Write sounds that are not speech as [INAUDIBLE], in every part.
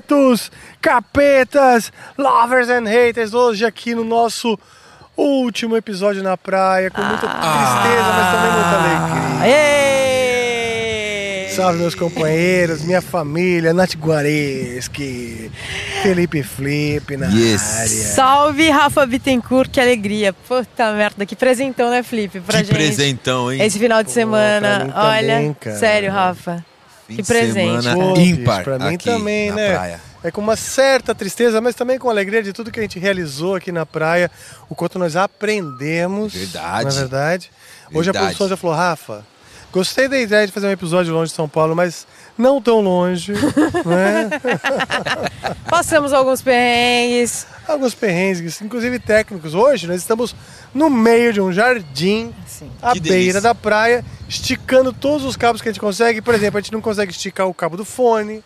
capetos, capetas, lovers and haters, hoje aqui no nosso último episódio na praia, com muita tristeza, mas também muita alegria. Salve meus companheiros, minha família, Nath Guareschi, Felipe Flip na Yes. área. Salve, Rafa Bittencourt, que alegria. Puta merda, que presentão, né, Felipe? Pra que gente. presentão, hein? Esse final de Pô, semana. Olha, também, sério, Rafa. Fim que de presente, semana Pô, ímpar bicho, pra mim aqui também, na né? praia. É com uma certa tristeza, mas também com alegria de tudo que a gente realizou aqui na praia, o quanto nós aprendemos. Verdade. Na verdade. Hoje a Verdade. produção já falou, Rafa, gostei da ideia de fazer um episódio longe de São Paulo, mas não tão longe, [LAUGHS] né? [LAUGHS] Passamos alguns perrengues. Alguns perrengues, inclusive técnicos. Hoje nós estamos no meio de um jardim, Sim. à Que beira delícia. da praia, esticando todos os cabos que a gente consegue. Por exemplo, a gente não consegue esticar o cabo do fone,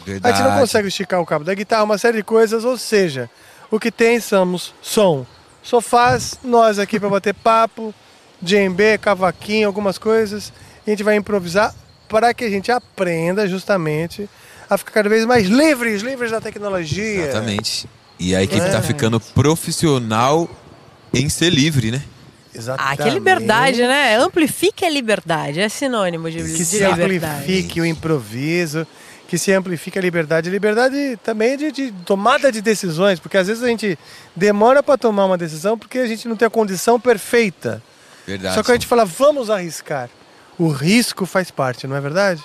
A Verdade. gente não consegue esticar o cabo da guitarra, uma série de coisas, ou seja, o que tem somos som, sofás, nós aqui para bater papo, djembe, cavaquinho, algumas coisas. E a gente vai improvisar para que a gente aprenda justamente a ficar cada vez mais livres, livres da tecnologia. Exatamente. E a equipe É. tá ficando profissional em ser livre, né? Ah, Exatamente. que liberdade, né? Amplifique a liberdade. É sinônimo de, Que de se liberdade. amplifique o improviso, que se amplifique a liberdade. Liberdade também de, de tomada de decisões, porque às vezes a gente demora para tomar uma decisão porque a gente não tem a condição perfeita. Verdade. Só que a gente fala, vamos arriscar. O risco faz parte, não é verdade?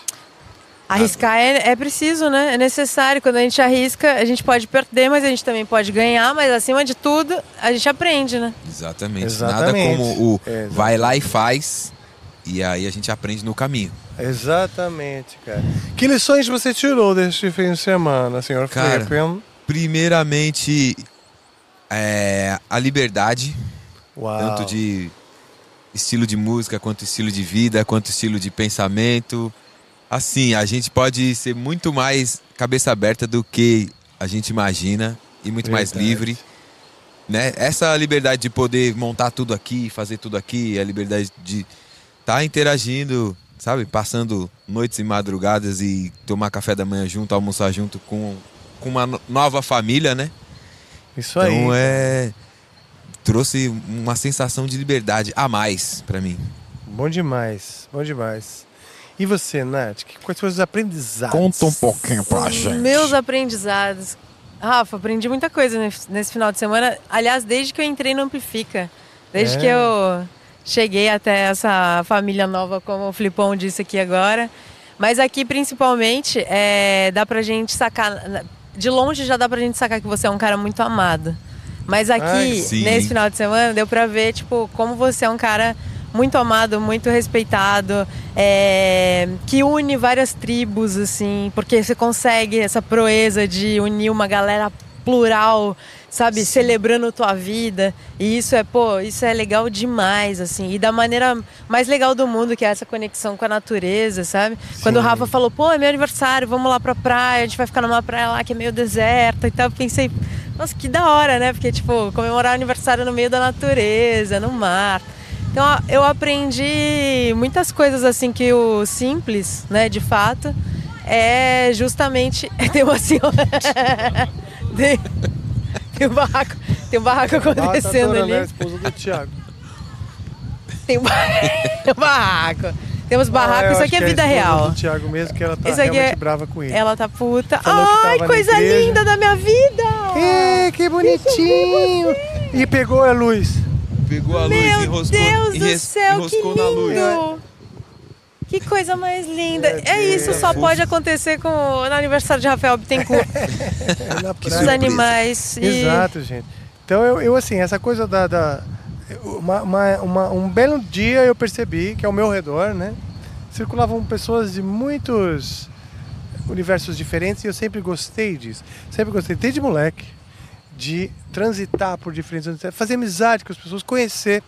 Arriscar é, é preciso, né? É necessário. Quando a gente arrisca, a gente pode perder, mas a gente também pode ganhar. Mas acima de tudo, a gente aprende, né? Exatamente. Exatamente. Nada como o É, vai lá e faz. E aí a gente aprende no caminho. Exatamente, cara. Que lições você tirou deste fim de semana, senhor Cara, Felipe? Primeiramente, é, a liberdade, Uau. tanto de estilo de música, quanto estilo de vida, quanto estilo de pensamento. Assim, a gente pode ser muito mais cabeça aberta do que a gente imagina e muito mais Verdade. livre. Né? Essa liberdade de poder montar tudo aqui, fazer tudo aqui, a liberdade de estar interagindo, sabe? Passando noites e madrugadas e tomar café da manhã junto, almoçar junto com, com uma no- nova família, né? Isso aí. Então é. Trouxe uma sensação de liberdade a mais pra mim. Bom demais, bom demais. E você, Nath? Que- Quais foram os aprendizados? pouquinho pra Meus aprendizados. Rafa, aprendi muita coisa nesse, final de semana. Aliás, desde que eu entrei no Amplifica. Desde É. que eu cheguei até essa família nova, como o Flipão disse aqui agora. Mas aqui, principalmente, é, dá pra gente sacar. De longe já dá pra gente sacar que você é um cara muito amado. Mas aqui, Ai, nesse final de semana, deu pra ver, tipo, como você é um cara muito amado, muito respeitado, é, que une várias tribos, assim, porque você consegue essa proeza de unir uma galera plural, sabe, celebrando tua vida. E isso é, pô, isso é legal demais, assim. E da maneira mais legal do mundo, que é essa conexão com a natureza, sabe? Quando o Rafa falou, pô, é meu aniversário, vamos lá pra praia, a gente vai ficar numa praia lá que é meio deserta e tal, eu pensei, nossa, que da hora, né? Porque, tipo, comemorar aniversário no meio da natureza, no mar. Então, eu aprendi muitas coisas, assim, que o simples, né, de fato, é justamente... [LAUGHS] Tem uma senhora... [LAUGHS] tem, tem um barraco, tem um barraco acontecendo tá ali. é a esposa do Thiago. Tem um, [LAUGHS] barraco. Temos barraco, Ah, isso aqui é vida esposa real. do Thiago mesmo, que ela tá Isso aqui é- brava com ele. Ela tá puta. Falou Ai, coisa linda da minha vida! Que bonitinho! E pegou a luz. Pegou a luz, Meu enroscou, Deus do enres- céu, que luz. lindo! Que coisa mais linda. Meu É isso, só Fofo. pode acontecer com no aniversário de Rafael Bittencourt. [LAUGHS] É Os animais. E... Exato, gente. Então eu, eu, assim, essa coisa da. da- uma- uma- uma- um belo dia eu percebi que ao meu redor, né? Circulavam pessoas de muitos universos diferentes e eu sempre gostei disso. Sempre gostei, desde moleque, de transitar por diferentes fazer amizade com as pessoas, conhecer.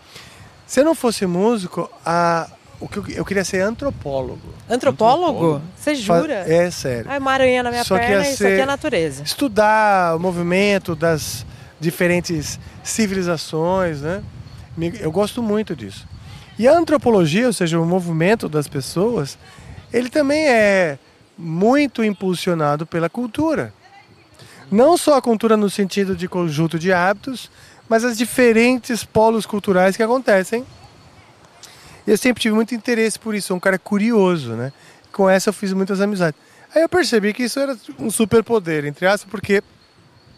Se eu não fosse músico, a, o que eu, eu queria ser antropólogo. Antropólogo? Você jura? É sério. Ai, uma aranha na minha Só perna, ia isso aqui ser- é natureza. estudar o movimento das diferentes civilizações, né? Eu gosto muito disso. E a antropologia, ou seja, o movimento das pessoas, ele também é muito impulsionado pela cultura. Não só a cultura no sentido de conjunto de hábitos, mas as diferentes polos culturais que acontecem. Eu sempre tive muito interesse por isso, sou um cara curioso, né? Com essa eu fiz muitas amizades. Aí eu percebi que isso era um superpoder, entre aspas, porque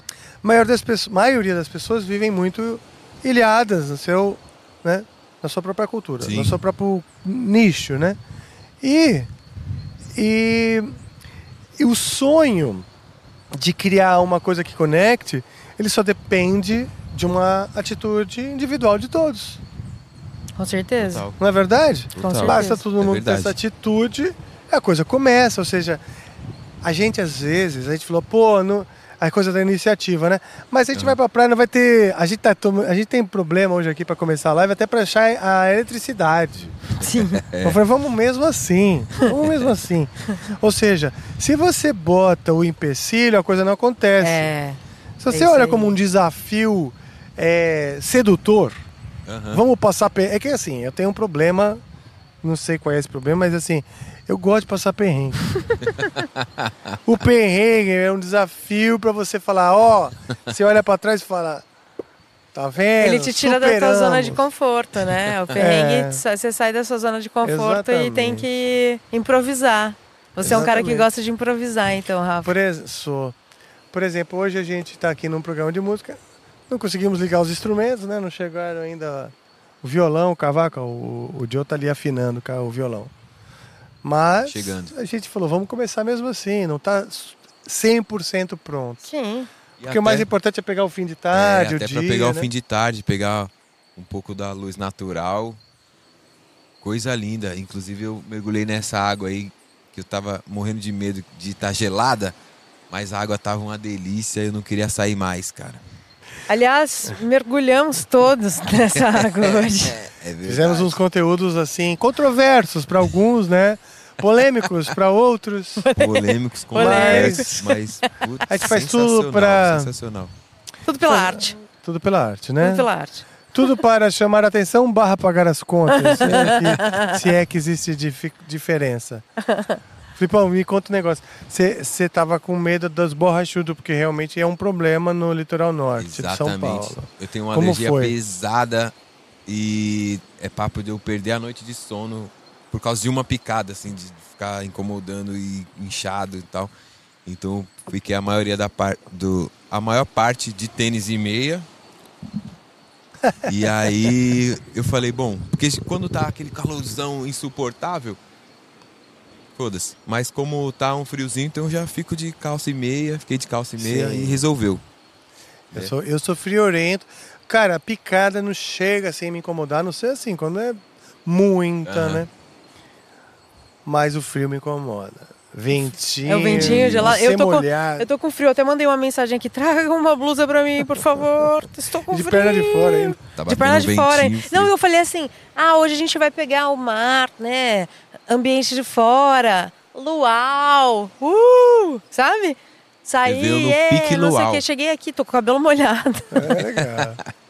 a maior das pessoas, maioria das pessoas vivem muito ilhadas no seu, né, na sua própria cultura, Sim. no seu próprio nicho, né? E, e, e o sonho de criar uma coisa que conecte, ele só depende de uma atitude individual de todos. Com certeza. Total. Não é verdade? Com certeza. Basta todo É mundo ter verdade. essa atitude, a coisa começa. Ou seja, a gente às vezes, a gente falou, pô, não, a coisa da iniciativa, né? Mas a gente vai pra praia, não vai ter. A gente, tá, a gente tem problema hoje aqui pra começar a live, até pra achar a eletricidade. Sim. É. [LAUGHS] Eu falei, vamos mesmo assim. Vamos mesmo [LAUGHS] assim. Ou seja, se você bota o empecilho, a coisa não acontece. É. Se você é olha aí. como um desafio é, sedutor, Aham. Vamos passar. É que assim, eu tenho um problema, não sei qual é esse problema, mas assim, eu gosto de passar perrengue. [LAUGHS] o perrengue é um desafio pra você falar, ó, você olha pra trás e fala, tá vendo? Ele te tira da tua Superamos." zona de conforto, né? [LAUGHS] O perrengue, É. você sai da sua zona de conforto e tem Exatamente. que improvisar. Você é um cara que Exatamente. gosta de improvisar, então, Rafa. Por, ex- sou. Por exemplo, hoje a gente tá aqui num programa de música, não conseguimos ligar os instrumentos, né? Não chegaram ainda o violão, o cavaco, o, o Joe tá ali afinando o violão. Mas Chegando. a gente falou, vamos começar mesmo assim, não tá 100% pronto. Sim. Porque o mais até- importante é pegar o fim de tarde, é, o até dia, pra pegar o né? fim de tarde, pegar um pouco da luz natural. Coisa linda. Inclusive eu mergulhei nessa água aí, que eu tava morrendo de medo de estar gelada, mas a água tava uma delícia, eu não queria sair mais, cara. Aliás, mergulhamos todos nessa [LAUGHS] água hoje. É. Fizemos uns conteúdos assim, controversos para alguns, né? Polêmicos para outros. polêmicos, complexos, mas putz, A gente faz tudo pra- sensacional. Tudo pela arte. Tudo pela arte, né? Tudo pela arte. Tudo para chamar a atenção barra pagar as contas. se, é que, se é que existe dif- diferença. [LAUGHS] Filipão, me conta um negócio. Você tava com medo dos borrachudos, porque realmente é um problema no litoral norte de São Exatamente. Paulo. Eu tenho uma Como alergia foi? pesada e é papo de eu perder a noite de sono por causa de uma picada, assim, de ficar incomodando e inchado e tal. Então fiquei a maioria da parte do. A maior parte de tênis e meia. E aí eu falei, bom, porque quando tá aquele calorzão insuportável, foda-se. Mas como tá um friozinho, então eu já fico de calça e meia, fiquei de calça e meia Sim. e resolveu. Eu sou, eu sou friorento. Cara, a picada não chega assim a me incomodar, não sei assim, quando é muita, Aham. né? Mas o frio me incomoda. Ventinho. É o ventinho gelado. Eu tô, com, eu tô com frio. Até mandei uma mensagem aqui. Traga uma blusa pra mim, por favor. [LAUGHS] Estou com De frio. perna de fora ainda. Tá De perna de fora. ventinho Não, eu falei assim: ah, hoje a gente vai pegar o mar, né? Ambiente de fora. Luau. Uh! Sabe? Saí, é, pique não sei o que. Cheguei aqui, tô com o cabelo molhado. É legal. [LAUGHS]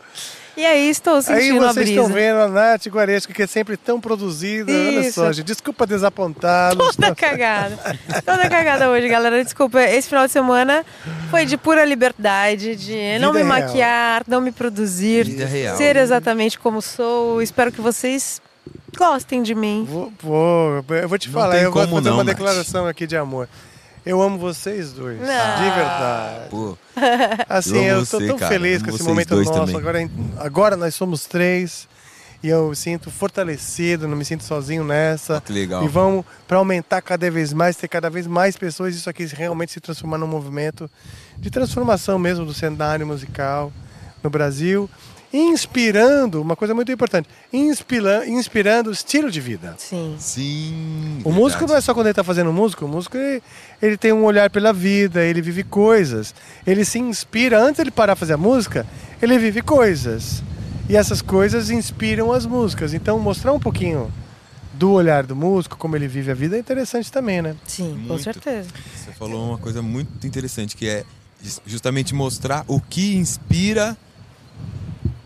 E aí estou Aí sentindo a vocês estão vendo a Nath Guaresco, que é sempre tão produzida. Olha Isso. só, gente. Desculpa desapontá-los. Toda cagada. Toda cagada hoje, galera. Desculpa, esse final de semana foi de pura liberdade, de não me real. maquiar, não me produzir, Vida real. ser exatamente como sou. Espero que vocês gostem de mim. Vou, vou- eu vou te Não falar, eu vou fazer não, uma Nath. declaração aqui de amor. Eu amo vocês dois, Não. de verdade. Pô, Assim, Eu eu, tô você, tão cara. feliz com esse momento nosso. também. Agora, agora nós somos três e eu me sinto fortalecido, não me sinto sozinho nessa. que legal. E vamos para aumentar cada vez mais, ter cada vez mais pessoas, isso aqui realmente se transformar num movimento de transformação mesmo do cenário musical no Brasil, inspirando, uma coisa muito importante, inspira, inspirando o estilo de vida. Sim. Sim. O músico não é só quando ele está fazendo música, o músico ele, ele tem um olhar pela vida, ele vive coisas, ele se inspira, antes de ele parar de fazer a música, ele vive coisas. E essas coisas inspiram as músicas. Então mostrar um pouquinho do olhar do músico, como ele vive a vida, é interessante também, né? Sim, com Muito. certeza. Você falou uma coisa muito interessante, que é justamente mostrar o que inspira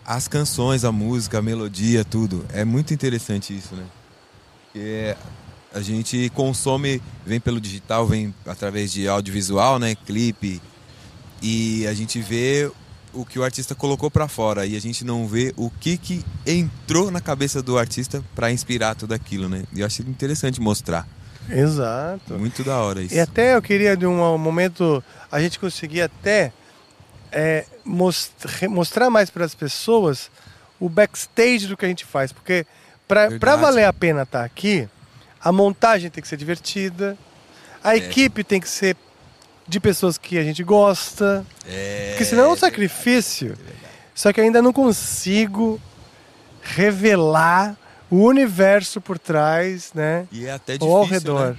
as canções, a música, a melodia, tudo. É muito interessante isso, né? Porque A gente consome, vem pelo digital, vem através de audiovisual, né? Clipe. E a gente vê o que o artista colocou para fora e a gente não vê o que, que entrou na cabeça do artista para inspirar tudo aquilo, né? E eu achei interessante mostrar. Exato. Muito da hora isso. E até eu queria, de um momento, a gente conseguir até é, mostrar, mostrar mais para as pessoas o backstage do que a gente faz. Porque para valer a pena estar tá aqui, a montagem tem que ser divertida, a é. equipe tem que ser de pessoas que a gente gosta. É, porque senão é um sacrifício. É Só que ainda não consigo revelar o universo por trás, né? E é até difícil, ao redor. Né?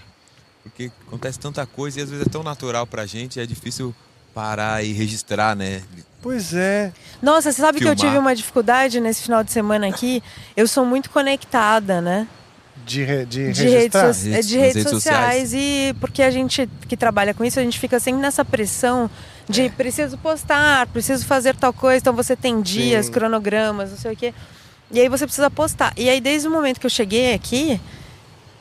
Porque acontece tanta coisa e às vezes é tão natural pra gente, é difícil parar e registrar, né? Pois é. Nossa, você sabe Filmar. que eu tive uma dificuldade nesse final de semana aqui? Eu sou muito conectada, né? De, re, de, de, redes, so, redes, de redes, redes sociais. sociais. E porque a gente que trabalha com isso, a gente fica sempre nessa pressão de é. preciso postar, preciso fazer tal coisa. Então você tem dias, Sim. cronogramas, não sei o quê. E aí você precisa postar. E aí desde o momento que eu cheguei aqui,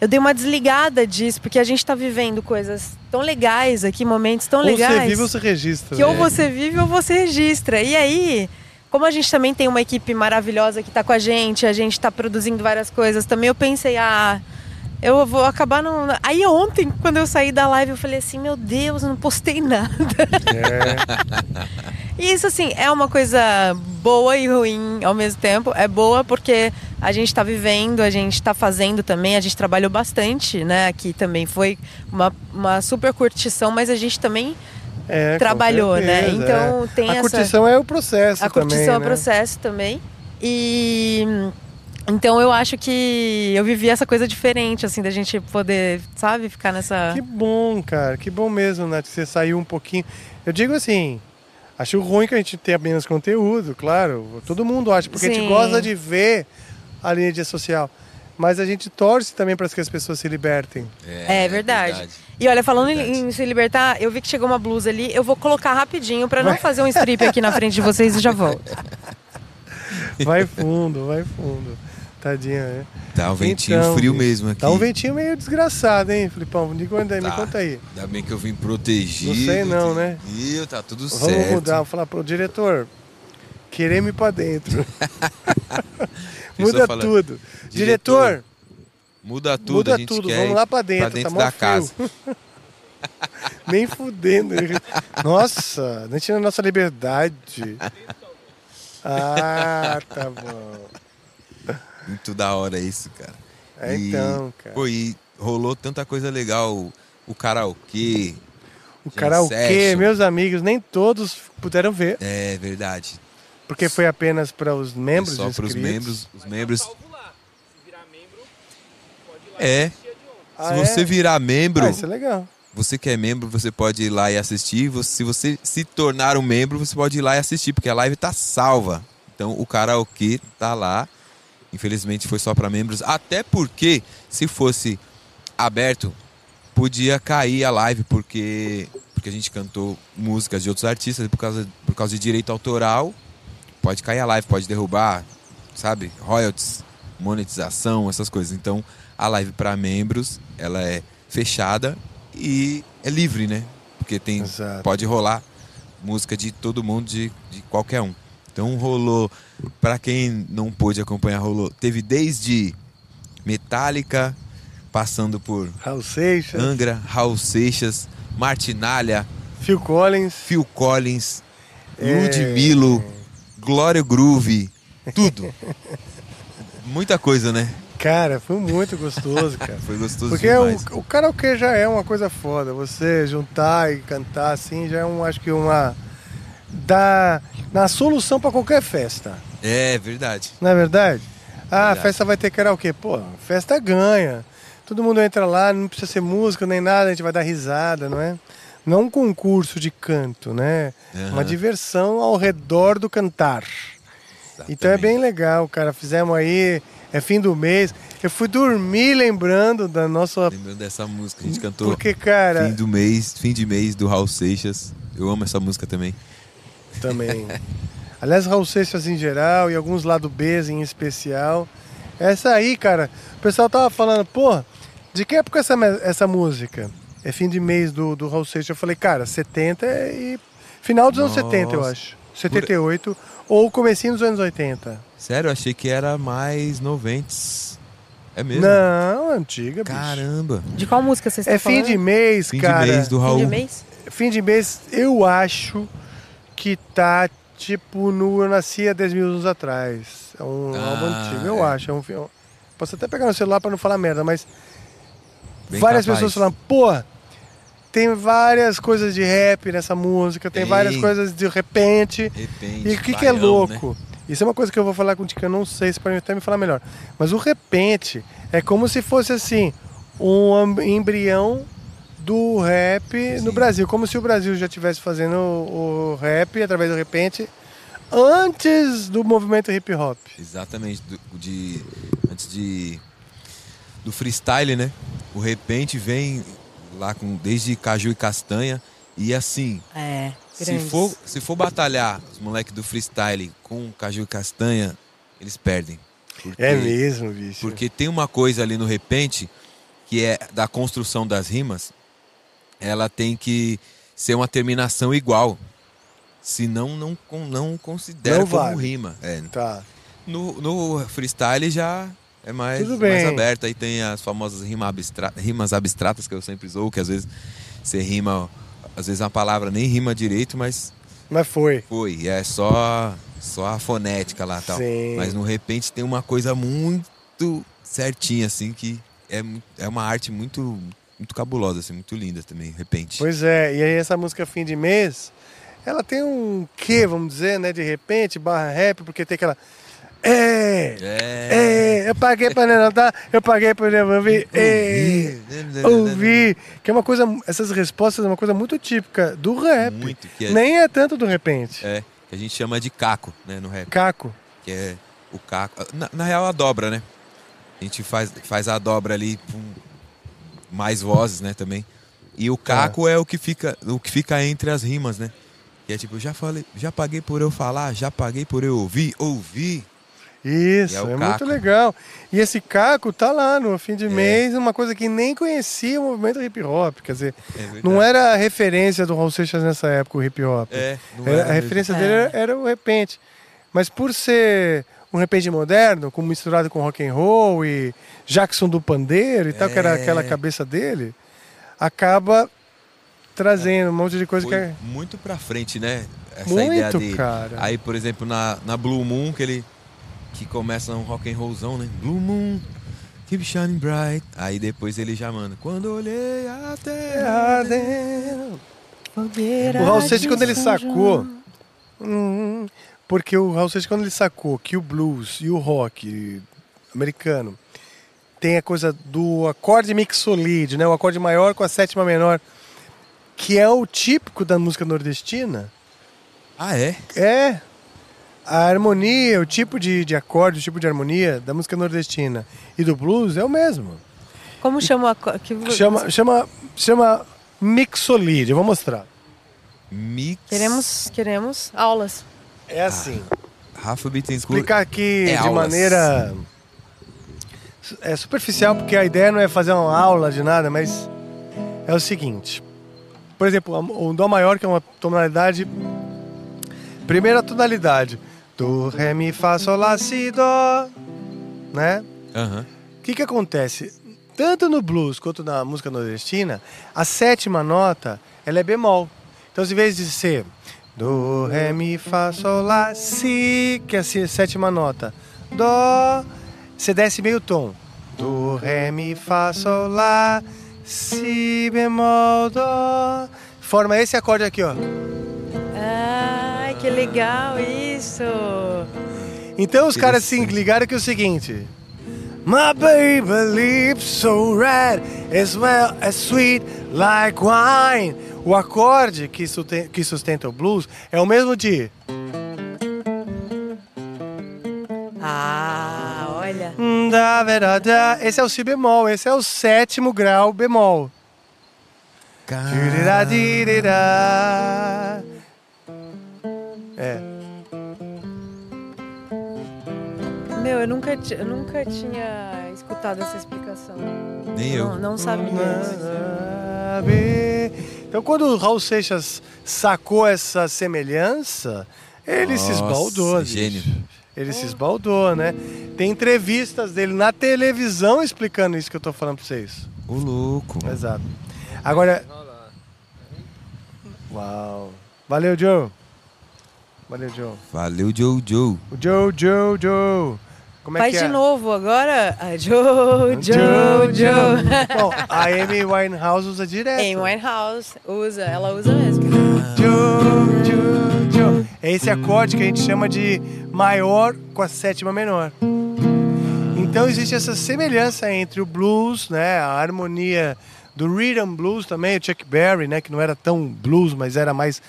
eu dei uma desligada disso, porque a gente está vivendo coisas tão legais aqui, momentos tão ou legais. Ou você vive ou você registra. Que né? ou você vive ou você registra. E aí, como a gente também tem uma equipe maravilhosa que está com a gente, a gente está produzindo várias coisas, também eu pensei, ah, eu vou acabar no. Aí ontem, quando eu saí da live, eu falei assim, meu Deus, eu não postei nada. É. [LAUGHS] e isso, assim, é uma coisa boa e ruim ao mesmo tempo. É boa porque a gente está vivendo, a gente está fazendo também, a gente trabalhou bastante, né? Aqui também foi uma, uma super curtição, mas a gente também é, trabalhou, né? Então é. tem a essa. A curtição é o processo. A também, curtição né? é o né? processo também. E então eu acho que eu vivi essa coisa diferente, assim, da gente poder, sabe, ficar nessa. Que bom, cara, que bom mesmo, né? Você saiu um pouquinho. Eu digo assim, acho ruim que a gente tenha menos conteúdo, claro. Todo mundo acha, porque Sim. a gente gosta de ver a linha social. Mas a gente torce também para que as pessoas se libertem. É, é verdade. verdade. E olha, falando em, em, se libertar, eu vi que chegou uma blusa ali. Eu vou colocar rapidinho para não fazer um strip aqui na frente de vocês e já volto. [LAUGHS] Vai fundo, vai fundo. Tadinha, né? Tá um ventinho então, frio mesmo aqui. Tá um ventinho meio desgraçado, hein, Filipão? Me conta, tá. me conta aí. Ainda bem que eu vim protegido. Não sei não, né? Ih, tá tudo Vamos certo. Vamos mudar, vou falar pro diretor. Queremos ir pra dentro. [LAUGHS] Muda tudo. Diretor, Muda tudo, Muda tudo, vamos lá pra dentro, pra dentro tá da casa. [LAUGHS] Nem fudendo. Nossa, nem tirando a nossa liberdade. [LAUGHS] Ah, tá bom. Muito da hora isso, cara. É e, então, cara. Pô, e rolou tanta coisa legal. O karaokê. O karaokê, meus amigos, nem todos puderam ver. É verdade. Porque foi apenas para os membros Só para os membros. Os membros. É. Ah, se você é? virar membro. Ah, isso é legal. Você que é membro, você pode ir lá e assistir. Se você se tornar um membro, você pode ir lá e assistir, porque a live tá salva. Então o karaokê tá lá. Infelizmente foi só para membros. Até porque, se fosse aberto, podia cair a live, porque, porque a gente cantou músicas de outros artistas por causa, por causa de direito autoral. Pode cair a live, pode derrubar, sabe? Royalties, monetização, essas coisas. Então a live para membros ela é fechada e é livre, né? Porque tem Exato. pode rolar música de todo mundo, de, de qualquer um. Então rolou, para quem não pôde acompanhar, rolou. Teve desde Metallica, passando por Raul Seixas, Angra, Raul Seixas, Martinalha, Phil Collins, Phil Collins, é... Ludmilo, Glória Groove, tudo. Muita coisa, né? Cara, foi muito gostoso, cara. [LAUGHS] foi gostoso Porque demais. o, o karaokê já é uma coisa foda. Você juntar e cantar assim já é um, acho que uma da na solução para qualquer festa. É verdade. Não é verdade? Ah, a festa vai ter karaokê. Pô, festa ganha. Todo mundo entra lá, não precisa ser música nem nada, a gente vai dar risada, não é? Não um concurso de canto, né? Uhum. Uma diversão ao redor do cantar. Exatamente. Então é bem legal, cara. Fizemos aí, é fim do mês. Eu fui dormir lembrando da nossa. Lembrando dessa música, a gente cantou. Porque, cara. Fim do mês, fim de mês do Raul Seixas. Eu amo essa música também também. [LAUGHS] Aliás, Raul Seixas em geral e alguns lado B em especial. Essa aí, cara, o pessoal tava falando, pô, De que época essa, essa música? É fim de mês do, do Raul Seixas. Eu falei, cara, 70 e. Final dos anos Nossa. 70, eu acho. 78 ou comecinho dos anos 80. Sério, eu achei que era mais 90. É mesmo? Não, antiga, bicho. Caramba. De qual música vocês estão É fim falando? de mês, Fim cara. de mês do Fim Raul. de mês? Fim de mês, eu acho que tá tipo no Eu Nasci há 10 mil anos atrás. É um Ah, álbum antigo, eu é. acho. É um filme. Posso até pegar no celular pra não falar merda, mas Bem várias capaz. pessoas falam, pô, tem várias coisas de rap nessa música, tem, Tem. várias coisas de repente. Repente, E o que, que é baião, louco? né? Isso é uma coisa que eu vou falar contigo que eu não sei se pode até me falar melhor. Mas o repente é como se fosse assim, um embrião do rap no Sim. Brasil. Como se o Brasil já estivesse fazendo o, o rap através do repente antes do movimento hip hop. Exatamente. do- de, antes de. Do freestyle, né? O repente vem lá com desde caju e castanha. E assim, É, se for, se for batalhar os moleques do freestyle com caju e castanha, eles perdem. Porque, É mesmo, bicho. Porque tem uma coisa ali no repente que é da construção das rimas, ela tem que ser uma terminação igual. Senão não, não considera Não como vale. rima. É, Tá. no, no freestyle já é mais, mais aberto. Aí tem as famosas rima abstra- rimas abstratas que eu sempre sou, que às vezes você rima, às vezes a palavra nem rima direito, mas Mas foi. foi. É só, só a fonética lá tal. Sim. Mas no repente tem uma coisa muito certinha, assim, que é, é uma arte muito, muito cabulosa, assim, muito linda também, repente. Pois é, e aí essa música fim de mês, ela tem um quê, vamos dizer, né, de repente, barra rap, porque tem aquela. É! É. É! Eu paguei pra tá? Eu paguei pra ouvir. É! Ouvir! Que é uma coisa. Essas respostas é uma coisa muito típica do rap. Muito, que é, Nem é tanto do repente. é, que a gente chama de caco, né, no rap. Caco. que é o caco. Na, na real, a dobra, né? A gente faz, faz a dobra ali com mais vozes, né, também. E o caco é o que fica, o que fica entre as rimas, né? Que é tipo, já falei, já paguei por eu falar, já paguei por eu ouvir, ouvir. Isso, é, é muito Caco. legal. E esse Caco tá lá no fim de É. mês, uma coisa que nem conhecia o movimento hip hop. Quer dizer, É não era a referência do Raul Seixas nessa época, o hip hop. É, Era- era a referência É. dele era, era o repente. Mas por ser um repente moderno, com misturado com rock and roll e Jackson do pandeiro e tal, que era É. aquela cabeça dele, acaba trazendo um monte de coisa Foi que é muito pra frente, né? Essa ideia muito, dele. cara. Aí, por exemplo, na, na Blue Moon, que ele que começa um rock and rollzão, né? Blue Moon, keep shining bright. Aí depois ele já manda. Quando olhei a terra. Ardendo. O Raul Seixas, quando ele sacou. Hum, porque o Raul Seixas, quando ele sacou que o blues e o rock americano tem a coisa do acorde mixolídio, né? O acorde maior com a sétima menor, que é o típico da música nordestina. Ah, é? É. A harmonia, o tipo de, de acorde, o tipo de harmonia da música nordestina e do blues é o mesmo. Como chama co- Que... Chama, chama, chama mixolídio. Eu vou mostrar. Mix. Queremos, queremos aulas. É assim. Rafa Bittencourt. explicar aqui É de aulas. maneira é superficial, porque a ideia não é fazer uma aula de nada, mas é o seguinte. Por exemplo, o Dó maior, que é uma tonalidade. Primeira tonalidade. Do, Ré, Mi, Fá, Sol, Lá, Si, Dó. Né? O que, que acontece? Tanto no blues quanto na música nordestina, a sétima nota ela é bemol. Então, em vez de ser do, ré, mi, fá, sol, lá, si, que é a sé- sétima nota, dó, você desce meio tom. Do, ré, mi, fá, sol, lá, si, bemol, dó. Forma esse acorde aqui, ó. Que legal isso! Então os caras se Interessante. ligaram que é o seguinte. My baby lips so red as well as sweet like wine. O acorde que sustenta, que sustenta o blues é o mesmo de Ah, olha. da, da, da. Esse é o si bemol, esse é o sétimo grau bemol. Dirira. É. Meu, eu nunca, eu nunca tinha escutado essa explicação. Nem eu. Não, não sabia. Então, quando o Raul Seixas sacou essa semelhança, ele se Nossa, esbaldou. bicho. gênio. Ele se esbaldou, né? Tem entrevistas dele na televisão explicando isso que eu tô falando pra vocês. Ô, louco. Exato. Agora. Uau. Valeu, Joe. Valeu, Joe. Valeu, Jojo. O Joe, Joe, Joe. Como é Faz que de é? novo agora. Ah, Joe, Joe, Joe. Bom, a Amy Winehouse usa direto. Amy Winehouse usa, ela usa mesmo. Joe, Joe, Joe. É esse acorde que a gente chama de maior com a sétima menor. Então existe essa semelhança entre o blues, né, a harmonia do rhythm blues também, o Chuck Berry, né, que não era tão blues, mas era mais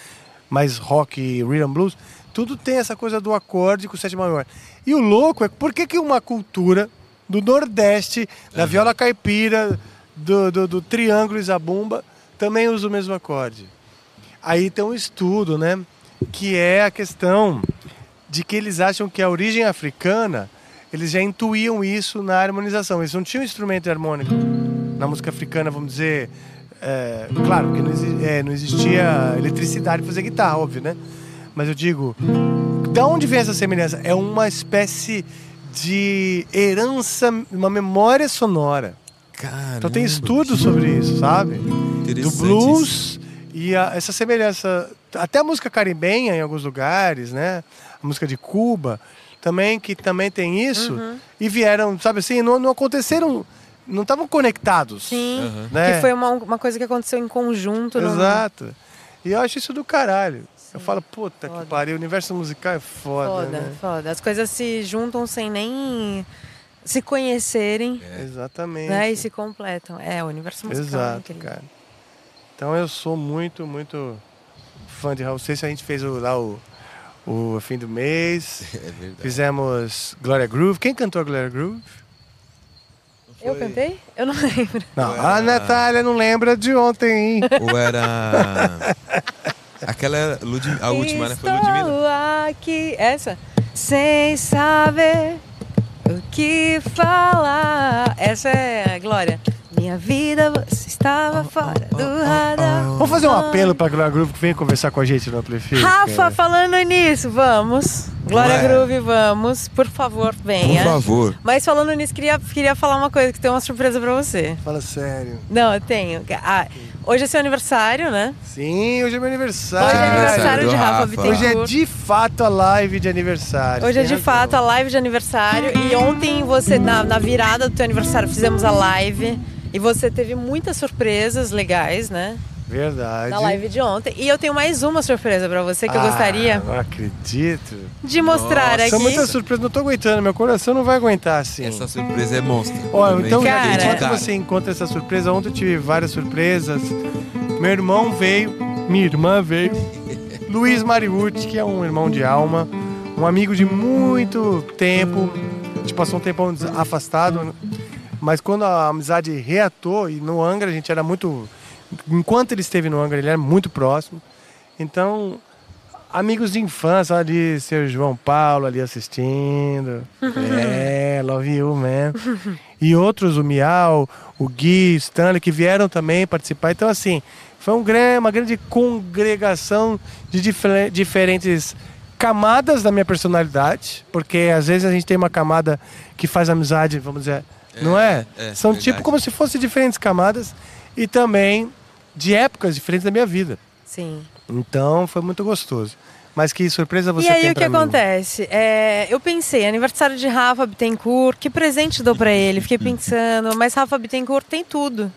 mais rock e rhythm blues. Tudo tem essa coisa do acorde com sétima menor. E o louco é por que, que uma cultura do Nordeste, da viola caipira, do, do, do triângulo e zabumba, também usa o mesmo acorde. Aí tem um estudo, né? Que é a questão de que eles acham que a origem africana, eles já intuíam isso na harmonização. Eles não tinham instrumento harmônico na música africana, vamos dizer. É, claro, porque não, exi- é, não existia eletricidade para fazer guitarra, óbvio, né? Mas eu digo, da onde vem essa semelhança? É uma espécie de herança, uma memória sonora. Caramba. Então tem estudos sobre isso, sabe? Do blues e a- essa semelhança. Até a música caribenha em alguns lugares, né? A música de Cuba também, que também tem isso. Uhum. E vieram, sabe assim, não, não aconteceram, não estavam conectados. Sim. Aham. Né? Que foi uma, uma coisa que aconteceu em conjunto. no- Exato. E eu acho isso do caralho. Eu falo, puta Foda. que pariu, o universo musical é foda, Foda, né? foda. As coisas se juntam sem nem se conhecerem, Exatamente. né? E se completam. É, o universo musical é Exato, incrível. cara. Então eu sou muito, muito fã de Raul Seixas. A gente fez o- lá o, o fim do mês. [LAUGHS] É verdade. Fizemos Gloria Groove. Quem cantou a Gloria Groove? Eu cantei? Eu não [LAUGHS] lembro. Não, Ué, a ah. Natália não lembra de ontem, hein? Ou era. [LAUGHS] Aquela. Ludmi... A última, né? Foi Ludmilla. Estou aqui. Essa? Sem saber o que falar. Essa é a Glória. Minha vida, você estava fora do radar. Vamos fazer um apelo pra Gloria Groove que vem conversar com a gente no Amplifica. Rafa, falando nisso, vamos. Glória Ué. Groove, vamos. Por favor, Por venha. favor. Mas falando nisso, queria, queria falar uma coisa, que tem uma surpresa pra você. Fala sério. Não, eu tenho. Ah, hoje é seu aniversário, né? Sim, hoje é meu aniversário. Hoje é aniversário de Rafa. Bittencourt. Hoje é de fato a live de aniversário. Hoje é de fato a live de aniversário e ontem você, na, na virada do teu aniversário, fizemos a live e você teve muitas surpresas legais, né? Verdade. Na live de ontem. E eu tenho mais uma surpresa pra você que eu Ah, gostaria Não acredito. de mostrar Nossa, São aqui. muitas surpresas, não tô aguentando, meu coração não vai aguentar assim. Essa surpresa é monstro. Também então, Cara. enquanto você encontra essa surpresa, ontem eu tive várias surpresas. Meu irmão veio, minha irmã veio, [LAUGHS] Luiz Mariucci, que é um irmão de alma, um amigo de muito tempo. A gente passou um tempão des- afastado? Mas quando a amizade reatou, e no Angra a gente era muito. Enquanto ele esteve no Angra, ele era muito próximo. Então, amigos de infância, ali, seu João Paulo ali assistindo. é, love you, man. E outros, o Miau, o Gui, o Stanley, que vieram também participar. Então, assim, foi um gran- uma grande congregação de difer- diferentes camadas da minha personalidade, porque às vezes a gente tem uma camada que faz amizade, vamos dizer, não é? é, São verdade. tipo como se fossem diferentes camadas e também de épocas diferentes da minha vida. Sim. Então foi muito gostoso. Mas que surpresa você e aí tem o que mim? acontece? É, eu pensei, aniversário de Rafa Bittencourt, que presente dou pra ele? Fiquei [LAUGHS] pensando, mas Rafa Bittencourt tem tudo.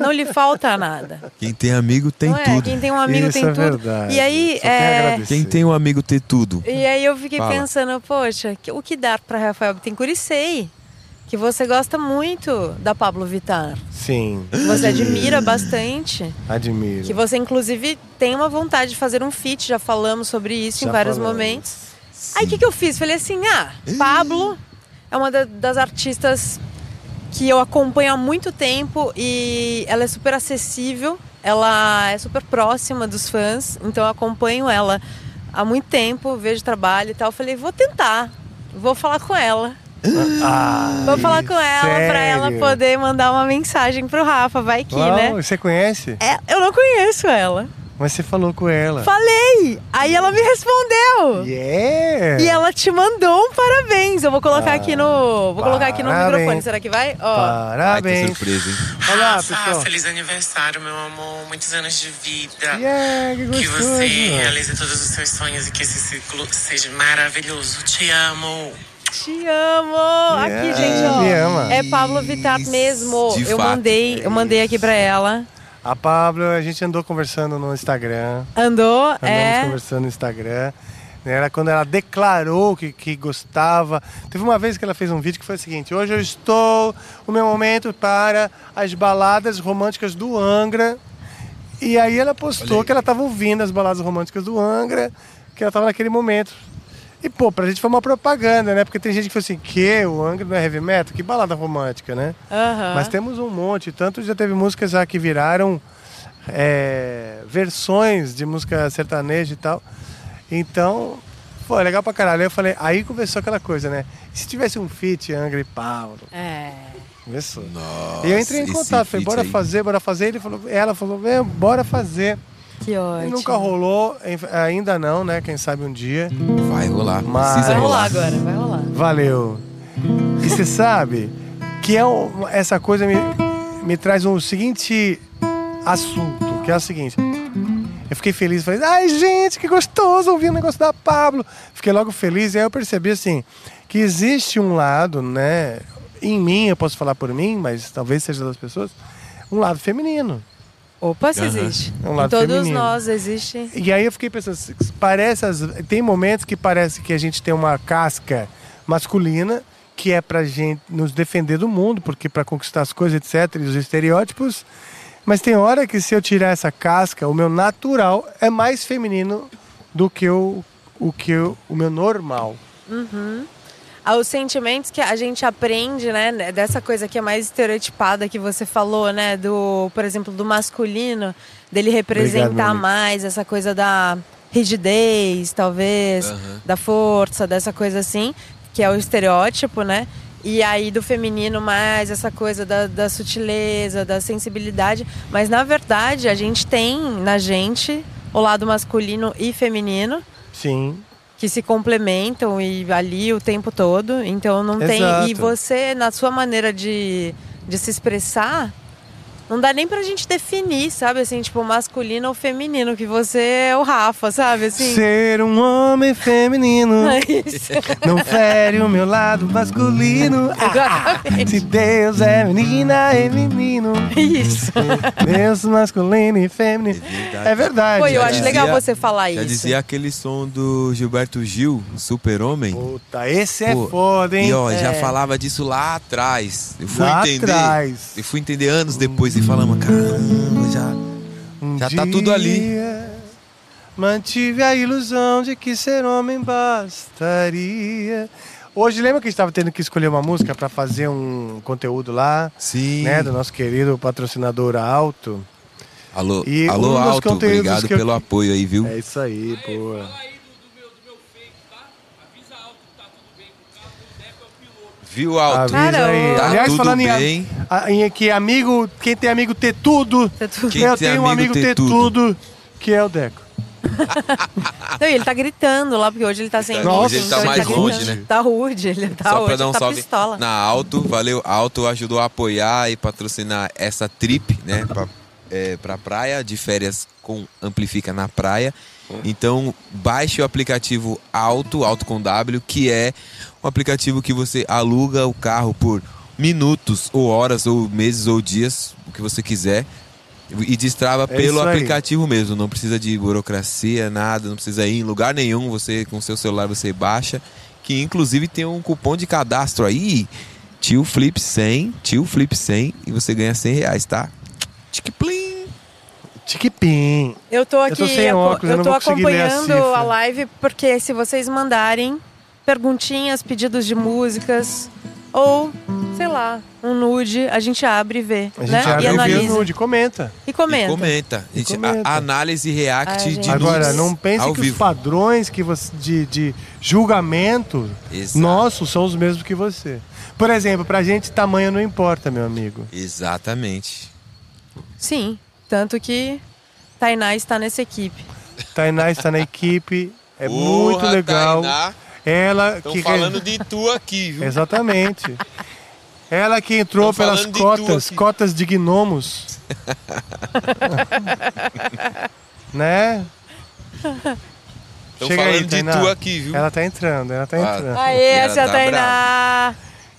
Não lhe falta nada. Quem tem amigo tem não é? tudo. Quem tem um amigo Isso tem é tudo. verdade. E aí, é. Quem tem um amigo tem tudo. E aí eu fiquei Fala. pensando, poxa, o que dar pra Rafael Bittencourt? E sei que você gosta muito da Pablo Vittar. Sim. Que você admira bastante. Admiro. Que você, inclusive, tem uma vontade de fazer um feat. Já falamos sobre isso Já em vários falamos. momentos. Aí o que, que eu fiz? Falei assim, ah, Pablo é uma da- das artistas que eu acompanho há muito tempo e ela é super acessível, ela é super próxima dos fãs, então eu acompanho ela há muito tempo, vejo trabalho e tal. Falei, vou tentar, vou falar com ela. Ah, Vou falar com ela pra ela sério? poder mandar uma mensagem pro Rafa, vai que, Uau, né? Você conhece? É, eu não conheço ela. Mas você falou com ela. Falei! Aí ela me respondeu. Yeah! E ela te mandou um parabéns. Eu vou colocar aqui no. Vou colocar aqui no microfone. Será que vai? Ó. Ai, que Parabéns. surpresa, hein? Olá, pessoal. feliz aniversário, meu amor. Muitos anos de vida. Yeah, que Que gostoso. você realize todos os seus sonhos e que esse ciclo seja maravilhoso. Te amo. Te amo! Aqui, gente, ó. me ama. É Pablo Vittar mesmo. De eu fato. mandei, eu mandei aqui pra ela. A Pablo, a gente andou conversando no Instagram. Andou, Andamos é. conversando no Instagram. Era quando ela declarou que, que gostava. Teve uma vez que ela fez um vídeo que foi o seguinte: Hoje eu estou o meu momento para as baladas românticas do Angra. E aí ela postou aí. que ela estava ouvindo as baladas românticas do Angra, que ela estava naquele momento. E, pô, pra gente foi uma propaganda, né? Porque tem gente que fala assim, que o Angra não é heavy metal? Que balada romântica, né? Aham. Mas temos um monte, tanto já teve músicas já que viraram é, versões de música sertaneja e tal. Então, foi legal pra caralho. Aí eu falei, aí começou aquela coisa, né? E se tivesse um feat Angra e Paulo? É. Começou. Nossa, e eu entrei em contato, falei, bora aí. fazer, bora fazer. Ele falou, ela falou, "É, bora fazer. Que E ótimo. nunca rolou, ainda não, né? Quem sabe um dia. Vai rolar, Mas- precisa Vai rolar agora, vai rolar. Valeu. E você sabe que é um- essa coisa me, me traz um seguinte assunto, que é o seguinte. Eu fiquei feliz, falei, ai gente, que gostoso ouvir o negócio da Pablo. Fiquei logo feliz e aí eu percebi assim, que existe um lado, né, em mim, eu posso falar por mim, mas talvez seja das pessoas, um lado feminino. Opa, se existe. É um todos feminino. nós existe. E aí eu fiquei pensando, parece as- tem momentos que parece que a gente tem uma casca masculina que é pra gente nos defender do mundo, porque para conquistar as coisas, etc, e os estereótipos. Mas tem hora que se eu tirar essa casca, o meu natural é mais feminino do que o, o que eu- o meu normal. Aos sentimentos que a gente aprende, né, dessa coisa que é mais estereotipada que você falou, né, do, por exemplo, do masculino, dele representar Obrigado, mais essa coisa da rigidez, talvez, Aham. da força, dessa coisa assim, que é o estereótipo, né? E aí do feminino mais essa coisa da, da sutileza, da sensibilidade. Mas na verdade a gente tem na gente o lado masculino e feminino Sim. Que se complementam e ali o tempo todo. Então não tem. Exato. E você, na sua maneira de, de se expressar, não dá nem pra gente definir, sabe? Assim, tipo, masculino ou feminino, que você é o Rafa, sabe? Assim. Ser um homem feminino [LAUGHS] É isso. não fere o meu lado masculino. Ah, Exatamente. se Deus é menina e menino. Isso. Deus masculino e feminino. verdade. É verdade. Pô, eu Já acho dizia- legal você falar Já isso. dizia aquele som do Gilberto Gil, Super-Homem. Puta, esse é Pô, foda, hein? E ó, É. já falava disso lá atrás. Eu fui Lá entender. atrás. Eu fui entender anos depois e falamos, caramba, já. Um já tá tudo ali. Mantive a ilusão de que ser homem bastaria. Hoje, lembra que a gente estava tendo que escolher uma música para fazer um conteúdo lá, Sim. né? Do nosso querido patrocinador Alto. Alô, E alô um Alto, obrigado que eu- pelo apoio aí, viu? É isso aí, pô. Viu, Alto? Avisa Caramba. aí. Tá Aliás, tudo falando em, bem. a- em que amigo, quem tem amigo ter tudo, Tá tudo- Quem eu tem tenho um amigo ter tudo. tudo, que é o Deco. [LAUGHS] Não, e ele tá gritando lá, porque hoje ele tá sem Nossa, ele tá então mais gritando. rude, né? Tá rude, ele tá Só hoje, pra dar um tá salve pistola. na Alto, valeu. Alto ajudou a apoiar e patrocinar essa trip, né? Pra, é, pra praia, de férias com Amplifica na praia. Então, baixe o aplicativo Alto, Alto com W, que é um aplicativo que você aluga o carro por minutos, ou horas, ou meses, ou dias, o que você quiser. E destrava É pelo aplicativo mesmo, não precisa de burocracia, nada, não precisa ir em lugar nenhum, você com seu celular você baixa, que inclusive tem um cupom de cadastro aí, tio Flip 100, tio Flip 100, e você ganha 100 reais, tá? Tchiquiplim! Tiquipim. Eu tô aqui, tô sem óculos, eu eu não tô a acompanhando cifra. a live porque se vocês mandarem perguntinhas, pedidos de músicas ou sei lá, um nude, a gente abre e vê, A gente né? abre e o analisa. vídeo nude, comenta. E comenta. E comenta. A, gente- E comenta. a- a análise react Ai, gente. de Agora, nudes não pense que os vivo. padrões que você, de, de julgamento Exato. nossos são os mesmos que você. Por exemplo, pra gente, tamanho não importa, meu amigo. Exatamente. Sim, tanto que Tainá está nessa equipe. Tainá está na equipe, é Porra, muito legal. Tainá, Ela Estão que falando de tu aqui, viu? Exatamente. Ela que entrou Tão pelas falando de cotas, cotas de gnomos. [LAUGHS] né? Estão Chega aí, falando de Tainá. tu aqui, viu? Ela tá entrando, ela tá Ah. entrando. Aê, Ela essa é a tá Tainá!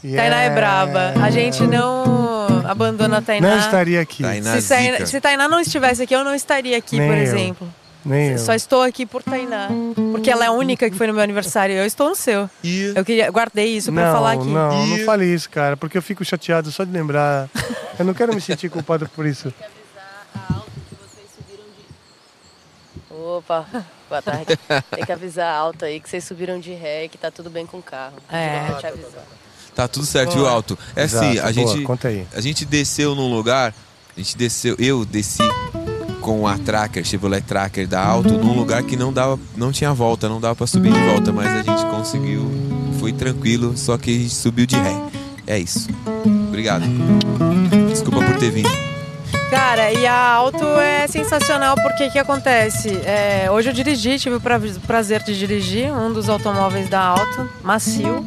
E Tainá é braba. A gente não abandona a Tainá. Não estaria aqui. Tainá se, Tainá se Tainá não estivesse aqui, eu não estaria aqui, Nem por eu. exemplo. Nem eu. Só estou aqui por Tainá. Porque ela é a única que foi no meu aniversário. Eu estou no seu. E Eu queria, guardei isso pra não, falar aqui. Não, não E- fale isso, cara, porque eu fico chateado só de lembrar. Eu não quero me sentir culpado por isso. Opa, [LAUGHS] boa tarde. Tem que avisar alto aí que vocês subiram de ré e que tá tudo bem com o carro. É. Te avisar. Tá tudo certo, viu, Alto? É assim, Exato, a boa, gente, conta aí. a gente desceu num lugar, a gente desceu, eu desci com a Tracker, Chevrolet Tracker da Alto, num lugar que não dava, não tinha volta, não dava pra subir de volta, mas a gente conseguiu, foi tranquilo, só que a gente subiu de ré. É isso. Obrigado. Desculpa por ter vindo. Cara, e a auto é sensacional porque o que acontece? É, hoje eu dirigi, tive o pra- prazer de dirigir um dos automóveis da auto, macio.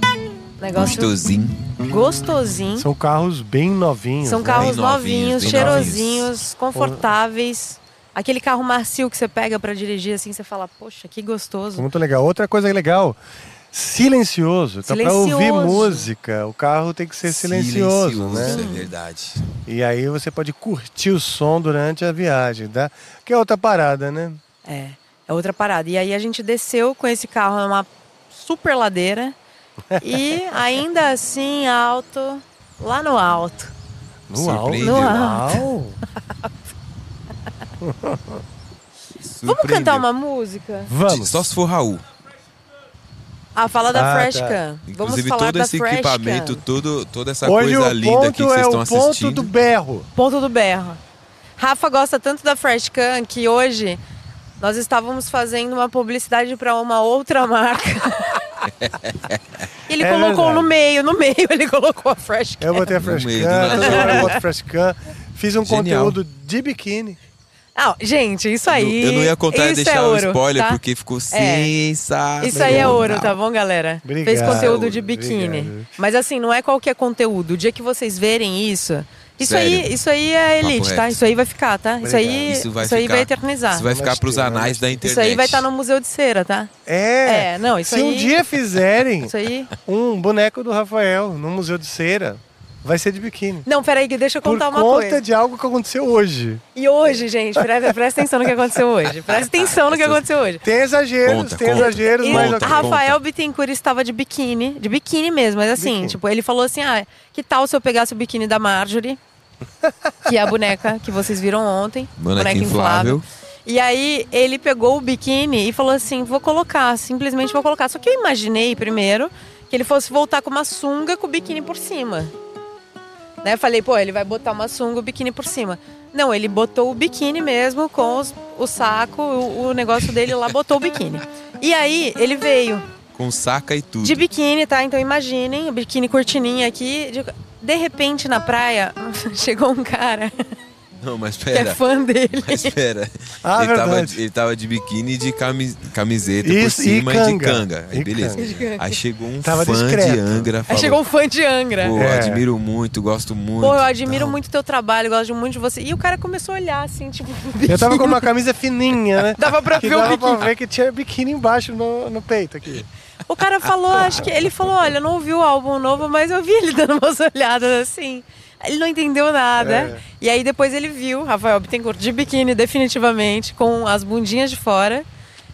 Negócio Gostosinho. gostosinho. São carros bem novinhos. São né? carros Bem novinhos, novinhos, bem cheirosinhos, confortáveis. Aquele carro macio que você pega pra dirigir assim, você fala, poxa, que gostoso. Muito legal. Outra coisa legal, silencioso. Então, pra ouvir Silencioso. música, o carro tem que ser silencioso, né? É verdade. E aí você pode curtir o som durante a viagem, tá? Que é outra parada, né? É, é outra parada. E aí a gente desceu com esse carro numa super ladeira e ainda assim alto, lá no alto. No alto. No Uau. Vamos cantar uma música? Vamos. Só se for Raul. Ah, fala da Ah, Fresh tá. Can. Vamos Inclusive falar todo da esse Fresh equipamento, Can. todo, toda essa Hoje coisa linda aqui que vocês é estão o ponto assistindo. do berro. Ponto do berro. Rafa gosta tanto da Fresh Can que hoje nós estávamos fazendo uma publicidade para uma outra marca. [LAUGHS] ele É colocou verdade. no meio, no meio ele colocou a Fresh Can. Eu botei a Fresh Can, toda hora eu boto Fresh Can. Fiz um Genial. conteúdo de biquíni. Ah, gente, isso aí. Eu não ia contar e isso deixar é o ouro, spoiler tá? porque ficou sensacional. Isso aí é ouro, tá bom, galera? Obrigado, Fez conteúdo de biquíni. obrigado. Mas assim, não é qualquer conteúdo. O dia que vocês verem isso. Isso aí, isso aí é elite, tá? Isso aí vai ficar, tá? Isso aí, Isso vai isso aí ficar. vai eternizar. Isso vai ficar Namastê, pros anais da internet. Isso aí vai estar no Museu de Cera, tá? É. É, não, isso Se um aí- dia fizerem [LAUGHS] Isso aí. um boneco do Rafael no Museu de Cera, vai ser de biquíni. Não, peraí, que deixa eu Por contar uma conta coisa. de algo que aconteceu hoje. E hoje, gente, presta, presta atenção no que aconteceu hoje. Presta atenção no que aconteceu hoje. Tem exageros, Conta, tem conta. exageros, E mas Conta. Rafael Bittencourt estava de biquíni, de biquíni mesmo, mas assim, Biquíni. tipo, ele falou assim: ah, que tal se eu pegasse o biquíni da Marjorie, que é a boneca que vocês viram ontem, [LAUGHS] Boneca boneca inflável. E aí ele pegou o biquíni e falou assim: vou colocar, simplesmente vou colocar. Só que eu imaginei primeiro que ele fosse voltar com uma sunga com o biquíni por cima. Né? Falei, pô, ele vai botar uma sunga, o biquíni por cima. Não, ele botou o biquíni mesmo com os- o saco, o, o negócio dele lá, botou o biquíni. E aí ele veio Com saca e tudo. de biquíni, tá? Então imaginem, o biquíni cortininha aqui. De, de repente na praia [LAUGHS] chegou um cara Não, mas que é pera. fã dele. Mas pera. Ah, ele, tava, verdade. de- ele tava de biquíni e de camis- camiseta por Isso, e cima e, de canga. canga. Aí E beleza. canga. Aí chegou um Tava fã discreto. de Angra. Aí Falou, chegou um fã de Angra. Pô, É. admiro muito, gosto muito. Pô, eu admiro Tal. muito o teu trabalho, gosto muito de você. E o cara começou a olhar assim, tipo, [LAUGHS] Eu tava com uma camisa fininha, né? [LAUGHS] Dava pra que ver o dava pra biquíni. ver que tinha biquíni embaixo no, no peito aqui. O cara falou, acho que ele falou, olha, não ouvi o álbum novo, mas eu vi ele dando umas [LAUGHS] olhadas assim. Ele não entendeu nada. É. E aí depois ele viu Rafael Bittencourt de biquíni, definitivamente, com as bundinhas de fora.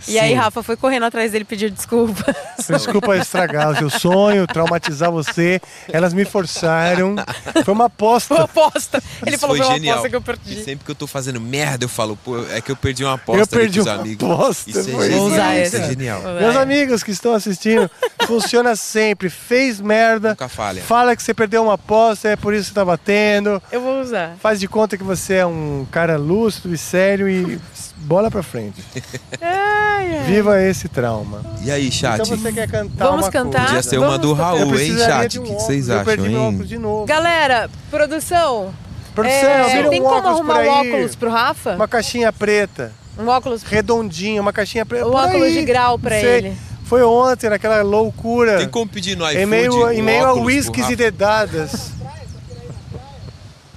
E aí. Rafa foi correndo atrás dele pedir desculpa. Desculpa estragar o seu sonho, traumatizar você. Elas me forçaram. Foi uma Foi aposta. uma aposta. Ele Isso falou, foi foi uma genial. aposta que eu E perdi. sempre que eu tô fazendo merda, eu falo, pô, é que eu perdi uma aposta Eu ali perdi uma amigos. aposta, Isso é foi genial. Vou usar isso é genial. Meus amigos que estão assistindo, Funciona sempre. Fez merda. Nunca falha. Fala que você perdeu uma aposta, é por isso que você tá batendo. Eu vou usar. Faz de conta que você é um cara lúcido e sério e bola pra frente. [LAUGHS] Ai, ai. Viva esse trauma. E aí, chat? Então você quer cantar Vamos uma cantar? coisa. Podia ser uma do Vamos- Eu Raul, hein, chat? O um que, vocês perdi acham, meu hein? óculos de novo. Galera, produção. Produção, é, vira um tem como óculos arrumar um óculos pro Rafa? Uma caixinha preta, Um óculos. redondinha, uma caixinha preta. Um por óculos aí. de grau pra ele. Foi ontem, naquela loucura. Tem como pedir no iFood Em meio, um em meio a Rafa? e dedadas.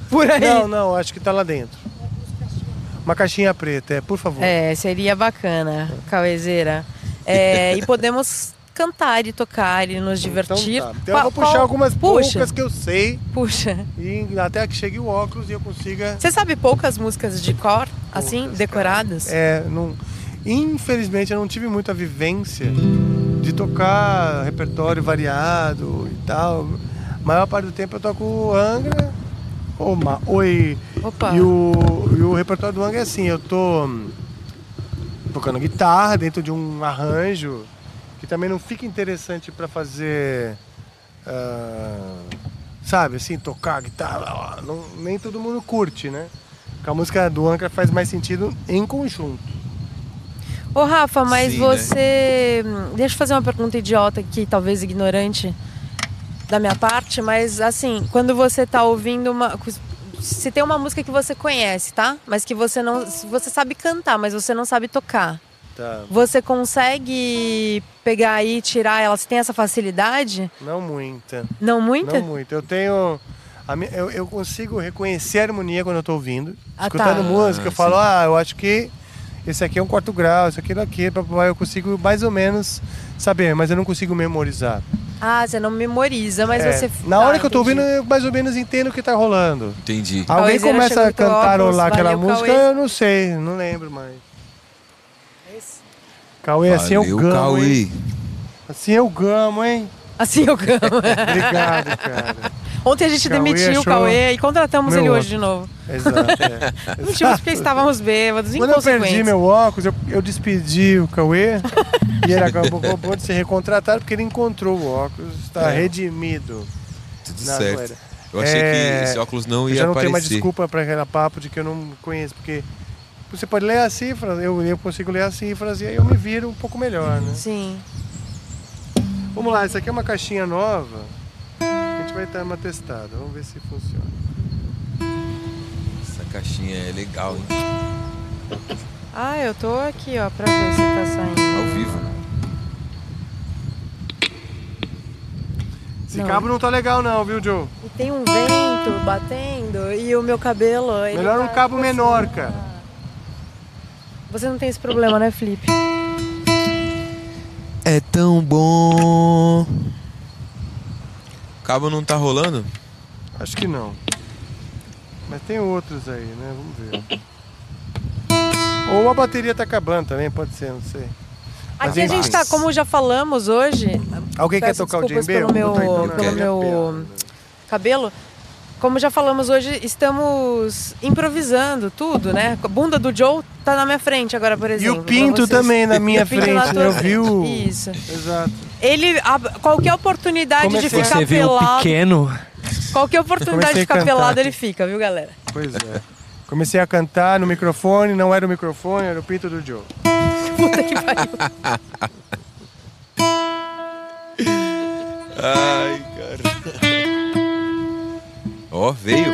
Por aí. Não, não, acho que tá lá dentro. Uma caixinha preta, é, por favor. É, seria bacana, Cauezeira. É, e podemos cantar e tocar e nos divertir. Então, tá. então eu vou puxar qual- algumas Puxa, poucas que eu sei puxa. e até que chegue o óculos e eu consiga. Você sabe poucas músicas de cor, assim, Poucas, decoradas? É, não, infelizmente eu não tive muita vivência de tocar repertório variado e tal. A maior parte do tempo eu toco Angra. Oma, oi. Opa. E o, e o repertório do Angra é assim, eu tô hum, tocando guitarra dentro de um arranjo que também não fica interessante para fazer. ah, sabe, assim, tocar guitarra. não- nem todo mundo curte, né? Porque a música do Angra faz mais sentido em conjunto. Ô, Rafa, mas Sim, né? você. Deixa eu fazer uma pergunta idiota aqui, talvez ignorante da minha parte, mas assim, quando você tá ouvindo uma. Se tem uma música que você conhece, tá? Mas que você não. Você sabe cantar, mas você não sabe tocar. Tá. Você consegue pegar aí e tirar ela? Você tem essa facilidade? Não muita. Não muita? Não muito. Eu tenho. a mi- eu, eu consigo reconhecer a harmonia quando eu tô ouvindo. Ah, Escutando tá. música, eu Ah, falo, ah, eu acho que esse aqui é um quarto grau, esse aqui é daqui, eu consigo mais ou menos saber, mas eu não consigo memorizar. Ah, você não memoriza, mas É, você. Na hora que eu tô entendi. ouvindo, eu mais ou menos entendo o que tá rolando. Entendi. Alguém começa a cantarolar aquela valeu, música, Cauê. eu não sei, não lembro mais. Cauê, assim eu Valeu, gamo, Cauê. hein? Assim eu gamo, hein? Assim eu gamo. [LAUGHS] Obrigado, cara. Ontem a gente Cauê demitiu o achou Cauê e contratamos meu ele hoje óculos. de novo. Exato, é. [LAUGHS] Demitimos porque estávamos bêbados, Quando eu perdi meu óculos, eu, eu despedi o Cauê e ele acabou, [LAUGHS] acabou de ser recontratado porque ele encontrou o óculos, está É. redimido. Tudo na certo. Eu achei É, que esse óculos não Eu ia já não tenho aparecer. mais desculpa para aquele papo de que eu não conheço, porque você pode ler as cifras, eu, eu consigo ler as cifras e aí eu me viro um pouco melhor, né? Sim. Vamos lá, essa aqui é uma caixinha nova. Vai dar uma testada, vamos ver se funciona. Essa caixinha é legal, hein? Ah, eu tô aqui, ó, pra ver se tá saindo. Ao vivo. Esse Não. cabo não tá legal não, viu, Joe? E tem um vento batendo e o meu cabelo. Melhor um tá cabo coçando. menor, cara. Você não tem esse problema, né, Felipe? É tão bom. O cabo não tá rolando? Acho que não. Mas tem outros aí, né? Vamos ver. Ou a bateria tá acabando também, pode ser, não sei. Mas Aqui a gente tá, como já falamos hoje, Alguém quer tocar o djembe? pelo botar meu- pelo meu- perna. cabelo. Como já falamos hoje, estamos improvisando tudo, né? A bunda do Joe tá na minha frente agora, por E exemplo. o pinto também na minha [LAUGHS] E frente, né? Eu vi o... Isso. Exato. Ele, a- qualquer oportunidade de Comecei- ficar Você viu o pelado, pequeno? qualquer oportunidade Comecei de a ficar cantar pelado, ele fica, viu, galera? Pois é. Comecei a cantar no microfone, não era o microfone, era o pinto do Joe. [LAUGHS] Puta que pariu. Ai, cara. Ó, veio.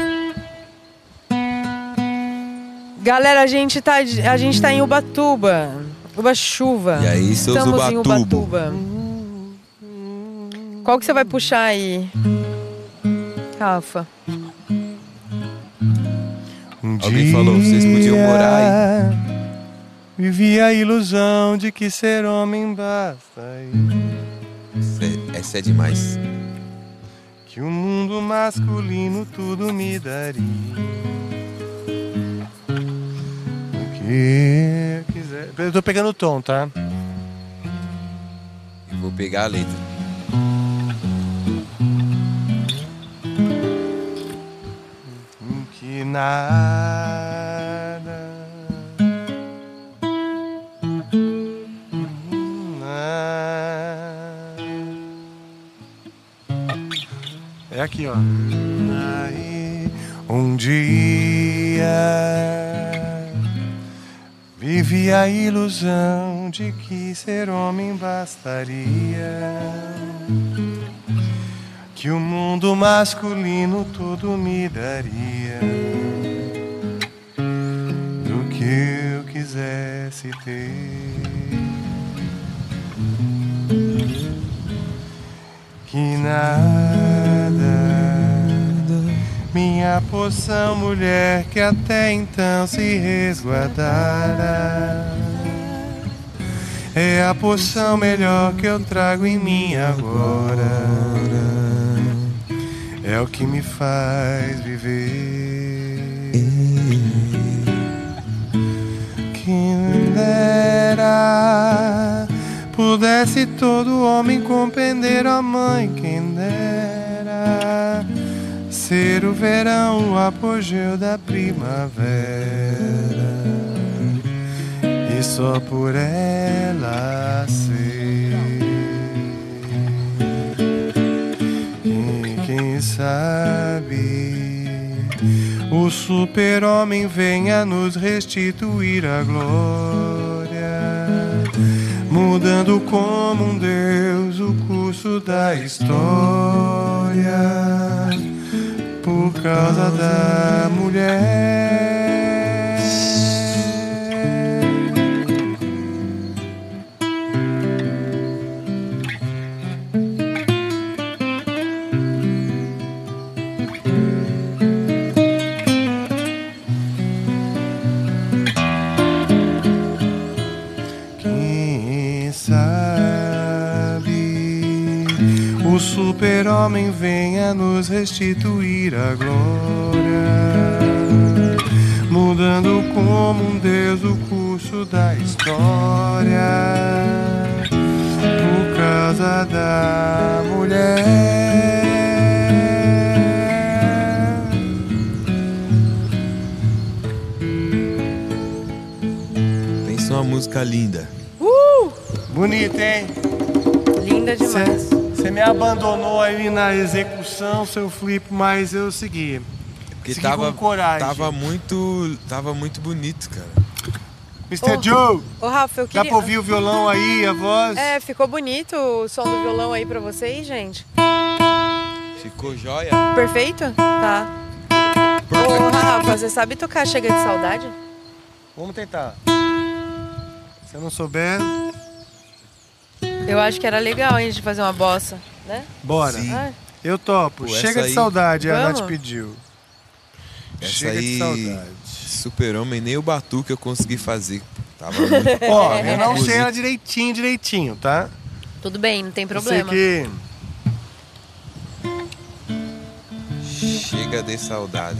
Galera, a gente tá, a gente tá em Ubatuba. Ubachuva. E aí, seus Estamos em Ubatubo? Ubatuba. Qual que você vai puxar aí? Rafa. Um Alguém falou, vocês podiam morar aí. Vivi a ilusão de que ser homem basta Essa é, essa é demais. Que o mundo masculino tudo me daria. O que quiser. Eu tô pegando o tom, tá? Eu vou pegar a letra. que nada aqui, ó. Aí, um dia vivi a ilusão de que ser homem bastaria. Que o mundo masculino todo me daria. Do que eu quisesse ter. Que nada. Minha poção, mulher que até então se resguardara. É a poção melhor que eu trago em mim agora. É o que me faz viver. Quem dera Pudesse todo homem compreender a mãe, quem dera ser o verão, o apogeu da primavera. E só por ela ser. E quem sabe o super-homem venha nos restituir a glória mudando como um deus o curso da história por causa da mulher. Super-homem venha nos restituir a glória, mudando como um deus o curso da história por causa da mulher. Pensa uma música linda. Bonito, hein? Linda demais. Você me abandonou aí na execução, seu flip, mas eu segui. Porque Segui tava, com coragem. tava muito. Tava muito bonito, cara. Mr. Ô, Joe, Ô, Rafa, eu dá queria... pra ouvir o violão aí, a [LAUGHS] voz? É, ficou bonito o som do violão aí pra vocês, gente? Ficou jóia? Perfeito? Tá. Ô, Rafa, você sabe tocar Chega de Saudade? Vamos tentar. Se eu não souber, Eu acho que era legal a gente fazer uma bossa, né? bora. Sim. Ah, Eu topo. Pô, Chega de aí- saudade, a Vamos? Nath pediu. Essa Chega aí, de saudade. Super-Homem, nem o Batuque eu consegui fazer. Tava [LAUGHS] muito. Ó, eu não sei ela direitinho, direitinho, tá? tudo bem, não tem problema. sei que Chega de saudade.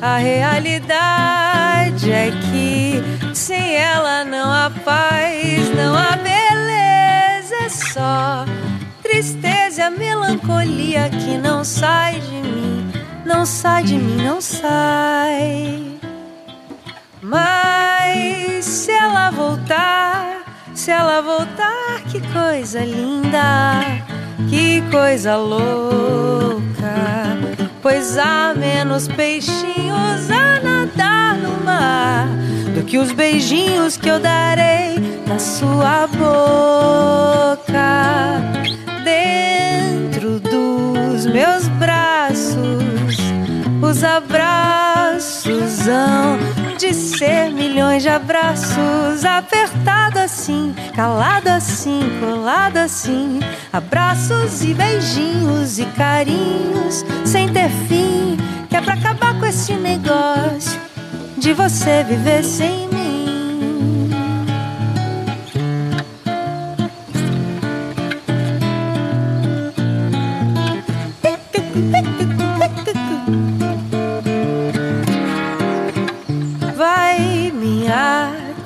A realidade é que sem ela não há paz, não há beleza, é só tristeza e a melancolia que não sai de mim, não sai de mim, não sai. Mas se ela voltar, se ela voltar, que coisa linda, que coisa louca. Pois há menos peixinhos a nadar no mar do que os beijinhos que eu darei na sua boca. Dentro dos meus braços, os abraços hão de ser milhões de abraços, apertado assim, calado assim, colado assim, abraços e beijinhos e carinhos sem ter fim, que é pra acabar com esse negócio de você viver sem mim.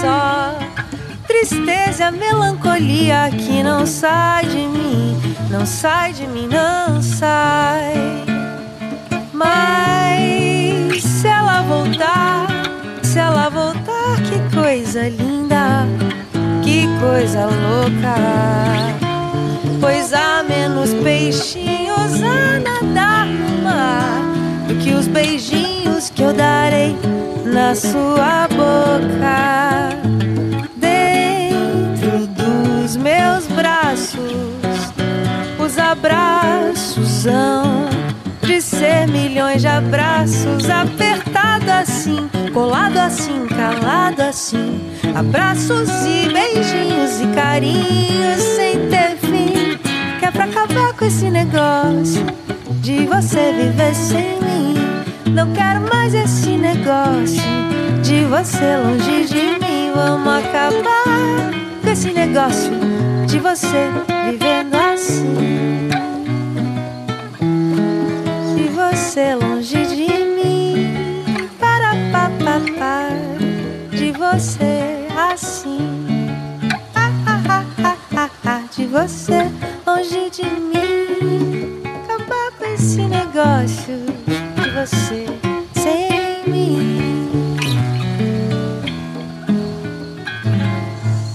só tristeza, melancolia que não sai de mim, não sai de mim, não sai. Mas se ela voltar, se ela voltar, que coisa linda, que coisa louca. Pois há menos peixinhos a nadar no mar do que os beijinhos que eu darei na sua boca. Dentro dos meus braços, os abraços hão de ser milhões de abraços, apertado assim, colado assim, calado assim. Abraços e beijinhos e carinhos sem ter fim. Que é pra acabar com esse negócio de você viver sem mim. Não quero mais esse negócio de você longe de mim. Vamos acabar com esse negócio de você vivendo assim. De você longe de mim. Para papapá. De você assim. Ah, ah, ah, ah, ah, ah, De você longe de mim. Acabar com esse negócio você sem mim.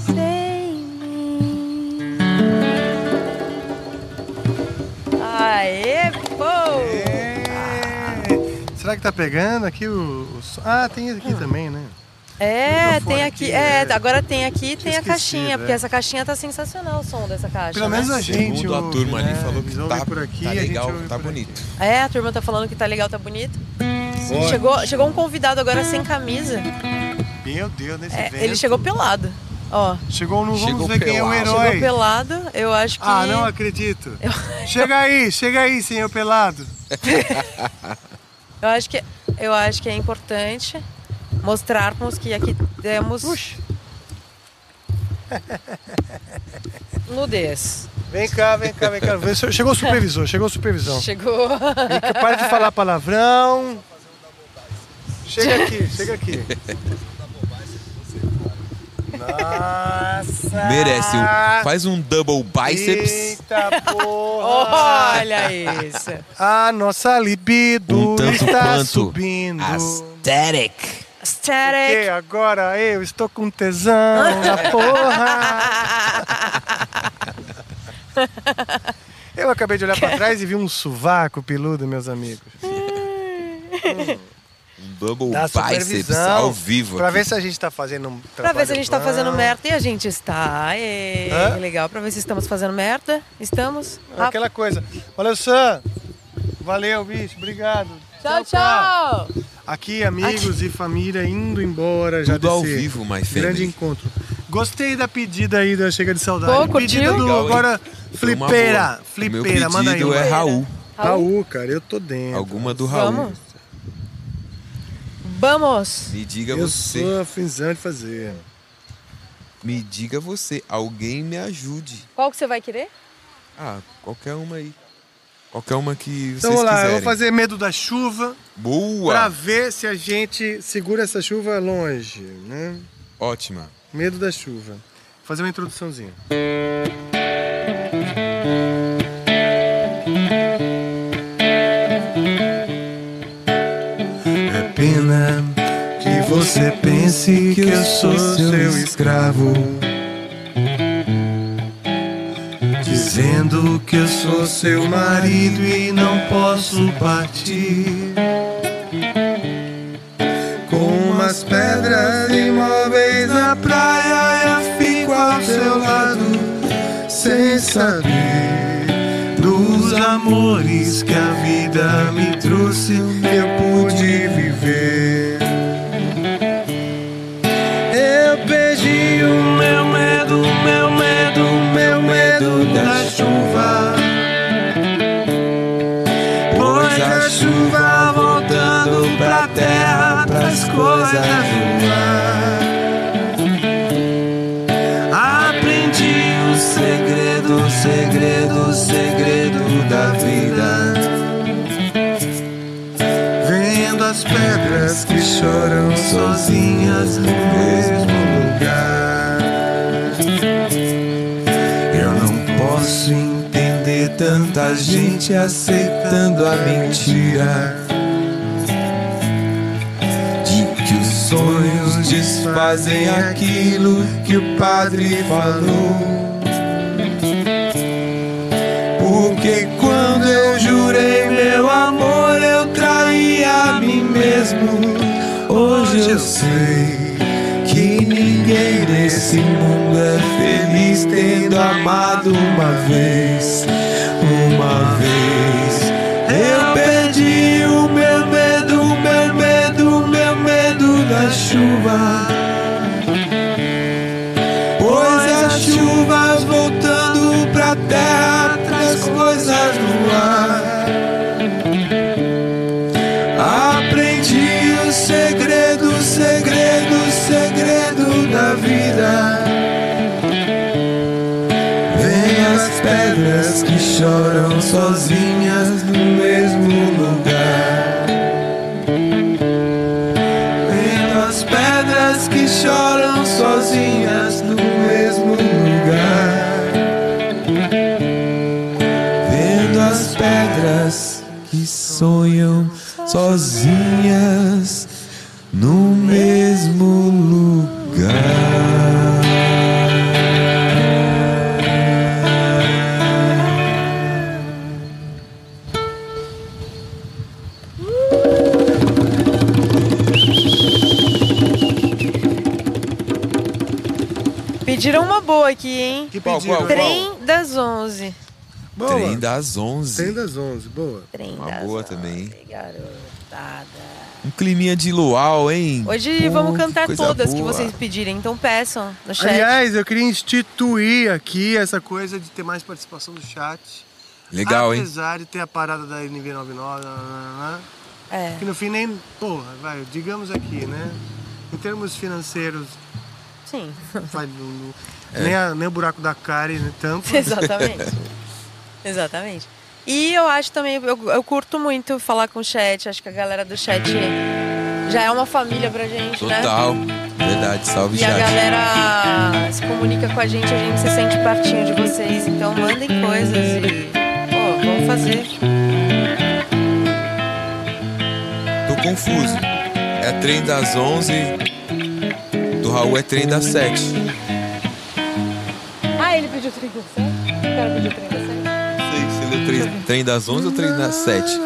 Sem mim. Aê, pô! É. Será que tá pegando aqui o, o? Ah, tem aqui também, né? É, tem aqui. É, é. agora tem aqui e tem a caixinha, porque é. essa caixinha tá sensacional o som dessa caixa. Pelo né? menos a gente. Segundo a ouve, turma ali né? falou que Eles ouvem tá, por aqui, tá a gente legal, tá bonito. É, a turma tá falando que tá legal, tá bonito. Chegou, chegou um convidado agora sem camisa. Meu Deus, nesse É, vento. ele chegou pelado. Ó, Chegou no Vamos Chegou ver quem é o pelado. chegou herói. pelado. Eu acho que. Ah, não acredito. [LAUGHS] Chega aí, chega aí, senhor pelado. [LAUGHS] Eu acho que eu acho que é importante mostrarmos que aqui temos Puxa, [LAUGHS] nudez. vem cá, vem cá, vem cá. Chegou o supervisor, chegou o supervisor. Chegou. Vem cá, Para de falar palavrão. Chega aqui, chega aqui. Nossa! Merece. um- Faz um double biceps. Eita porra! Olha isso. A nossa libido Um tanto está quanto subindo. Aesthetic. E Static. agora eu estou com tesão na [LAUGHS] porra. [LAUGHS] Eu acabei de olhar pra trás e vi um sovaco peludo, meus amigos. [LAUGHS] Um double Da biceps ao vivo. Pra aqui. ver se a gente tá fazendo um Pra ver se a gente tá fazendo merda. E a gente está. Hã? legal. Pra ver se estamos fazendo merda. Estamos. Aquela coisa. Valeu, Sam. Valeu, bicho. Obrigado. Tchau, tchau. Aqui, amigos e família indo embora já Tudo ao vivo, my Grande encontro. Gostei da pedida aí da Chega de Saudade. Pô, curtiu? pedida do Legal, agora flipeira. Flipeira, O meu manda aí. pedido uma. é Raul. Raul, cara, eu tô dentro. Alguma do Raul. Vamos. Vamos. Me diga Eu você. sou afinzão de fazer. Me diga você. Alguém me ajude. Qual que você vai querer? Ah, qualquer uma aí. Qualquer uma que vocês Então vamos lá, eu vou fazer Medo da Chuva Boa! pra ver se a gente segura essa chuva longe, né? Ótima. Medo da Chuva. Vou fazer uma introduçãozinha. É pena que você pense que eu sou seu escravo. dizendo que eu sou seu marido e não posso partir. Com umas pedras imóveis na praia, eu fico ao seu lado, sem saber dos amores que a vida me trouxe, eu pude viver. Choram sozinhas no mesmo lugar. Eu não posso entender tanta gente aceitando a mentira. De que os sonhos desfazem aquilo que o padre falou. Porque quando eu jurei meu amor, eu traí a mim mesmo. Hoje eu sei que ninguém nesse mundo é feliz tendo amado uma vez. Uma vez eu perdi o meu medo, meu medo, meu medo da chuva. Choram sozinhas no mesmo lugar. Vendo as pedras que choram sozinhas no mesmo lugar. Vendo as pedras que sonham sozinhas Pediram uma boa aqui, hein? Que Qual, pediram? qual? Trem das 11. Boa. Trem das 11. Trem das 11, boa. Trem Uma das boa 11, também. garotada. Um climinha de luau, hein? Hoje Pô, vamos cantar coisa todas que boa. vocês pedirem, então peçam no chat. Aliás, eu queria instituir aqui essa coisa de ter mais participação do chat. Legal, hein? Apesar de ter a parada da NV99, nananana, É. que no fim nem. Porra, vai, digamos aqui, né? Em termos financeiros, Sim, [LAUGHS] vai, não- não- nem, a- nem o buraco da cara né, tampa. [LAUGHS] [LAUGHS] exatamente. exatamente. E eu acho também, eu, eu curto muito falar com o chat, acho que a galera do chat já é uma família pra gente, né? Total. Verdade, salve E a chat. galera se comunica com a gente, a gente se sente pertinho de vocês. Então mandem coisas e. Pô, vamos fazer. Tô confuso. É trem das 11. Do Raul é trem das 7. Ah, ele pediu 37? O cara pediu 37? Sei se ele é trem, trem das 11 ou trem das 7.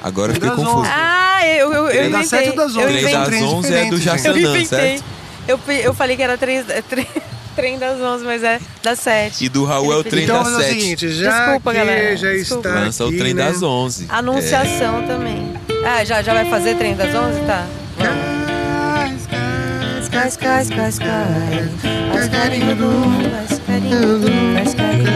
Agora eu fiquei confuso. 11. Ah, eu, eu, eu Trem das inventei. sete ou das Eu onze? Trem inventei. das trens 11 é do inventei. certo? Eu, eu falei que era três, é, tre- [LAUGHS] trem das 11, mas é das 7. E do Raul é o trem Então das vamos fazer o 7. seguinte, já Desculpa, que galera, já desculpa. está Lança o aqui, trem né? das 11. Anunciação também. Ah, já, já vai fazer trem das 11? Tá. sky, sky, sky, sky. Sky, sky, sky, sky, sky, sky, sky, sky, sky,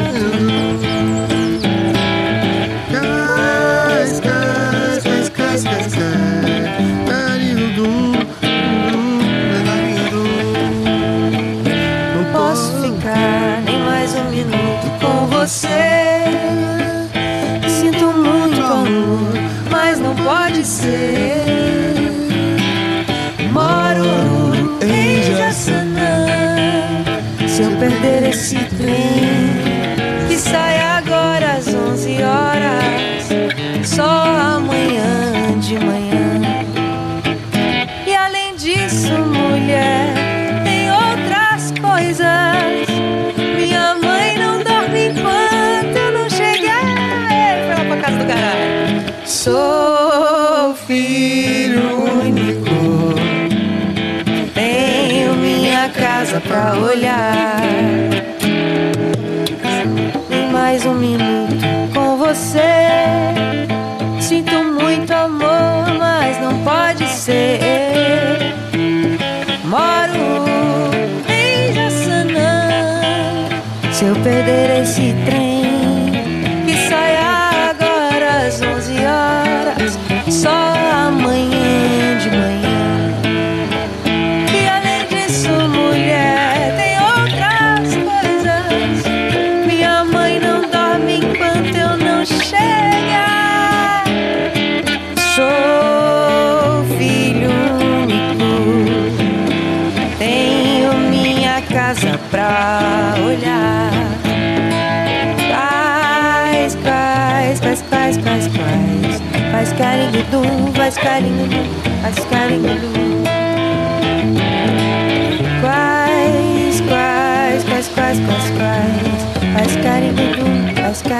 Se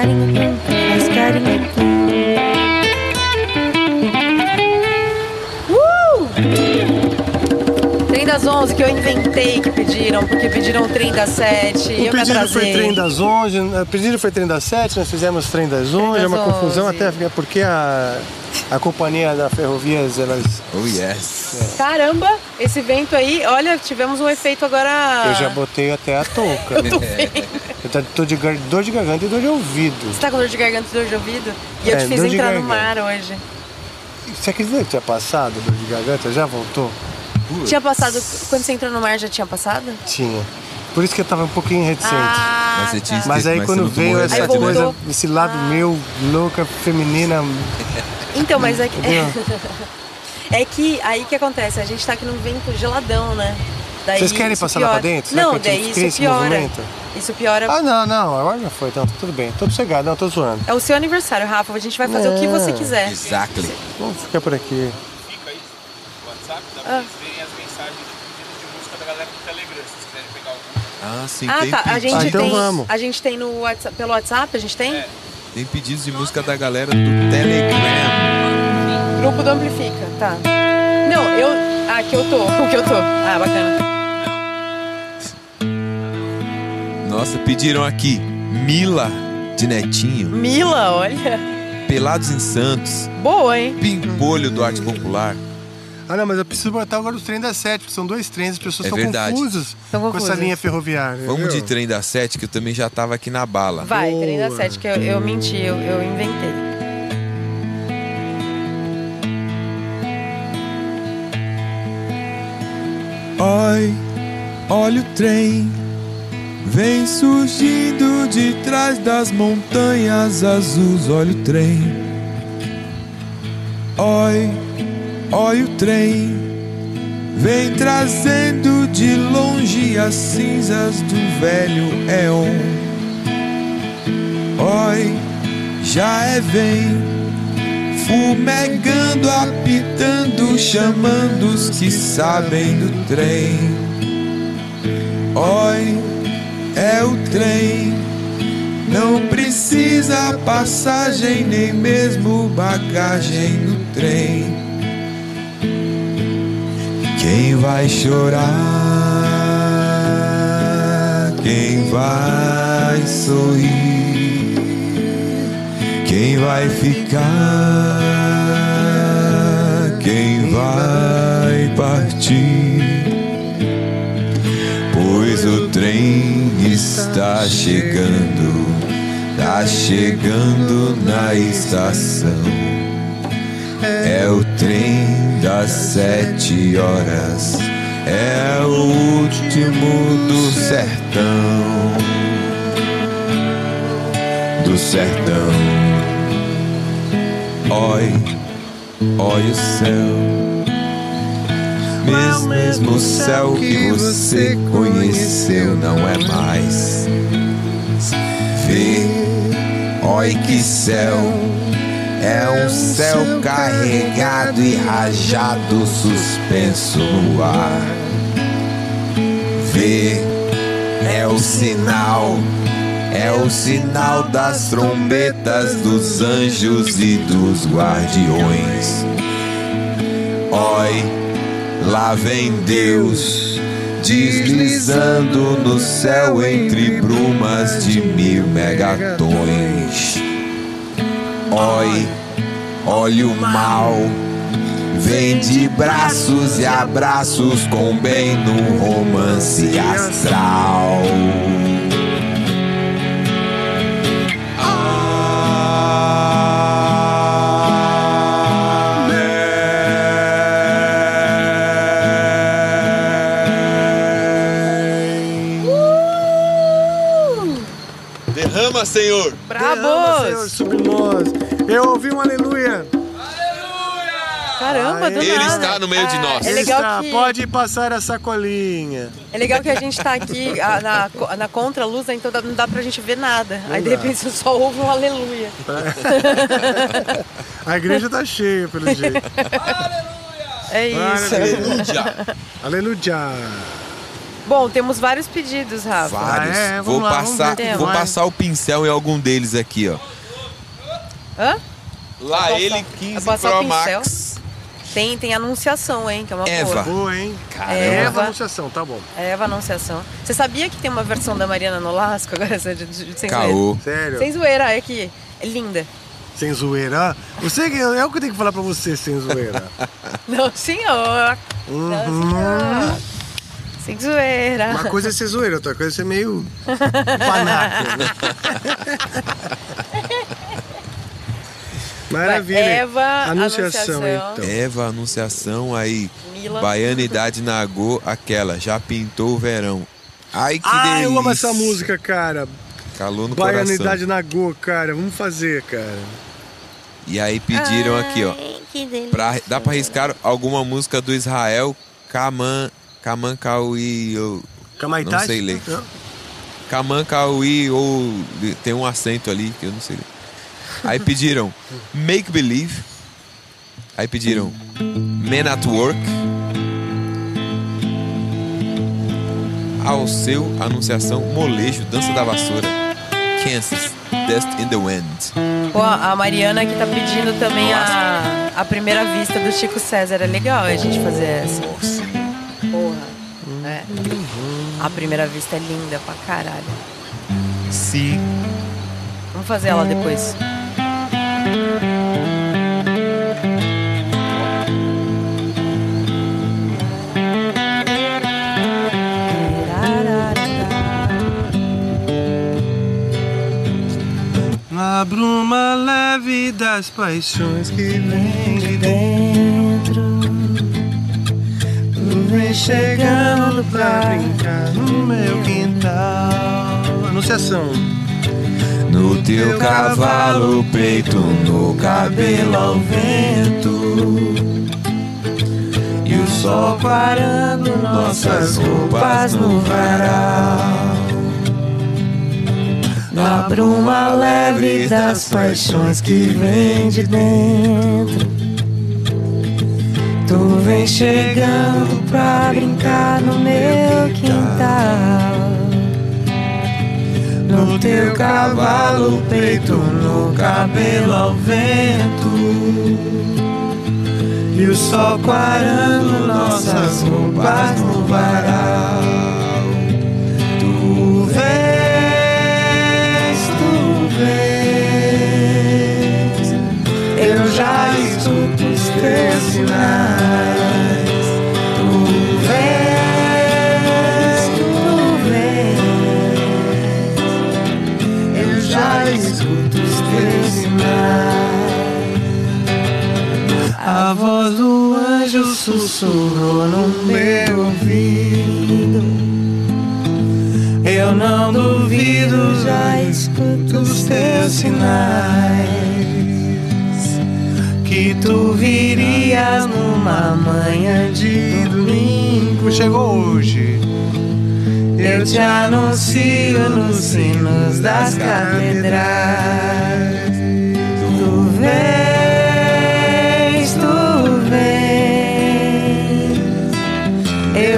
carinho faz carinho. Uh! Trem das 11 que eu inventei que pediram, porque pediram o trem das 7 e O eu me pedido foi trem das 11, o pedido foi trem das 7, nós fizemos trem das 11, é uma das confusão 11. até porque a, a companhia da Ferrovias, elas, Oh, yes. Caramba, esse vento aí, olha, tivemos um efeito agora. eu já botei até a touca. [LAUGHS] eu tô- tô de dor de garganta e dor de ouvido. Você tá com dor de garganta e dor de ouvido? E eu É, te fiz entrar no mar hoje. Você acredita que tinha passado dor de garganta? Já voltou? Tinha passado. Quando você entrou no mar já tinha passado? Tinha. Por isso que eu tava um pouquinho reticente. Ah, Mas você tinha tá. Mas aí Mas quando veio essa coisa, Voltou. esse lado meu, louca, feminina, [LAUGHS] Então, mas é que. entendeu? [LAUGHS] É que aí que acontece, a gente tá aqui num vento geladão, né? Daí Vocês querem passar lá piora. pra dentro? Não, daí isso piora. movimento? Isso piora. Ah, não, não, agora já foi, então tudo bem. Tô sossegado, não, tô zoando. É o seu aniversário, Rafa. A gente vai fazer o que você Não. quiser. Exactly. Vamos ficar por aqui. Fica aí no WhatsApp, dá pra Ah. vocês verem as mensagens de pedidos de música da galera do Telegram, se vocês quiserem pegar algum. Ah, sim, Ah, tem, tá. A gente Ah, então tem. vamos. A gente tem no WhatsApp, pelo WhatsApp, a gente tem? tem pedidos de música da galera do Telegram. Grupo do Amplifica, tá. Não, eu. Ah, que eu tô. [LAUGHS] O que eu tô. Ah, bacana. Nossa, pediram aqui Mila de Netinho, Mila, olha. Pelados em Santos, Boa, hein? Pimpolho do Arte Popular. Ah, não, mas eu preciso botar agora os trens das sete, porque são dois trens, as pessoas É estão confusas Tão com essa linha ferroviária. Vamos de trem da sete, que eu também já tava aqui na bala. Vai, Boa. 37, que eu, eu menti, eu, eu inventei. Oi, olha o trem, vem surgindo de trás das montanhas azuis. Olha o trem. Oi, olha o trem, vem trazendo de longe as cinzas do velho éon. Oi, já é vem. Fumegando, apitando, chamando os que sabem do trem. Oi, é o trem. Não precisa passagem, nem mesmo bagagem no trem. Quem vai chorar? Quem vai sorrir? Quem vai ficar? Quem vai partir? Trem está chegando, está chegando na estação. É o trem das sete horas, é o último do sertão. Do sertão. Oi, olha o céu. Mesmo, céu que você conheceu não é mais. Vê, oi que céu. É um céu carregado e rajado, suspenso no ar. Vê, é o sinal, é o sinal das trombetas dos anjos e dos guardiões. Oi, lá vem Deus, deslizando no céu entre brumas de mil megatons. Oi, olha o mal, vem de braços e abraços com bem no romance astral. Senhor! Senhor, Bravos! sobre nós. Eu ouvi um aleluia. Caramba, do Ele nada. está no meio de nós. É legal está, que... Pode passar a sacolinha. É legal que a gente tá aqui a- na, na contra-luz, então dá- não dá pra gente ver nada. Aí de dá. repente você só ouve um aleluia. [LAUGHS] A igreja tá cheia, pelo jeito. [LAUGHS] É isso. Aleluia! Aleluia. Bom, temos vários pedidos, Rafa. Vários. Ah, é? Vamos vou, lá, vamos passar, vou passar o pincel em algum deles aqui, ó. Hã? Lá Vai ele passar- 15 vai passar Pro o pincel? Max. Tem, tem anunciação, hein? Que é uma Eva. boa. Boa, hein? Caramba. Eva. Anunciação, tá bom. É Eva Anunciação. Você sabia que tem uma versão da Mariana Nolasco agora? Sem zoeira. Caô. Sério. Sem zoeira, é que é linda. Sem zoeira. Você, é o que eu tenho que falar pra você, sem zoeira. [LAUGHS] Não, senhor. Uhum. Não, senhor. Sem zoeira. Uma coisa é ser zoeira, outra coisa é ser meio [LAUGHS] panaco. né? Maravilha. Eva, Anunciação, Anunciação. então. Eva, Anunciação, aí. Mila. Baianidade Nagô, aquela. Já pintou o verão. Ai, que Ah, delícia. eu amo essa música, cara. Calor no coração. Baianidade na Go, cara. Vamos fazer, cara. E aí pediram aqui, ó. Pra, dá pra arriscar alguma música do Israel? Kaman, Ou... Kamaitachi? Não sei ler. Kauí, ou... Tem um acento ali que eu não sei ler. Aí pediram Make Believe. Aí pediram Men at Work. Ao seu anunciação Molejo, Dança da Vassoura. Kansas, Dust in the Wind. Pô, a Mariana aqui tá pedindo também a, a primeira vista do Chico César. É legal a gente fazer essa. Porra. É. A primeira vista é linda pra caralho. Sim. Vamos fazer ela depois. Na bruma leve das paixões que vem de dentro. Vem chegando pra brincar no meu quintal. Anunciação. No teu cavalo, peito, no cabelo ao vento. E o sol parando nossas roupas no varal. Na bruma leve das paixões que vem de dentro. Tu vem chegando pra brincar no meu quintal. No teu cavalo, peito, no cabelo ao vento. E o sol quarando nossas roupas no varal. Tu vês, tu vês. Eu já escuto os teus sinais. Voz do anjo sussurrou no meu ouvido. Eu não duvido, já escuto os teus sinais. Que tu virias numa manhã de domingo. Chegou hoje. Eu te anuncio nos sinos das catedrais.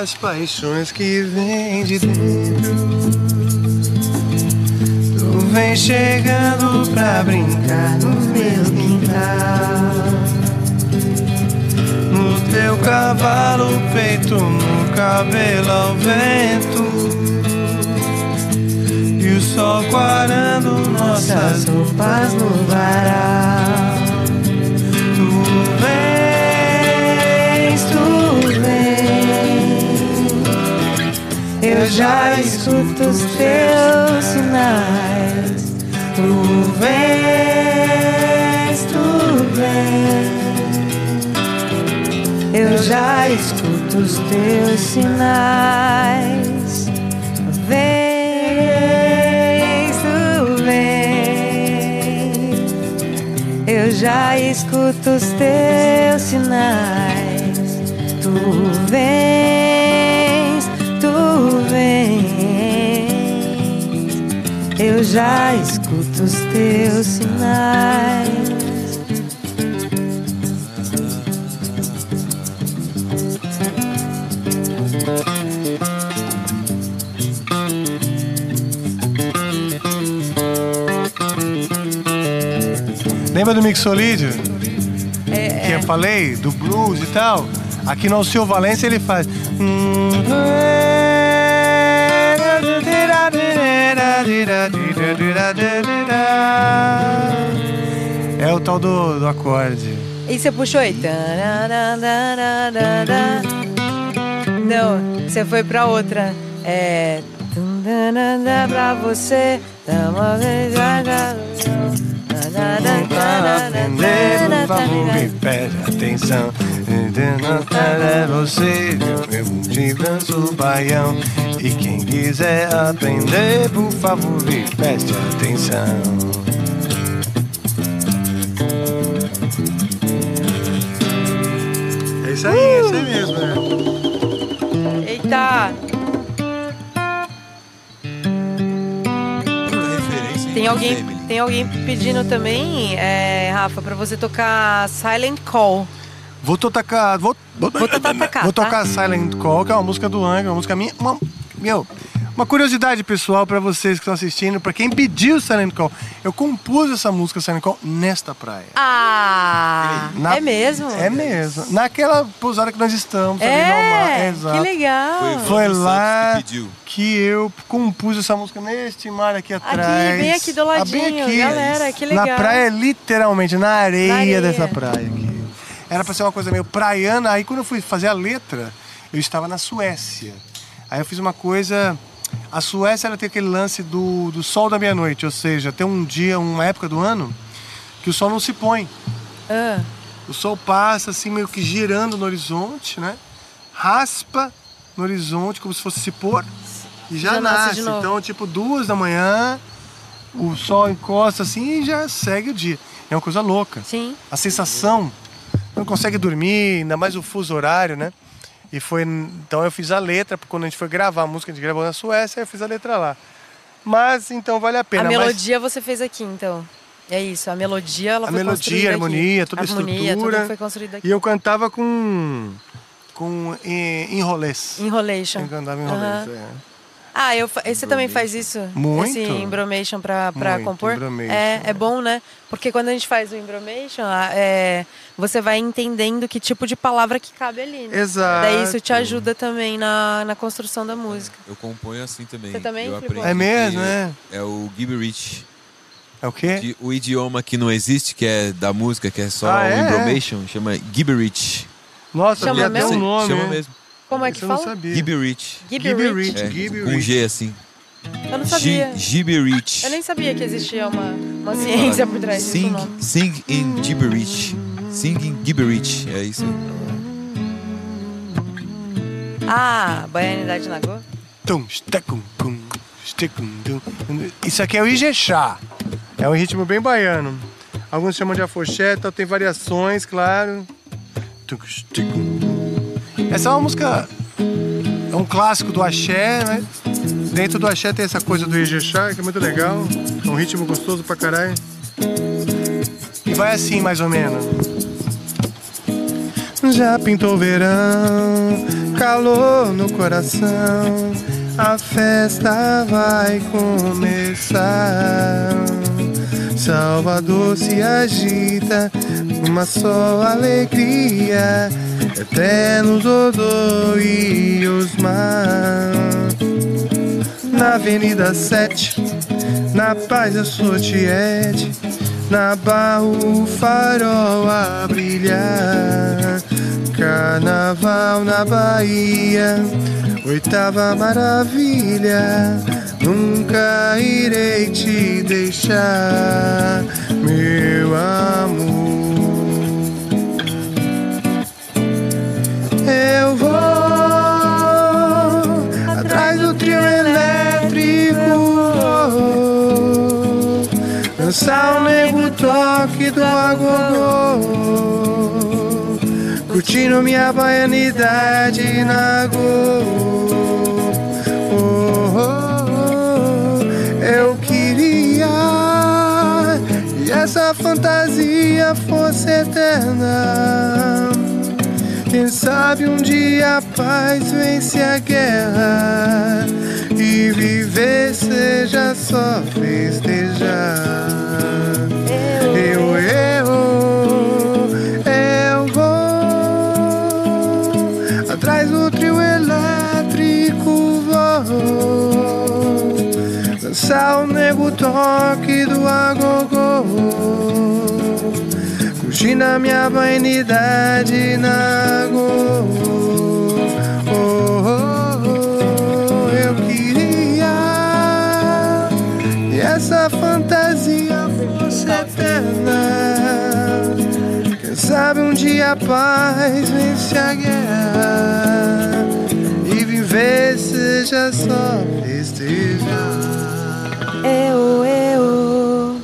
Das paixões que vem de dentro. Tu vem chegando pra brincar no meu quintal. No teu cavalo, peito, no cabelo ao vento. E o sol quarando nossas roupas no varal. Eu já escuto os teus sinais. Tu vens, tu vens. Eu já escuto os teus sinais. Vens, tu vens. Eu já escuto os teus sinais. Tu vens, vens. Eu já escuto os teus sinais. Lembra do Mixolídio? É, que eu falei, do blues e tal. Aqui no Alceu Valência ele faz. É o tal do, do acorde. E você puxou aí. Não, você foi pra outra. É. Pra você. preste atenção. É você, eu te danço baião. E quem quiser aprender, por favor, preste atenção. É isso aí, é isso aí mesmo, né? Eita! Tem em alguém, tem alguém pedindo também, é, Rafa, pra você tocar Silent Call. Vou tocar. Vou, vou, Vou tocar, tocar, vou tá? tocar Silent Call, que é uma música do Angra, uma música minha. Uma, meu, uma curiosidade pessoal pra vocês que estão assistindo, pra quem pediu Silent Call. Eu compus essa música Silent Call nesta praia. Ah! Na- é mesmo? É mesmo. Naquela pousada que nós estamos ali no mar. É, Exato. que legal. Foi, Foi lá que pediu. que eu compus essa música neste mar aqui atrás. bem aqui do Ah, ladinho, bem aqui. galera, que legal. Na praia, literalmente, na areia, Na areia. dessa praia aqui. Era pra ser uma coisa meio praiana. Aí quando eu fui fazer a letra, eu estava na Suécia. Aí eu fiz uma coisa. A Suécia ela tem aquele lance do, do sol da meia-noite, ou seja, tem um dia, uma época do ano que o sol não se põe. Ah, O sol passa assim meio que girando no horizonte, né? Raspa no horizonte como se fosse se pôr e já, Já nasce nasce. Então, tipo, duas da manhã, o sol encosta assim e já segue o dia. É uma coisa louca. sim. A sensação, não consegue dormir, ainda mais o fuso horário, né? E foi. Então eu fiz a letra, porque quando a gente foi gravar a música, a gente gravou na Suécia, eu fiz a letra lá. Mas então vale a A pena. mas- melodia você fez aqui, então. É isso, a melodia ela A foi melodia, construída a aqui. harmonia, toda a estrutura. tudo foi construído aqui. E eu cantava com. com enrolês. Enrolation. Eu cantava enrolês, é. Ah, eu, você também faz isso? Muito. Esse embromation pra, pra Muito, compor? embromation. É, é bom, né? Porque quando a gente faz o embromation, é, você vai entendendo que tipo de palavra que cabe ali, né? Exato. Daí isso te ajuda também na, na construção da música. Eu componho assim também. Você também, Eu Filipão? aprendi É mesmo, que é? É o Gibberish. É o quê? que o idioma que não existe, que é da música, que é só Ah, o é? embromation, chama Gibberish. Nossa, Chama mesmo? nome. Chama né? mesmo. Como é que Isso eu não fala? sabia. Gibberish. Gibberish? É, com G assim. Eu não sabia. Gi- Gibberish. Eu nem sabia que existia uma, uma ciência por trás disso, Sing, não. sing in gibberish. Sing in gibberish. É isso aí. Ah, Baianidade stecum, tum. Isso aqui é o Ijexá. É um ritmo bem baiano. Alguns chamam de afoxé, então tem variações, claro. Tum. Essa é uma música. É um clássico do axé, né? Dentro do axé tem essa coisa do Ijexá, que é muito legal. É um ritmo gostoso pra caralho. E vai assim, mais ou menos. Já pintou verão, calor no coração. A festa vai começar. Salvador se agita, uma só alegria. Eterno Dodô e Osmar. Na Avenida 7, na paz eu sou Tiete. Na barra o farol a brilhar. Carnaval na Bahia, oitava maravilha. Nunca irei te deixar, meu amor. Eu vou atrás do trio elétrico. Dançar o nego toque do agogô. Curtindo minha baianidade na go. Oh, oh, oh. Eu queria que essa fantasia fosse eterna. Quem sabe um dia a paz vence a guerra e viver seja só festejar. Eu, eu, eu vou atrás do trio elétrico vou dançar o nego toque do agogô. Curtindo a minha vanidade na go. Oh, oh, oh, eu queria que essa fantasia fosse eterna. Quem sabe um dia a paz vence a guerra e viver seja só festejar. Eu, eu,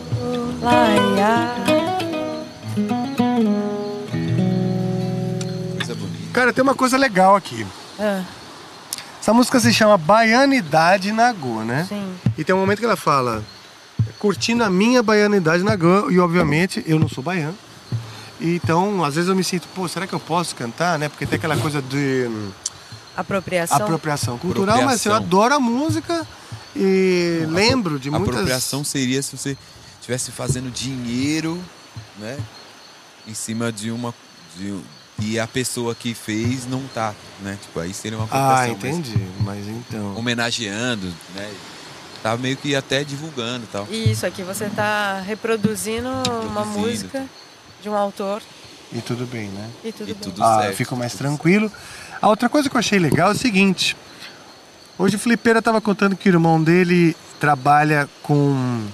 laia. Cara, tem uma coisa legal aqui. Ah, Essa música se chama Baianidade Nagô, né? sim. E tem um momento que ela fala, curtindo a minha baianidade Nagô, e obviamente eu não sou baiano. Então, às vezes eu me sinto, pô, será que eu posso cantar, né? Porque tem aquela coisa de hum, Apropriação. apropriação cultural, mas eu Apropriação. adoro a música e lembro de muitas... Apropriação seria se você estivesse fazendo dinheiro, né? Em cima de uma. de um- e a pessoa que fez não tá, né? Tipo, aí seria uma Ah, apropriação. mas entendi, mas então... Homenageando, né? Tá meio que até divulgando e tal. Isso, aqui você está reproduzindo uma Reproduzindo. música de um autor E tudo bem, né? e tudo E bem. tudo- Ah, eu certo, fico mais tranquilo. A outra coisa que eu achei legal é o seguinte. Hoje o Flipeira tava contando que o irmão dele trabalha com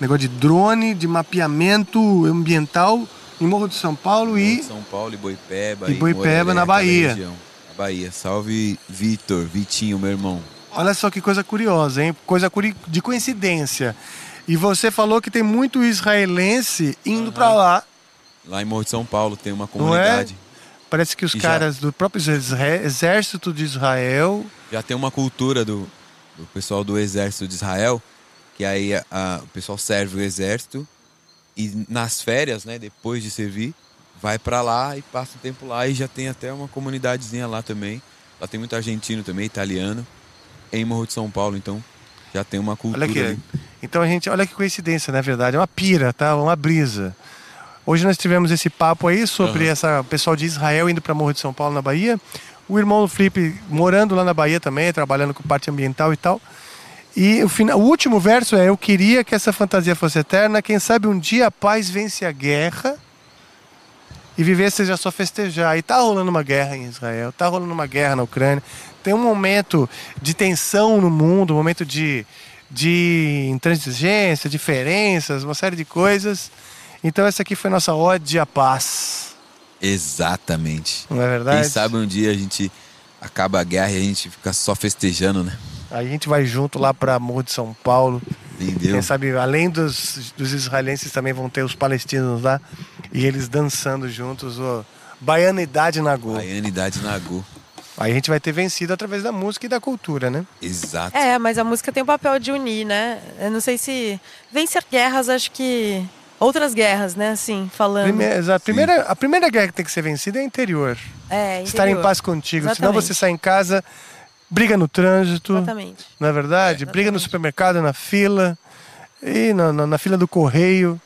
negócio de drone, de mapeamento ambiental em Morro de São Paulo e São Paulo e Boipeba. E Boipeba, na Bahia. Na Bahia. Salve Vitor, Vitinho, meu irmão. olha só que coisa curiosa, hein? Coisa de coincidência. E você falou que tem muito israelense indo pra lá. Lá em Morro de São Paulo tem uma é? comunidade. Parece que os E já- caras do próprio exército de Israel Já tem uma cultura do, do pessoal do exército de Israel, que aí a- a- o pessoal serve o exército e nas férias, né, depois de servir, vai pra lá e passa um tempo lá e já tem até uma comunidadezinha lá também. Lá tem muito argentino também, italiano, em Morro de São Paulo, então já tem uma cultura. Olha aqui. ali. Então a gente, olha que coincidência, na verdade, é uma pira, tá? Uma brisa. Hoje nós tivemos esse papo aí sobre Aham. essa pessoal de Israel indo para Morro de São Paulo na Bahia. O irmão do Felipe morando lá na Bahia também, trabalhando com parte ambiental e tal. E o, final, o último verso é: Eu queria que essa fantasia fosse eterna. Quem sabe um dia a paz vence a guerra e viver seja só festejar. E tá rolando uma guerra em Israel, tá rolando uma guerra na Ucrânia. Tem um momento de tensão no mundo, um momento de, de intransigência, diferenças, uma série de coisas. Então essa aqui foi nossa ode à paz. Exatamente. Não é verdade? Quem sabe um dia a gente acaba a guerra e a gente fica só festejando, né? A gente vai junto lá para Morro de São Paulo. Entendeu? Quem sabe, além dos, dos israelenses, também vão ter os palestinos lá. E eles dançando juntos, o Baianidade Nagô. Baianidade Nagu. Aí a gente vai ter vencido através da música e da cultura, né? Exato. É, mas a música tem o papel de unir, né? Eu não sei se. Vencer guerras, acho que outras guerras, né? Assim, falando. Primeira, exato. A primeira, a primeira guerra que tem que ser vencida é a interior. É, Estar em interior. paz contigo. Senão Exatamente. você sai em casa, briga no trânsito. Exatamente. Não é verdade? Briga no supermercado, na fila. E na, na, na fila do correio,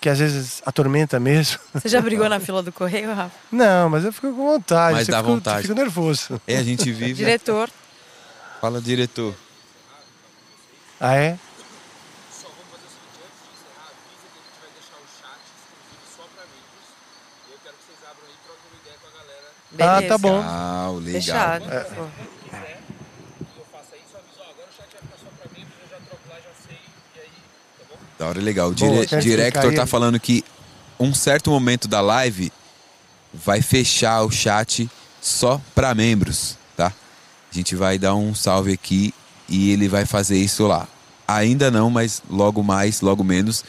que às vezes atormenta mesmo. Você já brigou na fila do correio, Rafa? Não, mas eu fico com vontade. Mas eu dá fico, vontade. Fico nervoso. É, a gente vive. Diretor. Fala, diretor. Ah, é? Ah, tá bom. Ah, legal. Fechado. Da hora legal. O Boa, dire quer Director tá falando que um certo momento da live vai fechar o chat só para membros, tá? A gente vai dar um salve aqui e ele vai fazer isso lá. Ainda não, mas logo mais, logo menos,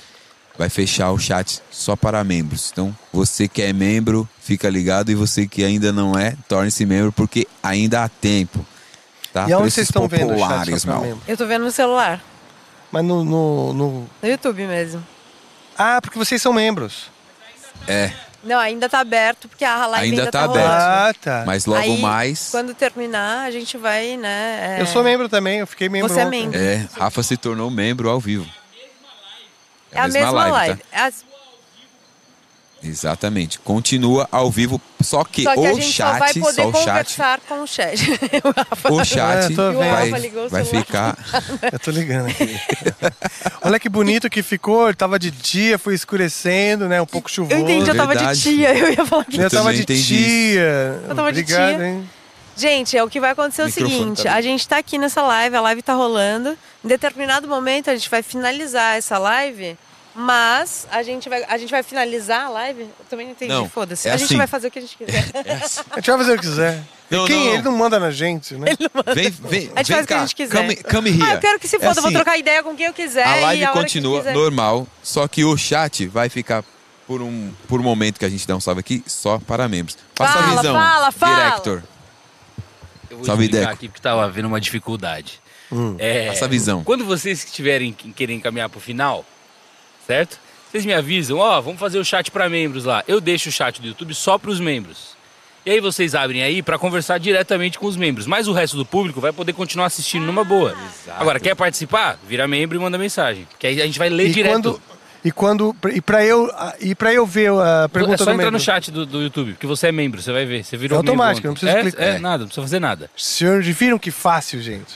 vai fechar o chat só para membros. Então, você que é membro, fica ligado e você que ainda não é, torne-se membro porque ainda há tempo. Tá? E aonde Preços vocês estão vendo o chat? Eu tô vendo no celular. Mas no, no, no- No YouTube mesmo. Ah, porque vocês são membros. É, Não, ainda tá aberto, porque a live Ainda ainda, tá tá, aberto. rolando. Ah, tá. mas logo Aí, mais. Quando terminar, a gente vai, né? é, Eu sou membro também, eu fiquei membro. Você é membro. É, Rafa se tornou membro ao vivo. É a mesma, live. tá? As- Exatamente. Continua ao vivo, só que, Só que a o gente chat, só vai poder só o chat, conversar com o chat. [LAUGHS] O Rafa- o chat É, eu vai, O vai ficar. [LAUGHS] Eu tô ligando aqui. Olha que bonito que ficou. Ele tava de dia, foi escurecendo, né? Um pouco chuvoso. Eu entendi, eu tava de tia. Eu ia falar que. Eu tava também de entendi tia. Eu tava de Obrigado, tia. hein? Gente, é o que vai acontecer é o Microfone seguinte: tá a gente tá aqui nessa live, a live tá rolando. Em determinado momento a gente vai finalizar essa live, mas a gente vai, a gente vai finalizar a live. Eu também não entendi, Não, foda-se. é a gente assim. vai fazer o que a gente quiser. [LAUGHS] A gente vai fazer o que quiser. Não, Quem? não, não. Ele não manda na gente, né? [LAUGHS] Vem, vem, A gente vem faz o que cá. a gente quiser. Come, come here. Ah, eu quero que se É foda, eu vou assim, trocar ideia com quem eu quiser. A e live continua que quiser. normal, só que o chat vai ficar por um, por um momento que a gente dá um salve aqui, só para membros. Passa Fala, a visão, fala, fala. Director. Eu vou Salve, explicar Deco. aqui porque tava havendo uma dificuldade. É, Passa a visão. Quando vocês estiverem querem caminhar pro final, certo? Vocês me avisam, ó, vamos fazer o chat para membros lá. Eu deixo o chat do YouTube só para os membros. E aí vocês abrem aí para conversar diretamente com os membros. Mas o resto do público vai poder continuar assistindo numa boa. Agora, quer participar? Vira membro e manda mensagem. Porque aí a gente vai ler E direto. quando, e quando. E pra eu, e pra eu ver a pergunta é só entrar no chat do, do YouTube, porque você é membro, você vai ver. Você virou É automático, membro não precisa é, clicar. É, nada, não precisa fazer nada. Senhores, viram que fácil, gente.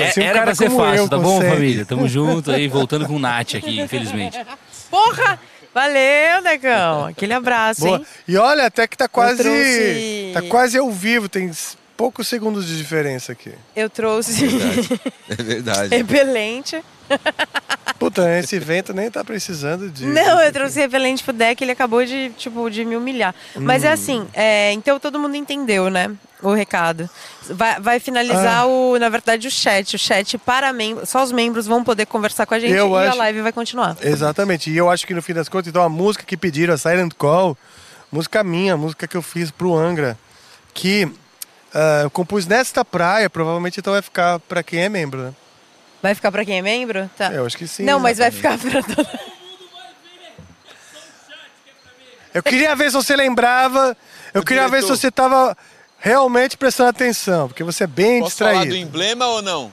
É, Se um era cara pra ser como fácil, eu tá bom, consegue. família? Tamo junto aí, voltando com o Nath aqui, infelizmente. Porra! Valeu, Negão. Aquele abraço, Boa. hein? E olha, até que tá quase. trouxe- Tá quase ao vivo, tem poucos segundos de diferença aqui. Eu trouxe É verdade. [LAUGHS] repelente. Puta, esse vento nem tá precisando de. Não, eu trouxe repelente pro deck, ele acabou de, tipo, de me humilhar. Mas Hum. é assim, é, então todo mundo entendeu, né? O recado. Vai, vai finalizar, Ah. o, na verdade, o chat. O chat para membros. Só os membros vão poder conversar com a gente Eu e a acho- live vai continuar. Exatamente. E eu acho que no fim das contas, então a música que pediram, a Silent Call, música minha, música que eu fiz pro Angra, que ah, eu compus nesta praia, provavelmente então vai ficar pra quem é membro, né? Vai ficar pra quem é membro? Tá. Eu acho que sim. Não, mas vai ficar pra todo Eu queria ver se você lembrava, eu Ô, queria ver se diretor. você tava realmente prestando atenção, porque você é bem Posso falar distraído. do emblema ou não?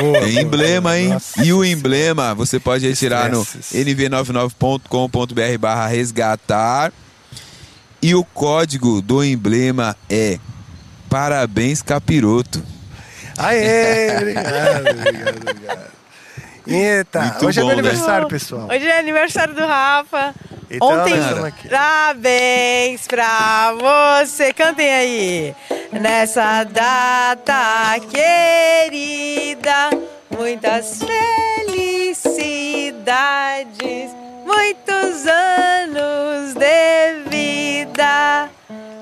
Boa, Tem emblema, hein? Nossa. E o emblema você pode retirar no Estresses. nv99.com.br barra resgatar. E o código do emblema é Parabéns Capiroto. Aê, [LAUGHS] obrigado, obrigado, obrigado. Eita, Muito hoje é meu bom, né? aniversário, pessoal. Hoje é aniversário do Rafa. Então, Ontem. Parabéns pra você. Cantem aí. Nessa data querida, muitas felicidades, muitos anos de vida.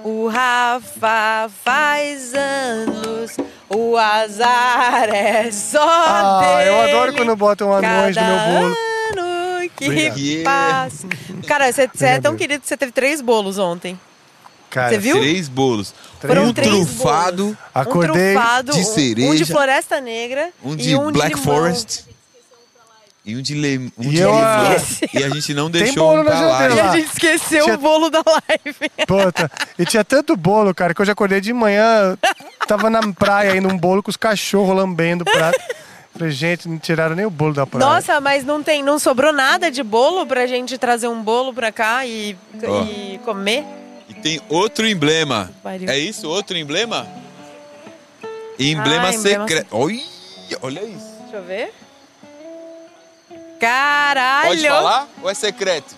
O Rafa faz anos, o azar é só Ah, eu dele. adoro quando botam anões no meu Cada bolo. ano que Obrigado. Passa. Cara, você, é tão querido que você teve três bolos ontem. Cara, Você viu? Três bolos. Foram um três trufado, bolos. Acordei um trufado, de um- Um de cereja, floresta negra um e de um Black de. Forest e um de, le... um E de eu, limão. E a gente não deixou bolo um na pra lá. E a gente esqueceu Tinha- o bolo da live. Puta, e tinha tanto bolo, cara, que eu já acordei de manhã, tava na praia ainda um bolo com os cachorros lambendo o prato. Falei, gente, não tiraram nem o bolo da praia. Nossa, mas não tem, não sobrou nada de bolo pra gente trazer um bolo pra cá e, Ó. e comer? E tem outro emblema. É isso? Outro emblema? Emblema Ah, emblema secreto. Olha, olha isso. Deixa eu ver. Caralho! Pode falar ou é secreto?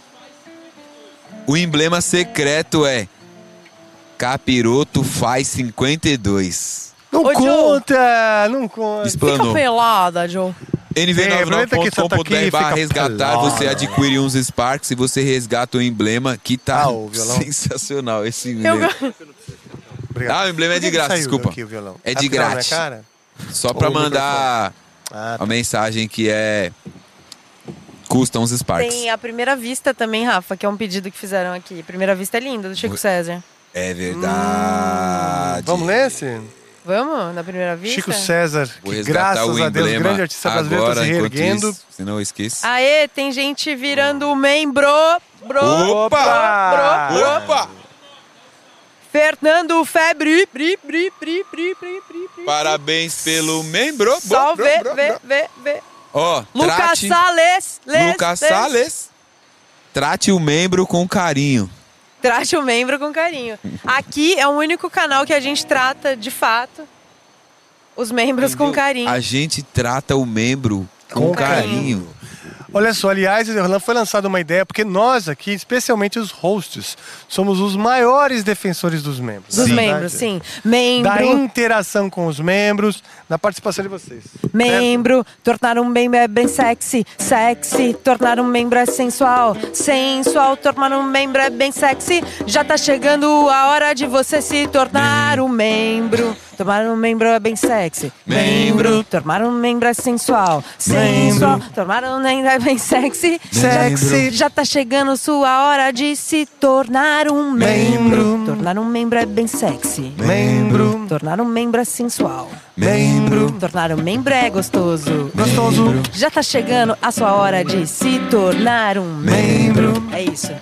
O emblema secreto é Capiroto faz 52. Não Ô, Joe. conta, não conta. Fica Explanou. pelada, Joe. É, aproveita que você tá aqui e nv99.com.br barra resgatar, você adquire uns Sparks e você resgata o emblema que tá Ah, sensacional esse Eu, emblema. Obrigado. Ah, o emblema é de graça, desculpa. o violão? É de tá grátis. cara? Só pra Ou mandar Ah, a mensagem que é custa uns Sparks. tem a primeira vista também, Rafa, que é um pedido que fizeram aqui. Primeira vista é linda, do Chico César. É verdade. Vamos nesse? Vamos na primeira vista? Chico César, que graças o a Deus, grande artista brasileiro, tá se reerguendo. isso, senão eu esqueço. Aê, tem gente virando membro. Bro, Opa! bro, bro. Opa! Fernando Febre. Bri, bri, bri, bri, bri, bri, bri. Parabéns pelo membro. Bro, Salve, bro, bro, vê, bro. vê, vê. Ó, Lucas trate, Salles. Les, Lucas les. Salles. Trate o membro com carinho. Trate o membro com carinho. Aqui é o único canal que a gente trata, de fato, os membros com Entendeu? carinho. A gente trata o membro com, Com carinho. Olha só, aliás, foi lançada uma ideia, porque nós aqui, especialmente os hosts, somos os maiores defensores dos membros. Dos membros, sim. Membro, Da interação com os membros, da participação de vocês. membro, tornar um membro é bem sexy, sexy, tornar um membro é sensual, sensual, tornar um membro é bem sexy. Já tá chegando a hora de você se tornar um membro. Tornar um membro é bem sexy. Membro. Tornar um membro é sensual. Sensual. Tornar um membro é bem sexy. Sexy. Já tá chegando sua hora de se tornar um Membro. membro. Tornar um membro é bem sexy. Membro. Tornar um membro é sensual. Membro. Tornar um membro é gostoso. Gostoso. Já tá chegando a sua hora de se tornar um membro. É isso.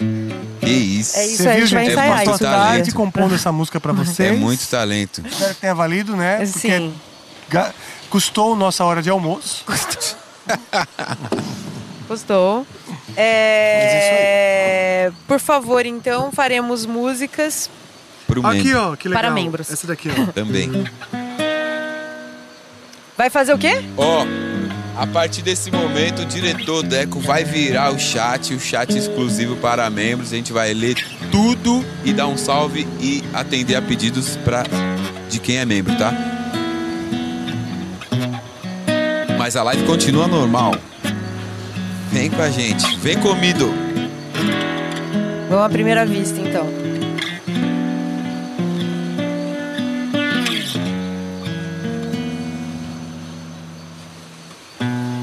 Que isso. É isso Você aí, a viu, gente vai gente? É ensaiar muito isso. talento. tarde compondo essa música pra vocês. É muito talento. Espero que tenha valido, né? Porque Sim. ga- custou nossa hora de almoço. Gostou. [LAUGHS] É... Por favor, então, faremos músicas. Pro Aqui, ó, que legal. Para membros. Essa daqui, ó. também. Vai fazer o quê? Ó, a partir desse momento, o diretor Deco vai virar o chat, o chat exclusivo para membros. A gente vai ler tudo e dar um salve e atender a pedidos pra, de quem é membro, tá? Mas a live continua normal. Vem com a gente, vem comigo. Vamos à primeira vista, então.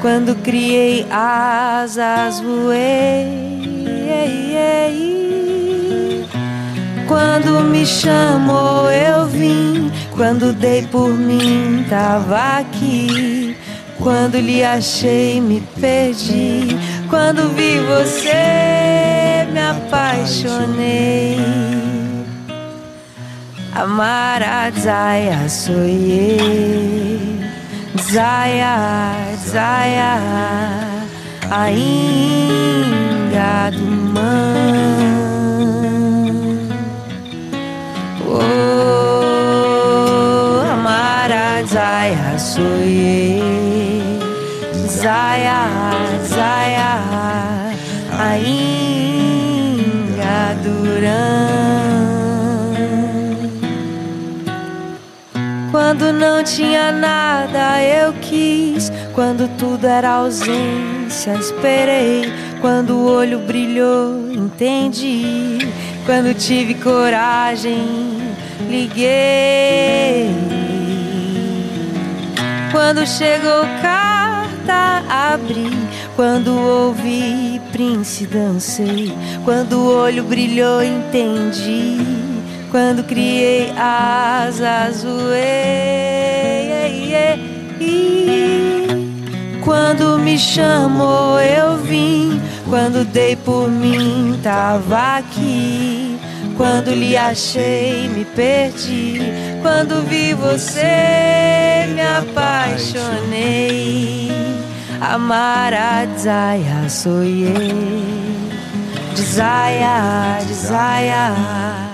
Quando criei asas, voei. Quando me chamou, eu vim. Quando dei por mim, tava aqui. Quando lhe achei, me perdi. Quando vi você, me apaixonei. Amara Zaya soye Zaya, Zaya Ainda do man Oh, Amara Zaya soye Zaya, Zaya Ainda Duran Quando não tinha nada, eu quis. Quando tudo era ausência, esperei. Quando o olho brilhou, entendi. Quando tive coragem, liguei. Quando chegou carta, abri. Quando ouvi Prince, dancei. Quando o olho brilhou, entendi. Quando criei asas. E quando me chamou, eu vim. Quando dei por mim, tava aqui. Quando lhe achei, me perdi. Quando vi você, me apaixonei. Amara Desaya, sonhei. Desaya, desaya.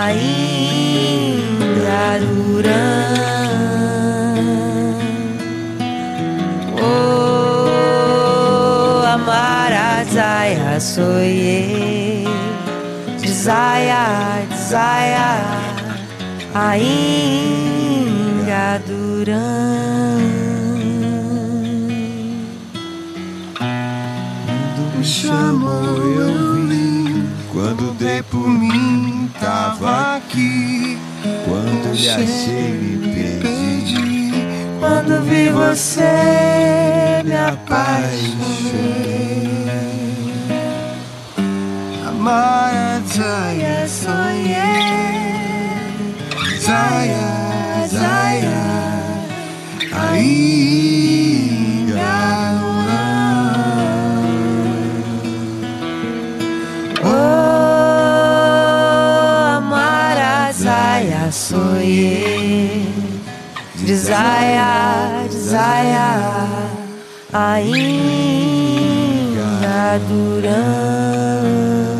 Ainda durando. Oh, Amara Desaya, sonhei. Desaya, desaya, ainda durando. me chamou, eu vim. Quando dei por mim, tava aqui. Quando lhe achei, me perdi. Quando vi você, me apaixonei. Amara Zaya, sonhei. Zaya, Zaya, ainda sonhei. Desaya, desaya, ainda durando.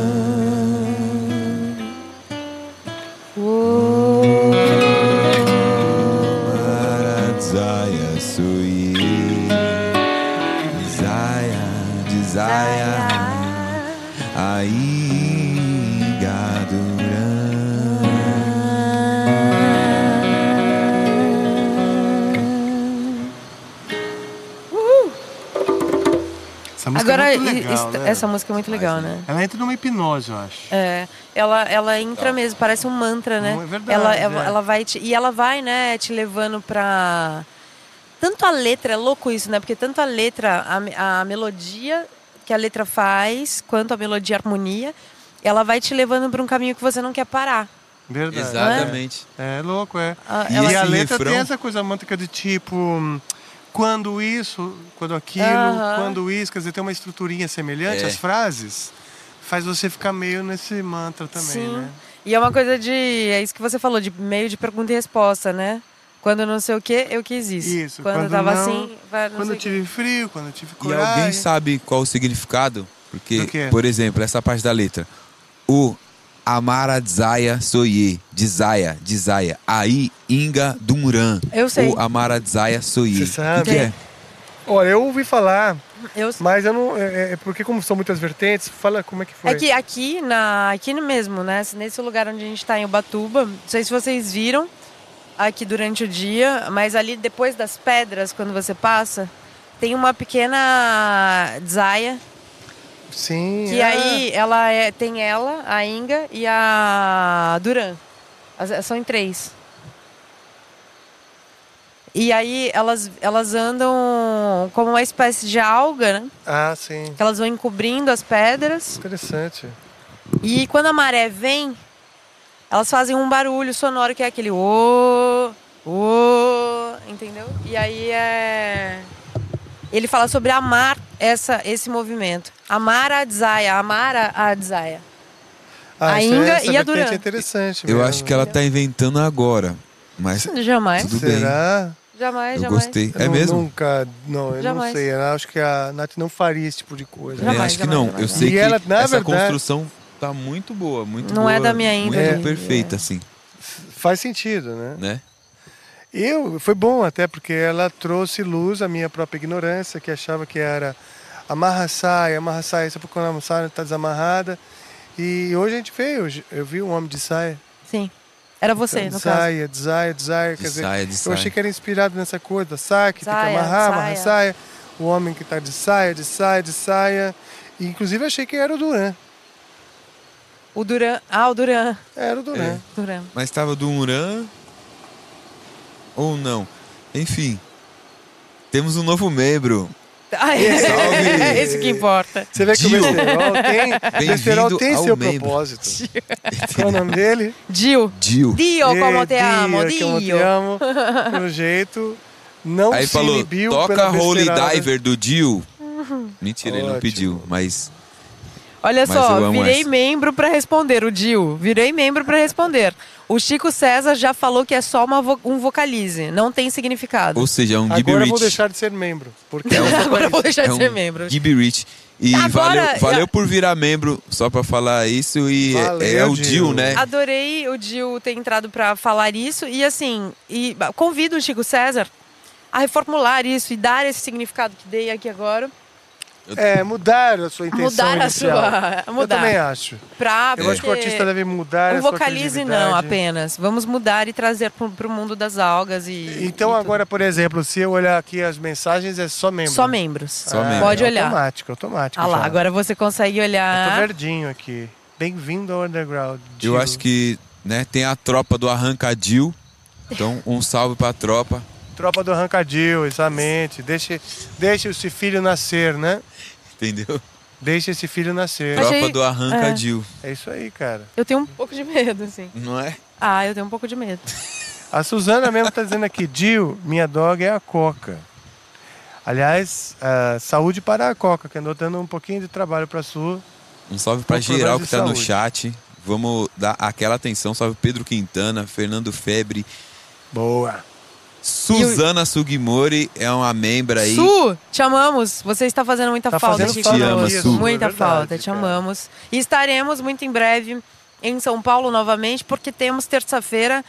Essa música Agora, é muito legal, né? essa música é muito legal, né? Ela entra numa hipnose, eu acho. É, ela, ela entra mesmo, parece um mantra, né? É verdade, ela, ela, é. ela vai te, e ela vai, né, te levando pra. Tanto a letra, é louco isso, né? Porque tanto a letra, a, a melodia que a letra faz, quanto a melodia e a harmonia, ela vai te levando pra um caminho que você não quer parar. Verdade. Exatamente. É louco, é. Ah, E, ela- a letra refrão- tem essa coisa mântrica de tipo. Quando isso, quando aquilo, quando isso, quer dizer, tem uma estruturinha semelhante, É. as frases, faz você ficar meio nesse mantra também, Sim. né? E é uma coisa de. É isso que você falou, de meio de pergunta e resposta, né? Quando não sei o que, eu quis isso. Isso, Quando, quando tava não- assim, vai não Quando tive frio, quando eu tive E coragem. alguém sabe qual o significado? Porque, por exemplo, essa parte da letra. O Amara Dzaya Soye, Dzaya, Dzaya, Aí Inga Dumran. Eu sei. O Amara Dzaya Soye. Você sabe? O que é? Olha, eu ouvi falar, Eu mas eu não. É, é porque, como são muitas vertentes, fala como é que foi. É que aqui, na, aqui mesmo, né? Nesse lugar onde a gente está em Ubatuba, não sei se vocês viram aqui durante o dia, mas ali depois das pedras, quando você passa, tem uma pequena zaia, Sim. que ah, aí ela é, tem ela, a Inga e a Duran. As- São em três. E aí elas, elas andam como uma espécie de alga, né? Ah, sim. Que elas vão encobrindo as pedras. Interessante. E quando a maré vem, elas fazem um barulho sonoro que é aquele ô, ô, entendeu? E aí é ele fala sobre amar essa esse movimento. Amar a Dzaya, amar a a Dzaya. Ah, A Inga essa e a Duran. é interessante. Eu acho que ela tá inventando agora. Mas [LAUGHS] Jamais, tudo bem. Será? jamais, Eu jamais. gostei. Eu É não- mesmo? Nunca. Não, eu Jamais. não sei. Eu acho que a Nath não faria esse tipo de coisa. Jamais, acho que não. jamais, Eu sei E que ela, na essa verdade- construção tá muito boa, muito Não boa. é da minha índole. Muito perfeita, assim, Faz sentido, né? né? Eu, foi bom até porque ela trouxe luz à minha própria ignorância, que achava que era amarra saia, amarra saia, só porque quando a saia está desamarrada. E hoje a gente veio, eu, eu vi um homem de saia. Sim. Era você, Então, no caso. saia, desaia, desaia. De Quer dizer, saia, de eu saia. achei que era inspirado nessa coisa da saia, que tem Saia, que amarrar, amarrar saia. saia. o homem que tá de saia, de saia, de saia. E, inclusive achei que era o Duran. O Duran. Ah, o Duran. Era o Duran. Duran. Mas tava do Uran ou não? Enfim, temos um novo membro. Ah, Salve! é [LAUGHS] isso que importa. Você vê que Gil. o besterol tem, besterol tem seu membro. propósito. Qual é o nome dele? Dio. Dio. Dio, como te Dio, amo, Como te Dio. amo. Pelo jeito, não Aí se falou, inibiu toca Holy. Diver do Dio. Mentira, ele não Ótimo. pediu, mas Olha Mas só, virei essa. membro pra responder, o Dio. Virei membro pra responder. O Chico César já falou que é só uma vo- um vocalize, não tem significado. ou seja, é um Gibby Agora eu vou deixar de ser membro. Porque [LAUGHS] Agora eu vou deixar É de um ser membro. Gibby Rich. E Agora, valeu, valeu já- por virar membro, só pra falar isso. E é- Valeu, é, o Dio. Dio, né? Adorei o Dio ter entrado pra falar isso e assim, e convido o Chico César a reformular isso e dar esse significado que dei aqui agora é, mudar a sua intenção Mudar a inicial. sua- Eu mudar. também acho. pra Eu acho que o artista deve mudar um a sua vocalize não apenas. Vamos mudar e trazer pro, pro mundo das algas e Então e agora, por exemplo, se eu olhar aqui as mensagens, é só tudo. membro. só membros. Só Ah, membro. Pode é olhar. Automático, automático. Ah lá, já. agora você consegue Eu tô olhar. verdinho aqui. Bem-vindo ao Underground. Eu Dio. acho que né, tem a tropa do Arrancadil. Então, um salve pra tropa. Tropa do Arrancadil, exatamente. Deixe, deixe esse filho nascer, né? Entendeu? Deixe esse filho nascer. Achei- Tropa do Arrancadil. É isso aí, cara. Eu tenho um pouco de medo, assim. Não é? Ah, eu tenho um pouco de medo. A Suzana mesmo tá dizendo aqui, Dio, minha dog é a Coca. Aliás, ah, saúde para a Coca, que andou dando um pouquinho de trabalho para a Su. Um salve pra Com geral que de tá no chat. Vamos dar aquela atenção. Salve Pedro Quintana, Fernando Febre. Boa. Suzana Sugimori é uma membra aí. Su, te amamos. Você está fazendo muita Tá falta fazendo aqui falta conosco. aqui, Su. Muita É verdade, falta, te cara. amamos. E estaremos muito em breve em São Paulo novamente, porque temos terça-feira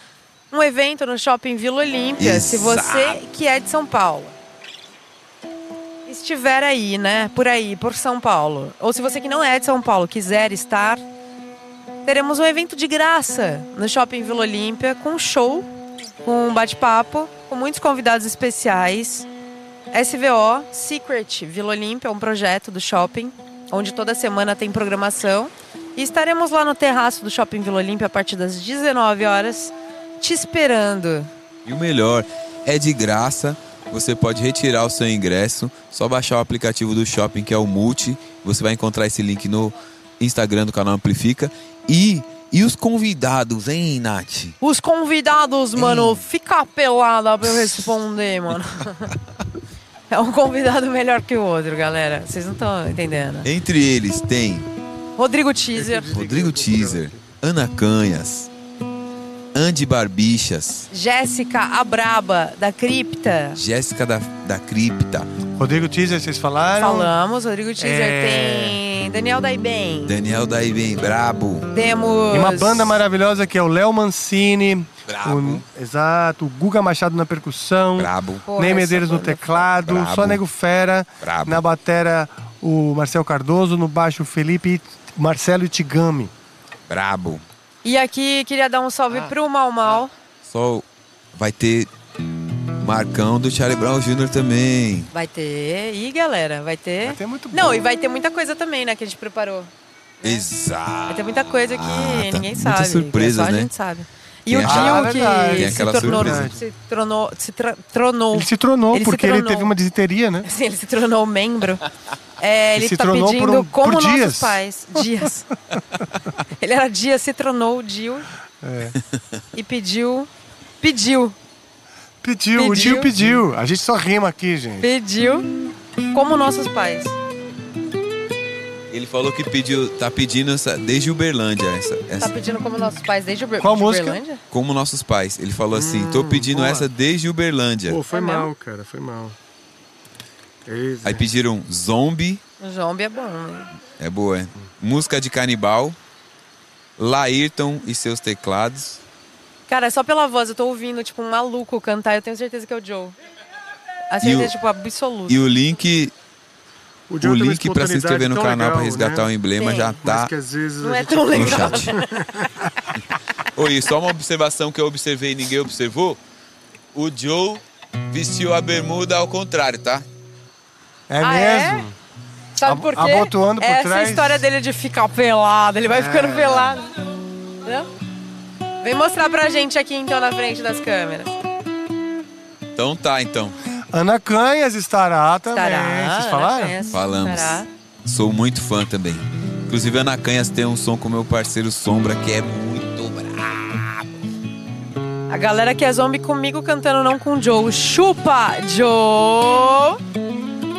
um evento no Shopping Vila Olímpia. Se você que é de São Paulo estiver aí, né, por aí, por São Paulo, ou se você que não é de São Paulo quiser estar, teremos um evento de graça no Shopping Vila Olímpia com um show, com um bate-papo, com muitos convidados especiais. SVO Secret Vila Olímpia, um projeto do shopping, onde toda semana tem programação. E estaremos lá no terraço do Shopping Vila Olímpia a partir das 19 horas, te esperando. E o melhor, é de graça. Você pode retirar o seu ingresso, só baixar o aplicativo do shopping que é o Multi. Você vai encontrar esse link no Instagram do canal Amplifica. E, e os convidados, hein, Nath? Os convidados, mano, fica pelada pra eu responder, mano. [LAUGHS] É um convidado melhor que o outro, galera. Vocês não estão entendendo. Entre eles tem Rodrigo Teaser, Rodrigo Teaser, Ana Canhas, Andy Barbichas, Jéssica Abraba, da Cripta. Jéssica da, da Cripta, Rodrigo Teaser, vocês falaram? Falamos, Rodrigo Teaser É. tem Daniel Daiben. Daniel Daiben Brabo, Temos. E uma banda maravilhosa que é o Léo Mancini. Brabo. o- exato. O Guga Machado na percussão. Brabo, Ney Medeiros no teclado. Brabo. Só Nego Fera. Brabo. Na batera, o Marcel Cardoso. No baixo, o Felipe Marcelo Itigami. Brabo. E aqui queria dar um salve pro Mal Mal. Só vai ter Marcão do Charlie Brown Jr. também. Vai ter. E galera, vai ter. Vai ter muito Não, bom. e vai ter muita coisa também, né, que a gente preparou. Exato. Vai ter muita coisa que Ah, tá. ninguém Muitas sabe. surpresas, só a né? gente sabe. E Tem o Dio Ah, que se tornou, se tronou, se tra- tronou. Ele se tronou Ele se porque ele tronou. teve uma disenteria, né? Sim, ele se tornou membro. É, ele se tá tronou por pedindo um- como por nossos dias. pais. Dias. [LAUGHS] ele era Dias, se tronou o Dio É. e pediu. Pediu. Pediu, o Pediu. tio pediu. A gente só rima aqui, gente. Pediu como nossos pais. Ele falou que pediu, tá pedindo essa, desde Uberlândia, essa, Tá essa, pedindo como nossos pais desde Uber... Qual de música? Uberlândia? como nossos pais. Ele falou assim, tô pedindo boa. essa desde Uberlândia. Pô, foi É mal, mesmo? cara, foi mal. Aí pediram Zombie, O Zombie é bom, né? é boa, é. Música de canibal, Laírton e seus teclados. Cara, só pela voz, eu tô ouvindo, tipo, um maluco cantar, eu tenho certeza que é o Joe. A certeza, o- tipo, absoluta. E o link, o, o link pra se inscrever no canal pra legal, resgatar né? o emblema Tem. já tá que às vezes Não a é tão no legal. chat. [LAUGHS] [LAUGHS] Oi, só uma observação que eu observei e ninguém observou. O Joe vestiu a bermuda ao contrário, tá? É Ah, mesmo? Sabe Abo- por quê? abotoando por Essa trás. história dele de ficar pelado, ele vai É. ficando pelado. Entendeu? Vem mostrar pra gente aqui então na frente das câmeras. Então tá, então. Ana Canhas estará também. Estará, Vocês falaram? Ana Canhas Falamos. estará. Sou muito fã também. Inclusive, Ana Canhas tem um som com meu parceiro Sombra, que é muito brabo. A galera que é zombie comigo cantando não com o Joe. Chupa, Joe!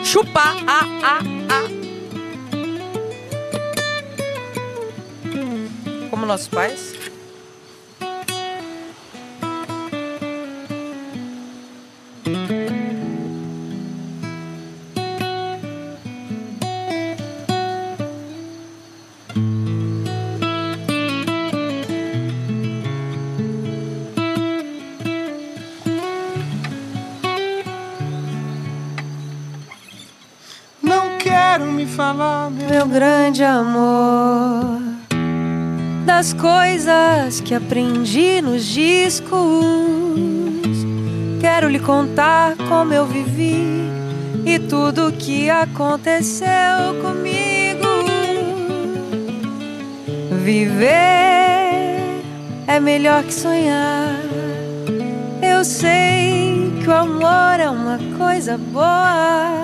Chupa, a, a, a. Como nossos pais? Meu. Grande amor, das coisas que aprendi nos discos, quero lhe contar como eu vivi e tudo que aconteceu comigo. Viver é melhor que sonhar. Eu sei que o amor é uma coisa boa.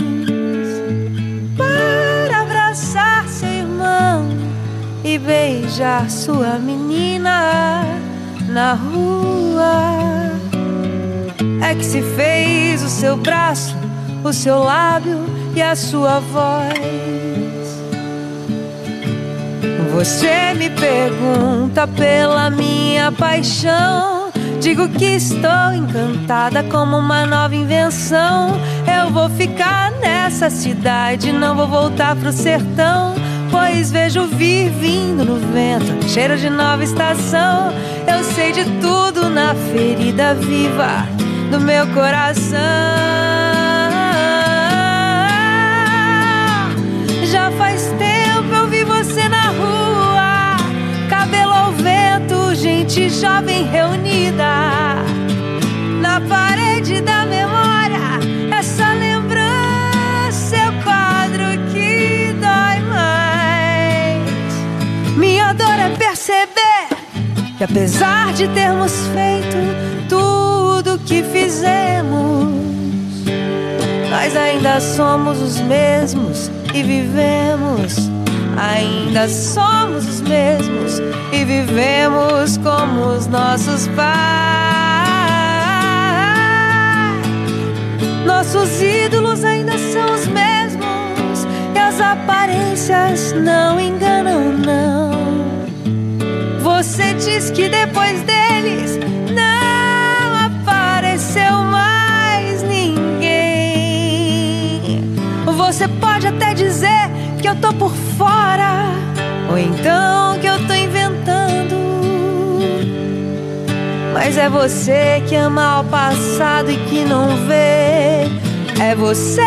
abraçar seu irmão e beijar sua menina na rua. É que se fez o seu braço, o seu lábio e a sua voz. Você me pergunta pela minha paixão. Digo que estou encantada como uma nova invenção. Eu vou ficar nessa cidade, não vou voltar pro sertão. Pois vejo vir vindo no vento, cheiro de nova estação. Eu sei de tudo na ferida viva do meu coração. Gente jovem reunida. Na parede da memória, essa lembrança é o quadro que dói mais. Minha dor é perceber que apesar de termos feito tudo que fizemos, nós ainda somos os mesmos e vivemos. Ainda somos os mesmos e vivemos como os nossos pais. Nossos ídolos ainda são os mesmos e as aparências não enganam, não. Você diz que depois deles que eu tô por fora, ou então que eu tô inventando. Mas é você que ama o passado e que não vê. É você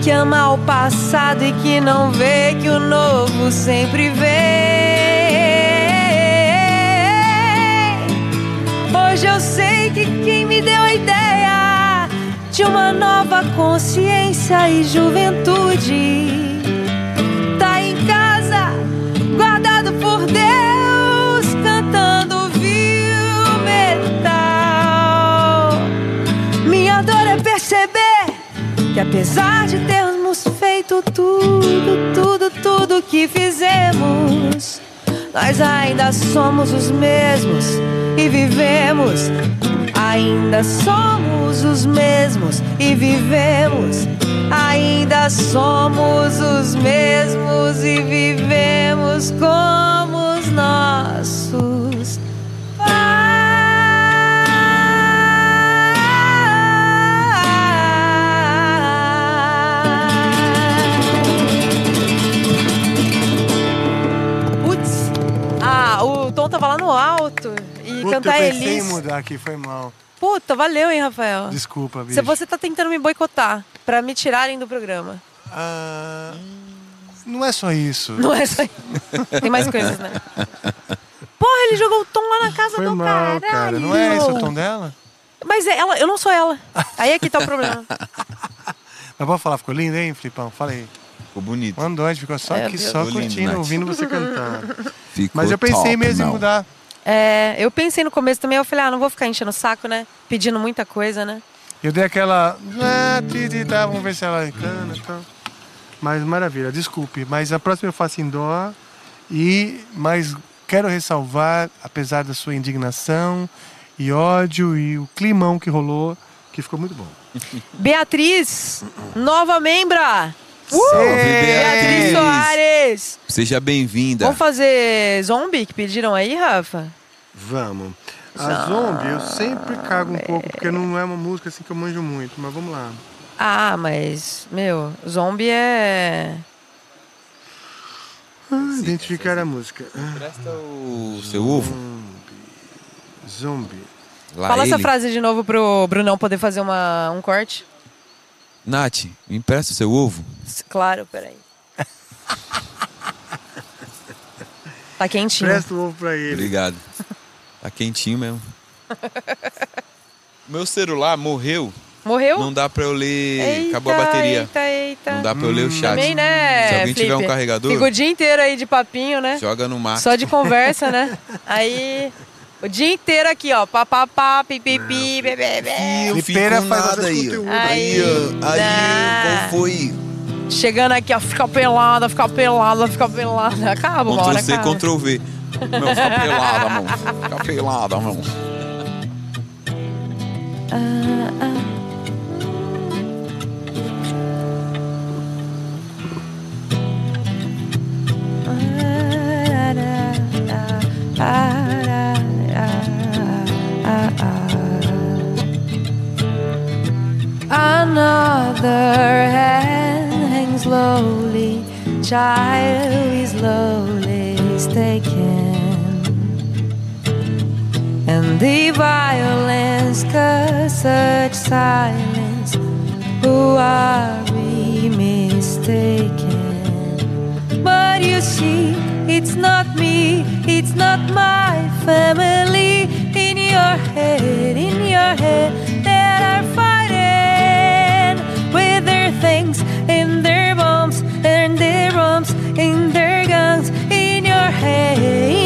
que ama o passado e que não vê que o novo sempre vem. Hoje eu sei que quem me deu a ideia de uma nova consciência e juventude perceber que apesar de termos feito tudo, tudo, tudo que fizemos, nós ainda somos os mesmos e vivemos. Ainda somos os mesmos e vivemos. Ainda somos os mesmos e vivemos como os nossos cantar eu pensei em Elis. mudar aqui, foi mal. Puta, valeu, hein, Rafael? Desculpa, bicho. Se você tá tentando me boicotar pra me tirarem do programa. Ah, não é só isso. Não é só Tem mais coisas, né? Porra, ele jogou o tom lá na casa Foi do mal, caralho. cara. Não é esse o tom dela? Mas é ela, eu não sou ela. Aí é que tá o problema. [LAUGHS] Mas pode falar, ficou lindo, hein, Flipão? Falei. Ficou bonito. Mandou, a gente ficou só É, aqui, só Ficou lindo, curtindo, Nath. ouvindo você cantar. Ficou Mas eu pensei top, mesmo em não. mudar. É, eu pensei no começo também, eu falei, ah, não vou ficar enchendo o saco, né? Pedindo muita coisa, né? Eu dei aquela. Ah, ti, ti, tá, vamos ver se ela encana e tal. Mas maravilha, desculpe. Mas a próxima eu faço em dó. E, mas quero ressalvar, apesar da sua indignação e ódio e o climão que rolou, que ficou muito bom. Beatriz, nova membra! Salve, Beatriz Beatriz! Soares! Seja bem-vinda. Vamos fazer zombie que pediram aí, Rafa? Vamos. A zombie eu sempre cago um pouco, porque não é uma música assim que eu manjo muito, mas vamos lá. Ah, mas, meu, zombie é. Ah, identificar a música. Ah, Presta o seu ovo. Zombie. Lá Fala essa ele. frase de novo pro Brunão poder fazer uma, um corte. Nath, me empresta o seu ovo. Claro, peraí. Tá quentinho. Presta o ovo pra ele. Obrigado. Tá quentinho mesmo. Meu celular morreu. Morreu? Não dá pra eu ler. Eita, Acabou a bateria. Eita, eita. Não dá pra eu ler o chat. Também, né? Se alguém tiver um carregador, Fica o dia inteiro aí de papinho, né? joga no mar. Só de conversa, né? [LAUGHS] Aí. O dia inteiro aqui, ó. Papapá, pipipi, bebê. Flipeira faz nada aí. conteúdo. Aí, aí, dá. qual foi? Chegando aqui, ó. Fica pelada, fica pelada, fica pelada. Acaba, Ctrl hora C, acaba. Ctrl V. Meu, fica pelada, mano. Fica pelada, mano. Another hand hangs slowly, child is slowly taken. And the violence cause such silence. Who are we mistaken? But you see, it's not me, it's not my family. In your head, in your head, that are in their guns. In your head,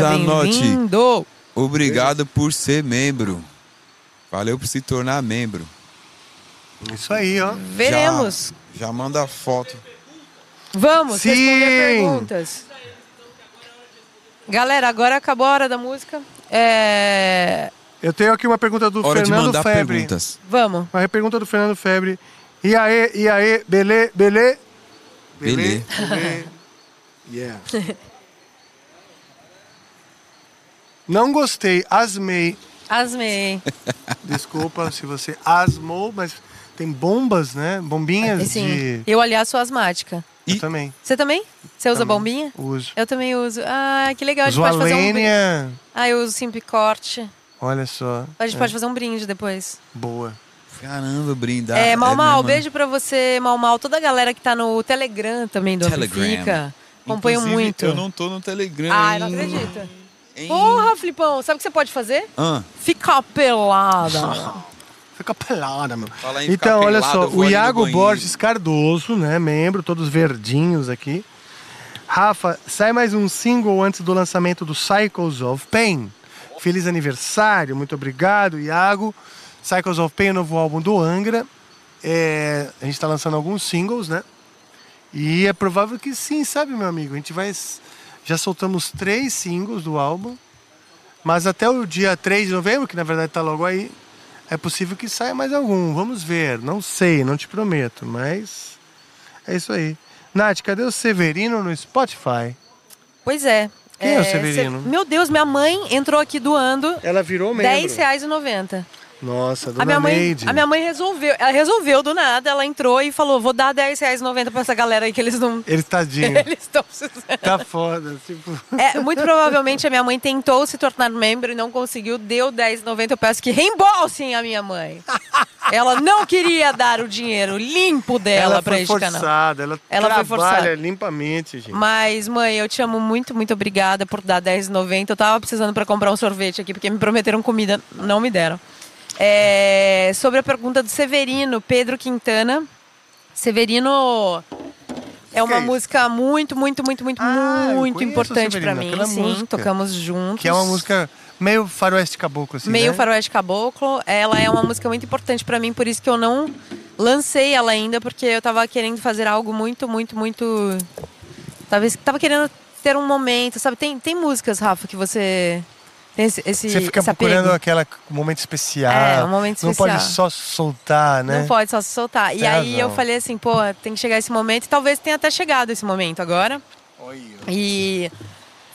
Zanotti. bem-vindo. Obrigado por ser membro. Valeu por se tornar membro. Isso aí, ó. Veremos. Já, já manda foto. Vamos Sim. responder perguntas. Galera, agora acabou a hora da música. É... Eu tenho aqui uma pergunta do Hora de Fernando mandar Febre. perguntas. Vamos. Uma pergunta do Fernando Febre. E aí, e aí, belê, belê? Belê. belê. [LAUGHS] Yeah. Não gostei, asmei. Asmei. [LAUGHS] Desculpa se você asmou, mas tem bombas, né? Bombinhas Sim. de... Eu, aliás, sou asmática. Eu E- também. Você também? Você usa Também. bombinha? Uso. Eu também uso. Ah, que legal. A gente Uso pode fazer um brinde. Ah, eu uso Simpicorte. Olha só. A gente É, pode fazer um brinde depois. Boa. Caramba, brindar. é, Mal Mal, mesmo, né? beijo pra você, Mal Mal. Toda a galera que tá no Telegram também do Telegram. Amplifica. Acompanho Inclusive, muito. Eu não tô no Telegram. Ah, eu não acredito. Hein? Porra, Flipão, sabe o que você pode fazer? Ah, Ficar pelada. [LAUGHS] Fica pelada, meu. Fala em Então, olha pelado, só, o Iago. Borges Cardoso, né, membro, todos verdinhos aqui. Rafa, sai mais um single antes do lançamento do Cycles of Pain. Feliz aniversário, muito obrigado, Iago. Cycles of Pain, o novo álbum do Angra. É, a gente está lançando alguns singles, né? E é provável que sim, sabe, meu amigo? A gente vai. Já soltamos três singles do álbum. Mas até o dia 3 de novembro, que na verdade está logo aí, é possível que saia mais algum. Vamos ver. Não sei, não te prometo, mas é isso aí. Nath, cadê o Severino no Spotify? Pois é. Quem é o Severino? cê- Meu Deus, minha mãe entrou aqui doando Ela virou membro. R$10,90. Nossa, dona A minha, mãe, Neide. a minha mãe resolveu, ela resolveu do nada, ela entrou e falou: vou dar R$10,90 pra essa galera aí que eles não. Ele tadinho. [LAUGHS] Eles estão precisando. tá foda. Tipo... É, muito provavelmente a minha mãe tentou se tornar membro e não conseguiu, deu R$10,90. Eu peço que reembolsem a minha mãe. Ela não queria dar o dinheiro limpo dela Ela pra foi este canal. forçada. Ela, Ela foi trabalha forçada. limpamente, gente. Mas, mãe, eu te amo muito, muito obrigada por dar R$10,90. Eu tava precisando pra comprar um sorvete aqui, porque me prometeram comida, não me deram. É, sobre a pergunta do Severino, Pedro Quintana. Severino é uma é música muito, muito, muito, muito, Ah, muito importante Severino, mim. Sim, música. tocamos juntos. Que é uma música meio faroeste caboclo, assim, Meio né? faroeste caboclo. Ela é uma música muito importante pra mim, por isso que eu não lancei ela ainda, porque eu tava querendo fazer algo muito, muito, muito. Talvez tava querendo ter um momento, sabe? Tem, tem músicas, Rafa, que você esse, esse, Você fica procurando aquele momento especial. É, um momento Não especial. pode só soltar, né? Não pode só soltar. E Tem aí eu falei assim, pô, tem que chegar esse momento. E talvez tenha até chegado esse momento agora. E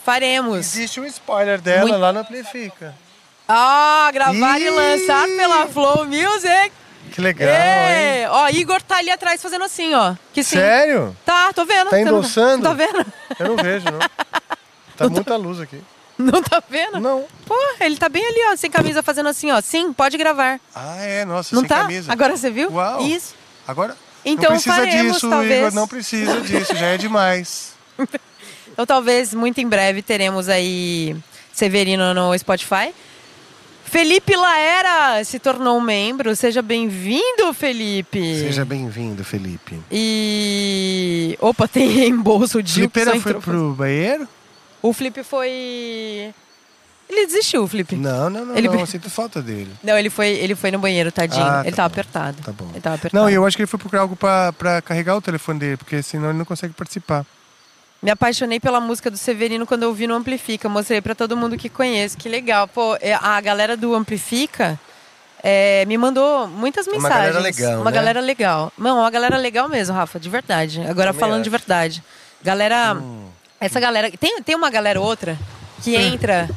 faremos. Existe um spoiler dela Muito- lá no Amplifica. Ah, gravar e Ih! lançar pela Flow Music. Que legal, hein? Ó, Igor tá ali atrás fazendo assim, ó. Que sim. Sério? Tá, tô vendo. Tá não- endossando? Tá vendo? Eu não vejo, não. [LAUGHS] Tá muita luz aqui. [LAUGHS] Não tá vendo? Não. Pô, ele tá bem ali, ó, sem camisa, fazendo assim, ó. Sim, pode gravar. Ah, é, nossa, não sem tá? camisa. Agora você viu? Uau. Isso. Agora, Então não precisa faremos, disso, talvez. Igor, não precisa disso, já é demais. [LAUGHS] Então talvez muito em breve teremos aí Severino no Spotify. Felipe Laera se tornou um membro. Seja bem-vindo, Felipe. Seja bem-vindo, Felipe. E. Opa, tem reembolso de Felipeira foi pro banheiro? O Felipe foi. Ele desistiu, o Felipe. Não, não, não, Ele- não, eu sinto falta dele. Não, ele foi, ele foi no banheiro, tadinho. Ah, ele tá tava bom. apertado. Tá bom. Ele tava apertado. Não, e eu acho que ele foi procurar algo pra, pra carregar o telefone dele, porque senão ele não consegue participar. Me apaixonei pela música do Severino quando eu vi no Amplifica. Mostrei pra todo mundo que conhece. Que legal. Pô, é, a galera do Amplifica é, me mandou muitas Uma mensagens. galera legal, Uma né? galera legal. Não, uma galera legal mesmo, Rafa, de verdade. Agora Também falando de acho. verdade. Galera. Hum. Essa galera. Tem, tem uma galera outra que entra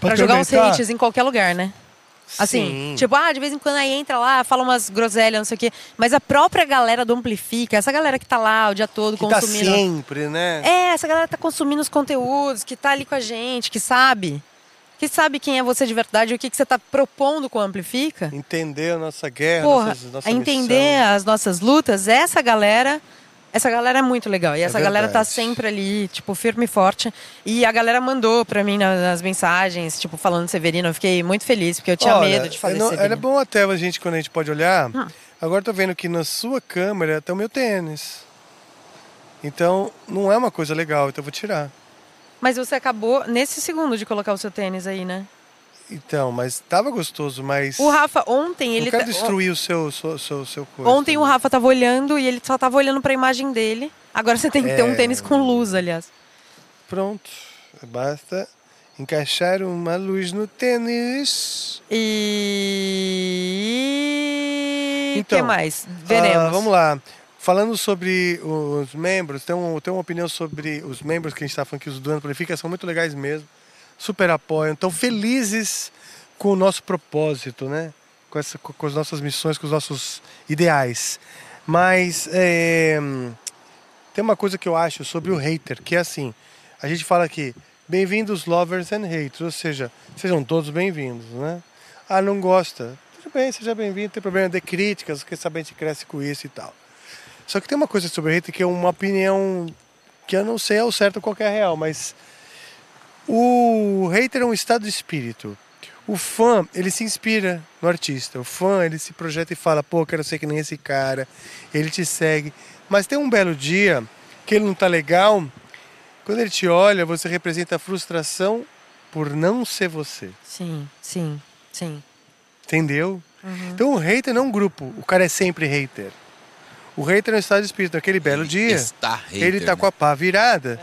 pra jogar uns hits em qualquer lugar, né? Assim, Sim. tipo, ah, de vez em quando aí entra lá, fala umas groselhas, não sei o quê. Mas a própria galera do Amplifica, essa galera que tá lá o dia todo Que tá consumindo. sempre, né? É, essa galera tá consumindo os conteúdos, que tá ali com a gente, que sabe. Que sabe quem é você de verdade e o que, que você tá propondo com o Amplifica. Entender a nossa guerra, Porra, nossas, nossa entender missão. as nossas lutas, essa galera. Essa galera é muito legal. E essa galera tá sempre ali, tipo, firme e forte. E a galera mandou pra mim na- nas mensagens, tipo, falando Severino. Eu fiquei muito feliz, porque eu tinha Olha, medo de fazer não- Severino. Era bom até a gente, quando a gente pode olhar. Hum. Agora eu tô vendo que na sua câmera tá o meu tênis. Então, não é uma coisa legal, então eu vou tirar. Mas você acabou nesse segundo de colocar o seu tênis aí, né? Então, mas tava gostoso, mas. O Rafa, ontem ele. não quero tá- destruir o seu, seu, seu, seu coisa. Ontem o Rafa tava olhando e ele só tava olhando pra imagem dele. Agora você tem que ter um É. tênis com luz, aliás. Pronto. Basta encaixar uma luz no tênis. E. O Então, que mais? Veremos. Ah, vamos lá. Falando sobre os membros, tem, um, tem uma opinião sobre os membros que a gente está falando que os do Amplifica são muito legais mesmo. Super apoiam, estão felizes com o nosso propósito, né? Com, essa, com as nossas missões, com os nossos ideais. Mas é, tem uma coisa que eu acho sobre o hater, que é assim: a gente fala aqui, bem-vindos lovers and haters, ou seja, sejam todos bem-vindos, né? Ah, não gosta? Tudo bem, seja bem-vindo, tem problema de críticas, porque sabe a gente cresce com isso e tal. Só que tem uma coisa sobre hater que é uma opinião que eu não sei ao certo qual é a real, mas o hater é um estado de espírito. O fã, ele se inspira no artista. O fã, ele se projeta e fala, pô, quero ser que nem esse cara. Ele te segue. Mas tem um belo dia que ele não tá legal. Quando ele te olha, você representa a frustração por não ser você. Sim, sim, sim. Entendeu? Então o hater não é um grupo. O cara é sempre hater. O hater é um estado de espírito. Naquele belo dia, Está hater, ele tá né? com a pá virada.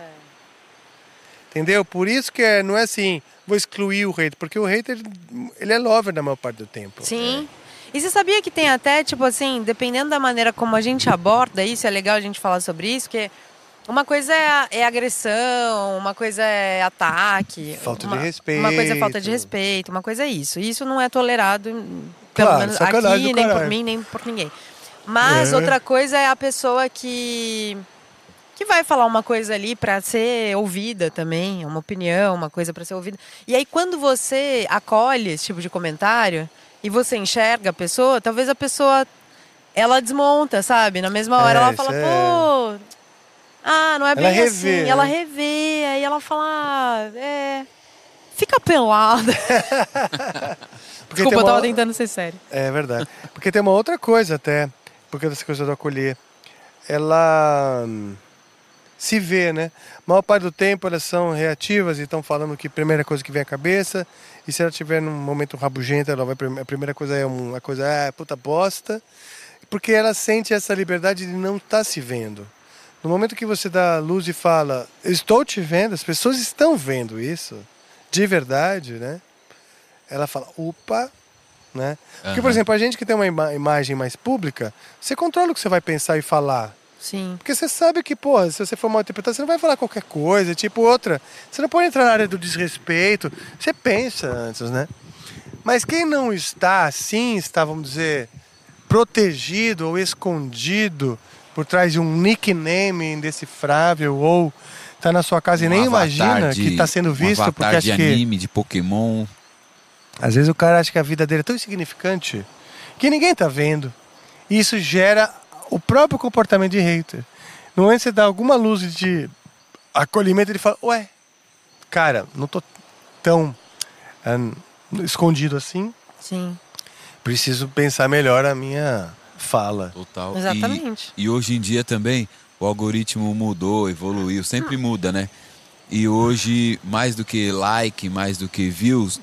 Entendeu? Por isso que é- não é assim, vou excluir o hater. Porque o hater, ele é lover na maior parte do tempo. Sim. E você sabia que tem até, tipo assim, dependendo da maneira como a gente aborda isso, é legal a gente falar sobre isso, que uma coisa é, é agressão, uma coisa é ataque. Falta de uma, respeito. Uma coisa é falta de respeito, uma coisa é isso. Isso não é tolerado, pelo Claro, menos aqui, nem por mim, nem por ninguém. Mas É. outra coisa é a pessoa que que vai falar uma coisa ali para ser ouvida também, uma opinião, uma coisa para ser ouvida. E aí quando você acolhe esse tipo de comentário e você enxerga a pessoa, talvez a pessoa ela desmonta, sabe? Na mesma hora É, ela fala, é- pô, ah, não é bem Ela revê, assim. né? Ela revê, aí ela fala, ah, é, fica pelada. [LAUGHS] Porque Desculpa, eu tava uma- tentando ser sério. É verdade. Porque tem uma outra coisa até, porque dessa coisa do acolher. Ela hum, se vê, né? A maior parte do tempo elas são reativas e estão falando que a primeira coisa que vem à cabeça. E se ela tiver num momento rabugento, ela vai a primeira coisa é uma coisa, ah, puta bosta. Porque ela sente essa liberdade de não estar se vendo. No momento que você dá luz e fala, "Eu estou te vendo, as pessoas estão vendo isso, de verdade, né? Ela fala, opa, né? Porque, por Aham. exemplo, a gente que tem uma ima- imagem mais pública, você controla o que você vai pensar e falar. Sim. Porque você sabe que, pô, se você for mal interpretado, você não vai falar qualquer coisa. Tipo, outra, você não pode entrar na área do desrespeito. Você pensa antes, né? Mas quem não está assim, está, vamos dizer, protegido ou escondido por trás de um nickname indecifrável ou tá na sua casa e Um nem avatar imagina de- que está sendo um visto, avatar porque acho de que. anime, de Pokémon. Às vezes o cara acha que a vida dele é tão insignificante que ninguém tá vendo. E isso gera o próprio comportamento de hater. No momento que você dá alguma luz de acolhimento, ele fala, ué, cara, não tô tão ah, escondido assim. Sim. Preciso pensar melhor a minha fala. Total. Exatamente. E, e hoje em dia também o algoritmo mudou, evoluiu, sempre muda, né? E hoje, mais do que like, mais do que views,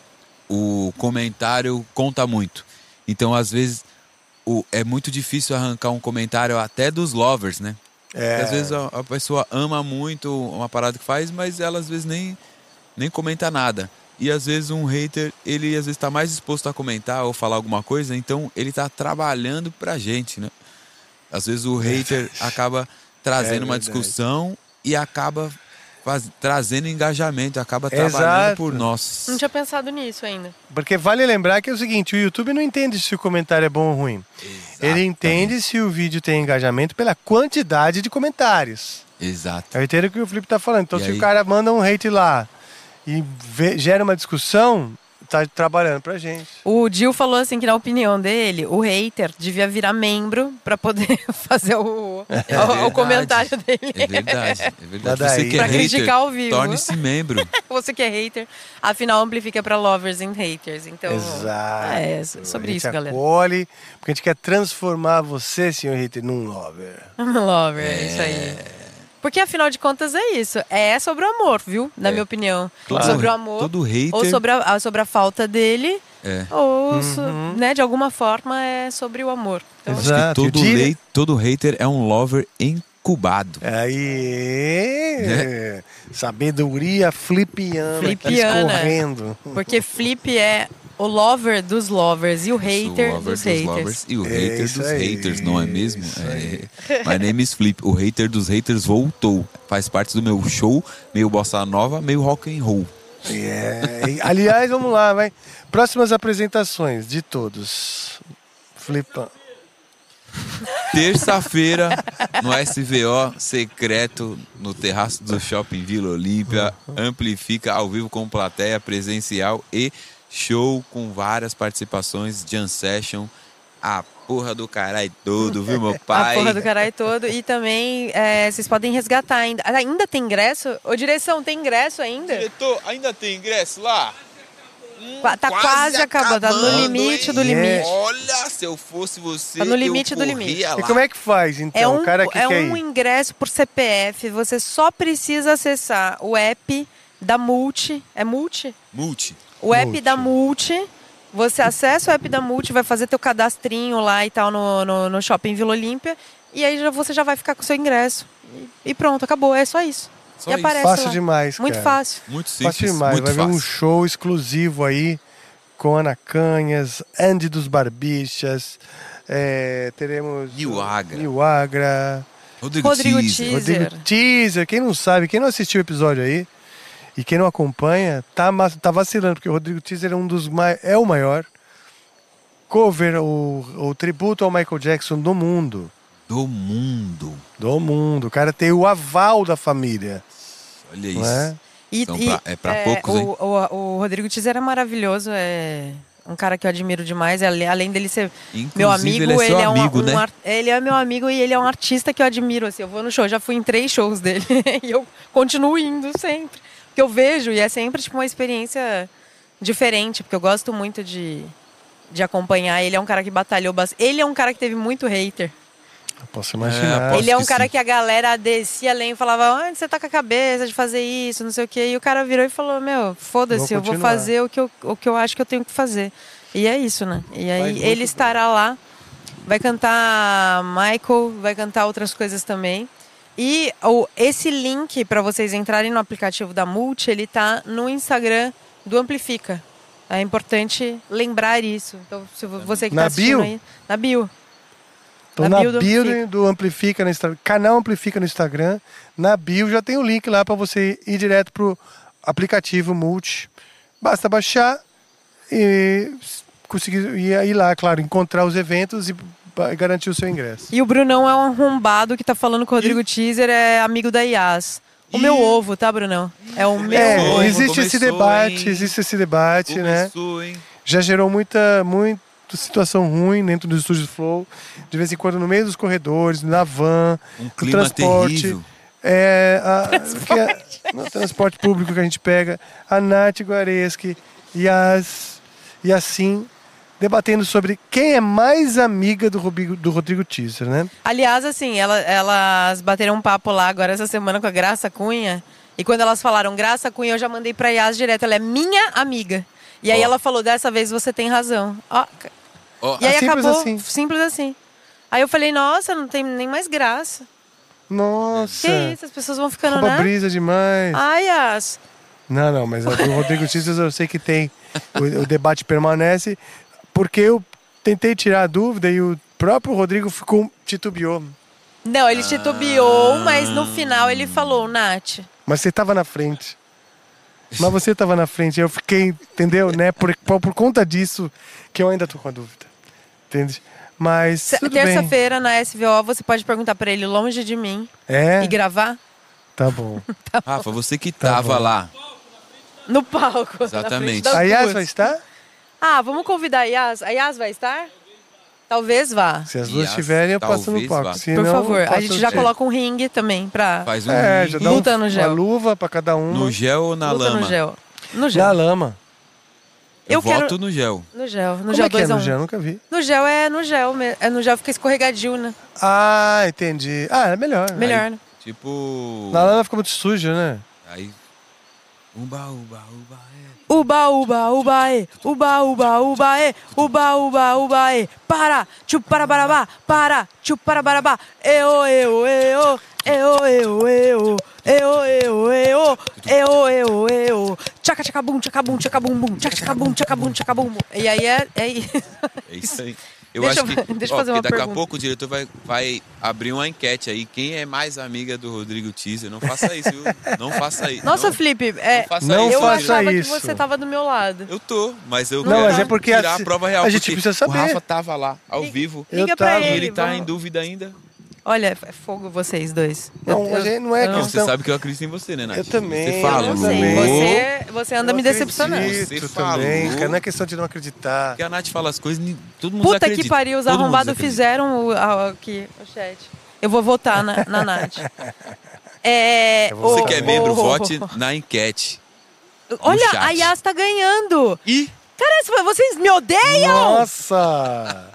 o comentário conta muito. Então, às vezes, o, é muito difícil arrancar um comentário até dos lovers, né? É. Às vezes a, a pessoa ama muito uma parada que faz, mas ela às vezes nem, nem comenta nada. E às vezes um hater, ele às vezes está mais disposto a comentar ou falar alguma coisa, então ele está trabalhando pra gente, né? Às vezes o hater acaba trazendo uma É verdade. discussão e acaba faz- trazendo engajamento, acaba trabalhando Exato. por nós. Não tinha pensado nisso ainda. Porque vale lembrar que é o seguinte, o YouTube não entende se o comentário é bom ou ruim. Ele entende se o vídeo tem engajamento pela quantidade de comentários. Exato. É o que o Felipe tá falando. Então, E se aí? o cara manda um hate lá e vê- gera uma discussão, tá trabalhando pra gente. O Dil falou assim que na opinião dele, o hater devia virar membro pra poder [LAUGHS] fazer o, o- verdade. o comentário dele. É verdade, é verdade. Você que é Pra hater, criticar ao vivo. torne-se membro. [LAUGHS] Você que é hater, afinal amplifica pra lovers and haters. Então, Exato. é sobre isso, galera. acolhe, porque a gente quer transformar você, senhor hater, num lover. [LAUGHS] lover, é isso aí. Porque afinal de contas é isso. É sobre o amor, viu? Na É. minha opinião. Claro. Sobre o amor. Todo hater. Ou sobre a, sobre a falta dele. É. Ou, so- né, de alguma forma, é sobre o amor. Então, Acho que Exato. todo, Dire- lei- todo hater é um lover incubado. Aí, sabedoria flipiana, aqui Flipiana. escorrendo. Porque Flip é o lover dos lovers e o hater o lover dos dos haters. lovers e o É hater dos aí, haters, não é mesmo? É. My name is Flip. O hater dos haters voltou. Faz parte do meu show, meio bossa nova, meio rock and roll. É, e- aliás, vamos lá, vai. Próximas apresentações de todos. Flipa. Terça-feira, no SVO secreto, no terraço do Shopping Vila Olímpia, amplifica ao vivo com plateia presencial e show com várias participações, jam session, a porra do caralho todo, viu, meu [LAUGHS] A pai? porra do caralho todo. E também é, vocês podem resgatar ainda. Ah, Ainda tem ingresso? Ô, direção, tem ingresso ainda? Diretor, ainda tem ingresso lá? Qua- Tá quase, acabando. Tá no limite do hein? limite. Olha, se eu fosse você, Tá no limite eu do limite. lá. E como é que faz, então? É um, o cara que é quer um ir? ingresso por CPF. Você só precisa acessar o app da Multi. É Multi? Multi. O app Multi. da Multi. Você acessa o app da Multi, vai fazer teu cadastrinho lá e tal no, no, no Shopping Vila Olímpia. E aí já, você já vai ficar com o seu ingresso. E, e pronto, acabou. É só isso. Só e isso. aparece Fácil lá. demais, Muito cara. fácil. Muito simples, Fácil demais. muito Vai ver um fácil. show exclusivo aí com Ana Canhas, Andy dos Barbichas. é, teremos. Nil Agra. Nil Agra. Rodrigo, Rodrigo Teaser. Teaser. Rodrigo Teaser. Quem não sabe, quem não assistiu o episódio aí e quem não acompanha, tá, tá vacilando, porque o Rodrigo Teaser é um dos mais. É o maior cover, o, o tributo ao Michael Jackson do mundo. Do mundo. Do mundo. O cara tem o aval da família. Olha isso. Não é? E, Então, e, pra- é pra poucos, o, hein? O, o Rodrigo Teaser é maravilhoso, é um cara que eu admiro demais. Além dele ser Inclusive, meu amigo, ele é seu um- amigo, um, né? ar- ele é meu amigo e ele é um artista que eu admiro. Assim, eu vou no show, já fui em três shows dele [LAUGHS] e eu continuo indo sempre. Porque eu vejo e é sempre tipo, uma experiência diferente, porque eu gosto muito de, de acompanhar. Ele é um cara que batalhou bastante. Ele é um cara que teve muito hater. Eu posso imaginar. Aposto Ele é um que cara sim. que a galera descia além e falava, onde você tá com a cabeça de fazer isso, não sei o quê. E o cara virou e falou, meu, foda-se, eu vou fazer o que eu, o que eu acho que eu tenho que fazer. E é isso, né? E aí ele bem. estará lá, vai cantar Michael, vai cantar outras coisas também. E o, esse link para vocês entrarem no aplicativo da Multi, ele tá no Instagram do Amplifica. É importante lembrar isso. Então, se vo- você que Na tá assistindo bio? aí, na bio. Tô Na na bio do bio Amplifica. do Amplifica no Instagram, canal Amplifica no Instagram. Na bio já tem o link lá para você ir direto pro aplicativo Multi. Basta baixar e conseguir ir lá, claro, encontrar os eventos e garantir o seu ingresso. E o Brunão é um arrombado que tá falando com o Rodrigo Teaser, é amigo da Ias. O Ih. meu ovo, tá, Brunão? É o meu É, ovo. existe esse debate, hein? existe esse debate, né? Começou, hein? Já gerou muita, muita situação ruim dentro do estúdio Flow. De vez em quando no meio dos corredores, na van, Um no transporte. terrível. É, a, que é- no transporte público que a gente pega, a Nath Guareschi e as e assim debatendo sobre quem é mais amiga do Rodrigo, do Rodrigo Teaser, né? Aliás, assim, ela- elas bateram um papo lá agora essa semana com a Graça Cunha. E quando elas falaram Graça Cunha, eu já mandei pra Ias direto. Ela é minha amiga. E aí Ó. ela falou, dessa vez você tem razão. Ó, Ó, e aí simples acabou. assim. Simples assim. Aí eu falei, nossa, não tem nem mais graça. Nossa, Que isso, as pessoas vão ficando, rouba né? brisa demais. Ai, Yas. Não, não, mas do Rodrigo Teaser eu sei que tem. O, o debate permanece porque eu tentei tirar a dúvida e o próprio Rodrigo ficou titubeou. Não, ele titubeou, mas no final ele falou, Nath. Mas você estava na frente. Mas você estava na frente. Eu fiquei, entendeu? Né? Por, por, por conta disso que eu ainda tô com a dúvida. Entende? Mas. Terça-feira na SVO você pode perguntar pra ele longe de mim É? e gravar Tá bom. [LAUGHS] Rafa, você que Tá tava bom. lá. no palco. Exatamente. frente das A Ah, vamos convidar a Yas. A Yas vai estar? Talvez vá. Se as duas Yas, estiverem, eu passo no talvez palco. vá. Se Por não, favor. eu A passo gente já no- coloca um ringue também pra. Faz um É, ringue. já dá um, Luta no gel. uma luva pra cada um. No gel ou na luta lama? no gel. No Na gel. lama. Eu, Eu quero- voto no gel. No gel. No Como gel é que é 2 a no 1. gel? Nunca vi. No gel é no gel mesmo. É no gel fica escorregadio, né? Ah, entendi. Ah, é melhor. Melhor, né? Tipo. Na lama fica muito suja, né? Aí. Uba, uba, é. Uba, uba, uba, e. Uba, uba, uba, e. Uba, uba, uba, e. Para, chuparabarabá, para, chuparabarabá. Eu, eu, eu, eu, eu, eu. Eu, eu, eu, eu, eu, eu. Tchaca, tchaca, bum, tchaca, bum, tchaca, bum, bum. Tchaca, tchaca, bum, tchaca, bum, tchaca, bum. E aí é, é isso. É isso aí. Eu Deixa acho eu- que. [LAUGHS] deixa eu ó, fazer uma daqui pergunta. a pouco o diretor vai, vai abrir uma enquete aí. Quem é mais amiga do Rodrigo Teaser? Não faça isso, viu? Não faça isso. Nossa, não, Felipe, é, não faça Não isso. eu faça achava isso. que você tava do meu lado. Eu tô, mas eu Não, quero mas é porque tirar assim, a prova real. a gente precisa saber. O Rafa tava lá, ao Liga- vivo. Eu Liga pra tava. E ele. ele tá vamos- em dúvida ainda. Olha, é fogo vocês dois. Não, a gente não é eu Não, questão- você sabe que eu acredito em você, né, Nath? Eu também, Você eu falou. Eu também. você, você anda Eu me decepcionando. acredito Você também, cara. Não é questão de não acreditar. Porque a Nath fala as coisas, ni- todo mundo Puta acredita. que pariu, os arrombados fizeram o, aqui, o chat. Eu vou votar na, na Nath. [LAUGHS] É, Eu Você o- que é membro, o- vote na enquete. Olha, a Yas tá ganhando. E Cara, vocês me odeiam? Nossa!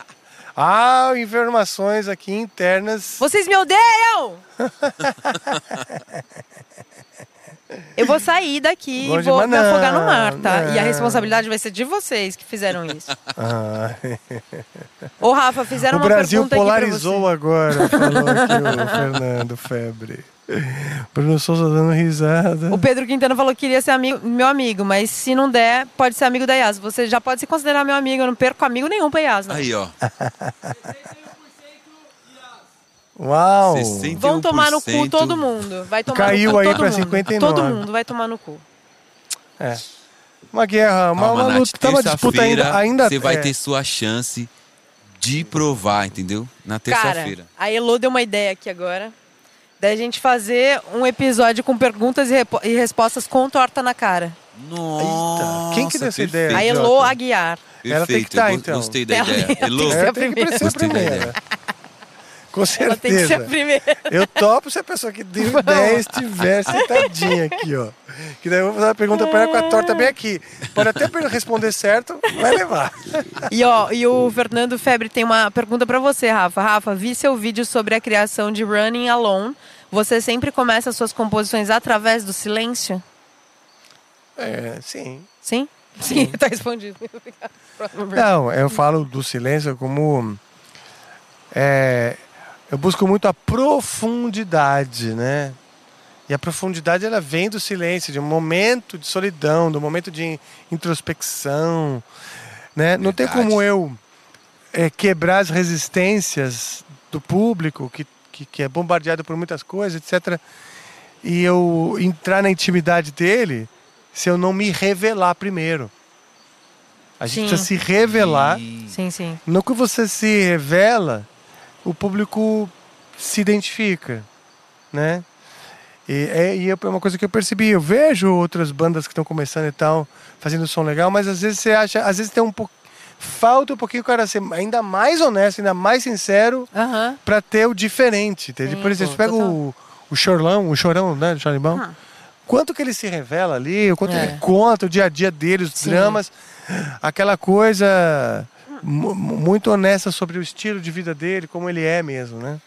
Ah, informações aqui internas. Vocês me odeiam! [LAUGHS] Eu vou sair daqui Bom e vou me afogar no não, mar, tá? E a não. responsabilidade vai ser de vocês que fizeram isso. Ah, Ô, Rafa, fizeram o uma Brasil pergunta aqui pra polarizou você. agora, falou aqui o Fernando Febre. Bruno Souza dando risada. O Pedro Quintana falou que queria ser amigo, meu amigo, mas se não der, pode ser amigo da Yas. Você já pode se considerar meu amigo, eu não perco amigo nenhum pra Yas, né? aí, ó. [LAUGHS] Uau! 61%. Vão tomar no cu todo mundo. Vai tomar Caiu no cu aí todo pra mundo. 59. Todo mundo vai tomar no cu. É. Uma guerra, uma, Calma, uma luta, tá uma disputa ainda. ainda Você vai é. ter sua chance de provar, entendeu? Na terça-feira. a Elo deu uma ideia aqui agora. Da gente fazer um episódio com perguntas e, e respostas com torta na cara. Nossa, Quem que deu essa ideia? a Elo. Aguiar. Ela tem que Perfeito, tá, eu então. Gostei da Ela ideia. Elô, ser É, a tem que primeira. parecer a primeira. Com Ela tem que ser a certeza. primeira. Eu topo se a pessoa que deu [LAUGHS] ideia estiver sentadinha aqui, ó. Que daí eu vou fazer uma pergunta pra ela com a torta bem aqui. Pode até responder certo, vai levar. E, ó, e o Fernando Febre tem uma pergunta pra você, Rafa. Rafa, vi seu vídeo sobre a criação de Running Alone. Você sempre começa suas composições através do silêncio? É, sim. Sim? Sim, [LAUGHS] tá respondido. Não, eu falo do silêncio como. é, eu busco muito a profundidade, né? E a profundidade ela vem do silêncio, de um momento de solidão, do momento de introspecção, né? Não tem Verdade. como eu é, quebrar as resistências do público que, que, que é bombardeado por muitas coisas, etc. E eu entrar na intimidade dele se eu não me revelar primeiro. A gente Sim. precisa se revelar. Sim, sim. No que você se revela, o público se identifica, né? E é, e é uma coisa que eu percebi. Eu vejo outras bandas que estão começando e tal, fazendo som legal, mas às vezes você acha, às vezes tem um pouco. Falta um pouquinho o cara ser ainda mais honesto, ainda mais sincero Aham. pra ter o diferente. Entende? Sim, Por exemplo, você pega o, o Chorlão, o Chorão, né, do Charibão. Ah. Quanto que ele se revela ali, o quanto É. ele conta o dia a dia dele, os Sim. dramas, aquela coisa muito honesta sobre o estilo de vida dele, como ele é mesmo, né?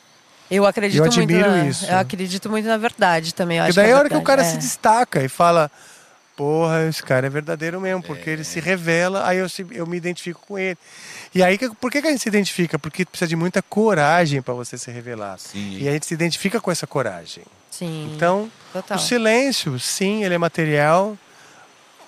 Eu acredito Eu admiro muito na, isso. Eu acredito muito na verdade também. Eu acho daí que é é a hora que o cara verdade, se é. destaca e fala, porra, esse cara é verdadeiro mesmo, porque ele É. se revela, aí eu, se- eu me identifico com ele. E aí, por que, que a gente se identifica? Porque precisa de muita coragem para você se revelar. Sim. E a gente se identifica com essa coragem. Sim. Então, total. o silêncio, sim, ele é material,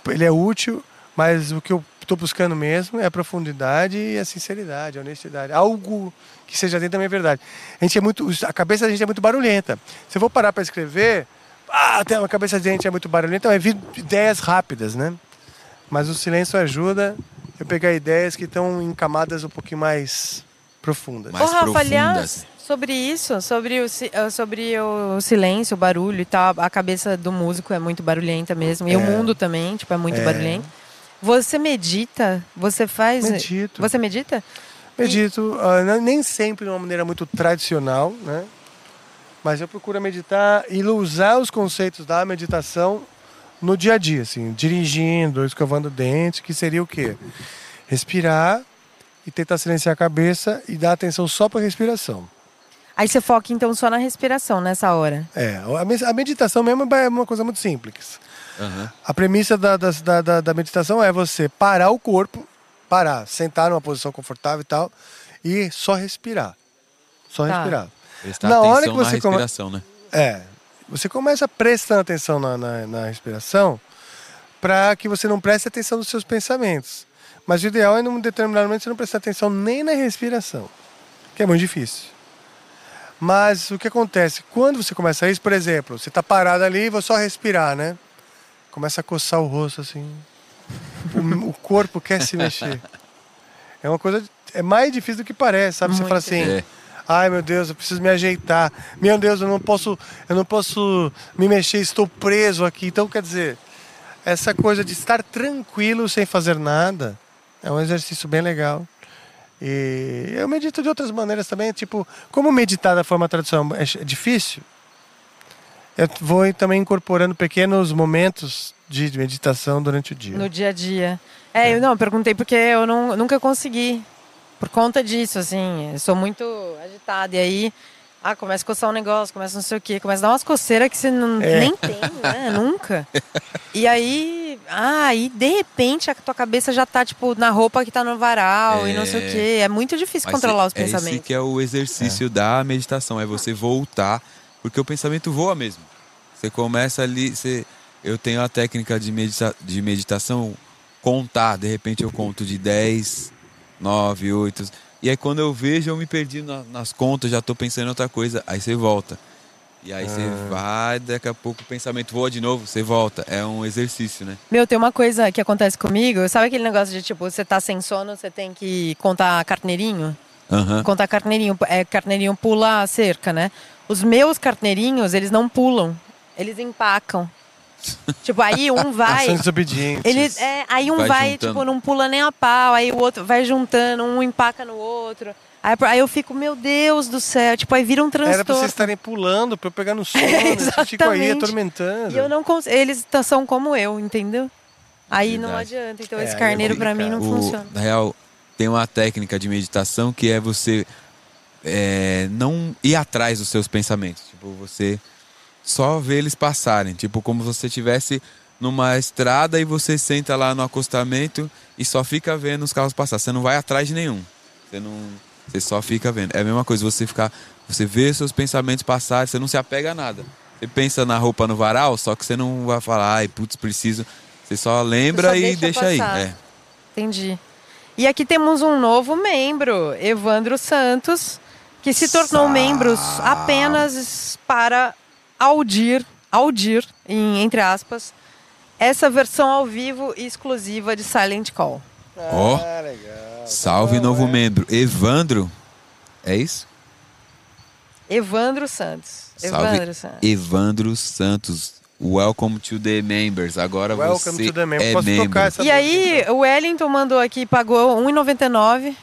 ele é útil, mas o que eu estou buscando mesmo é a profundidade e a sinceridade, a honestidade. Algo que seja dentro da minha verdade. A gente é muito, a cabeça da gente é muito barulhenta. Se eu vou parar para escrever, ah, até a cabeça da gente é muito barulhenta, vai vir ideias rápidas, né? Mas o silêncio ajuda eu pegar ideias que estão em camadas um pouquinho mais profundas. Mais Rafa, profundas. aliás, sobre isso, sobre o, eh, sobre o silêncio, o barulho e tal, a cabeça do músico é muito barulhenta mesmo. E o É. mundo também, tipo, é muito É. barulhento. Você medita? Você faz. Medito. Você medita? Medito, ah, não- nem sempre de uma maneira muito tradicional, né? Mas eu procuro meditar e usar os conceitos da meditação no dia a dia, assim, dirigindo, escovando o dente, que seria o quê? Respirar e tentar silenciar a cabeça e dar atenção só para a respiração. Aí você foca então só na respiração nessa hora. É, a meditação mesmo é uma coisa muito simples. Aham. A premissa da, da, da, da- da meditação é você parar o corpo, parar, sentar numa posição confortável e tal, e só respirar. Só Tá. respirar. Prestar Na hora que na você come- respiração, né? É. Você começa prestando atenção na, na, na respiração para que você não preste atenção nos seus pensamentos. Mas o ideal é, num determinado momento, você não prestar atenção nem na respiração, que é muito difícil. Mas o que acontece? Quando você começa isso, por exemplo, você está parado ali e vou só respirar, né? Começa a coçar o rosto assim. O, o corpo quer se mexer. É uma coisa. É mais difícil do que parece, sabe? Você fala assim. É. Ai meu Deus, eu preciso me ajeitar. Meu Deus, eu não posso, eu não posso me mexer, estou preso aqui. Então, quer dizer, essa coisa de estar tranquilo sem fazer nada é um exercício bem legal. E eu medito de outras maneiras também, tipo, como meditar da forma tradicional é difícil, eu vou também incorporando pequenos momentos de meditação durante o dia. No dia a dia. É, eu não, perguntei porque eu não, nunca consegui. Por conta disso, assim, eu sou muito agitada. E aí, ah, começa a coçar um negócio, começa não sei o quê, começa a dar umas coceiras que você não, É. nem tem, né? [LAUGHS] Nunca. E aí, ah, aí de repente a tua cabeça já tá, tipo, na roupa que tá no varal e não sei o É. quê. É muito difícil Mas controlar os é esse pensamentos. que é o exercício da meditação, é você voltar, porque o pensamento voa mesmo. Você começa ali, você, eu tenho a técnica de, medita, de meditação, contar, de repente eu conto de 10, 9, 8, e aí quando eu vejo eu me perdi na- nas contas, já tô pensando em outra coisa, aí você volta. E aí você Ah. vai, daqui a pouco o pensamento voa de novo, você volta. É um exercício, né? Meu, tem uma coisa que acontece comigo. Sabe aquele negócio de, tipo, você tá sem sono, você tem que contar carneirinho? Aham. Contar carneirinho, é, carneirinho pula a cerca, né? Os meus carneirinhos, eles não pulam, eles empacam. [LAUGHS] tipo, aí um vai. Ações. Ele, é, aí um Vai vai, tipo, não pula nem a pau, aí o outro vai juntando, um empaca no outro. Aí, aí eu fico, meu Deus do céu, tipo, aí vira um Era pra transtorno. vocês estarem pulando, pra eu pegar no [LAUGHS] sono. Eles ficam aí Exatamente. atormentando. E eu não cons... Eles são como eu, entendeu? Aí não Verdade. adianta. Então É, esse aí é carneiro pra mim não. O- funciona. Na real, tem uma técnica de meditação que é você é, não ir atrás dos seus pensamentos. Tipo, você só ver eles passarem. Tipo, como se você estivesse numa estrada e você senta lá no acostamento e só fica vendo os carros passar. Você não vai atrás de nenhum. Você não. Você só fica vendo. É a mesma coisa, você ficar. Você vê seus pensamentos passarem, você não se apega a nada. Você pensa na roupa no varal, só que você não vai falar, ai, putz, preciso. Você só lembra Você só e deixa aí. É. Entendi. E aqui temos um novo membro, Evandro Santos, que se tornou membro apenas para audir, audir, em, entre aspas, essa versão ao vivo e exclusiva de Silent Call. Ó. Ah, legal. Salve novo é. membro. Evandro. É isso? Evandro Santos. Salve. Evandro Santos. Evandro Santos. Welcome to the members. Agora Welcome você to the members. é Posso membro. tocar essa E aí, o Wellington mandou aqui, pagou R$1,99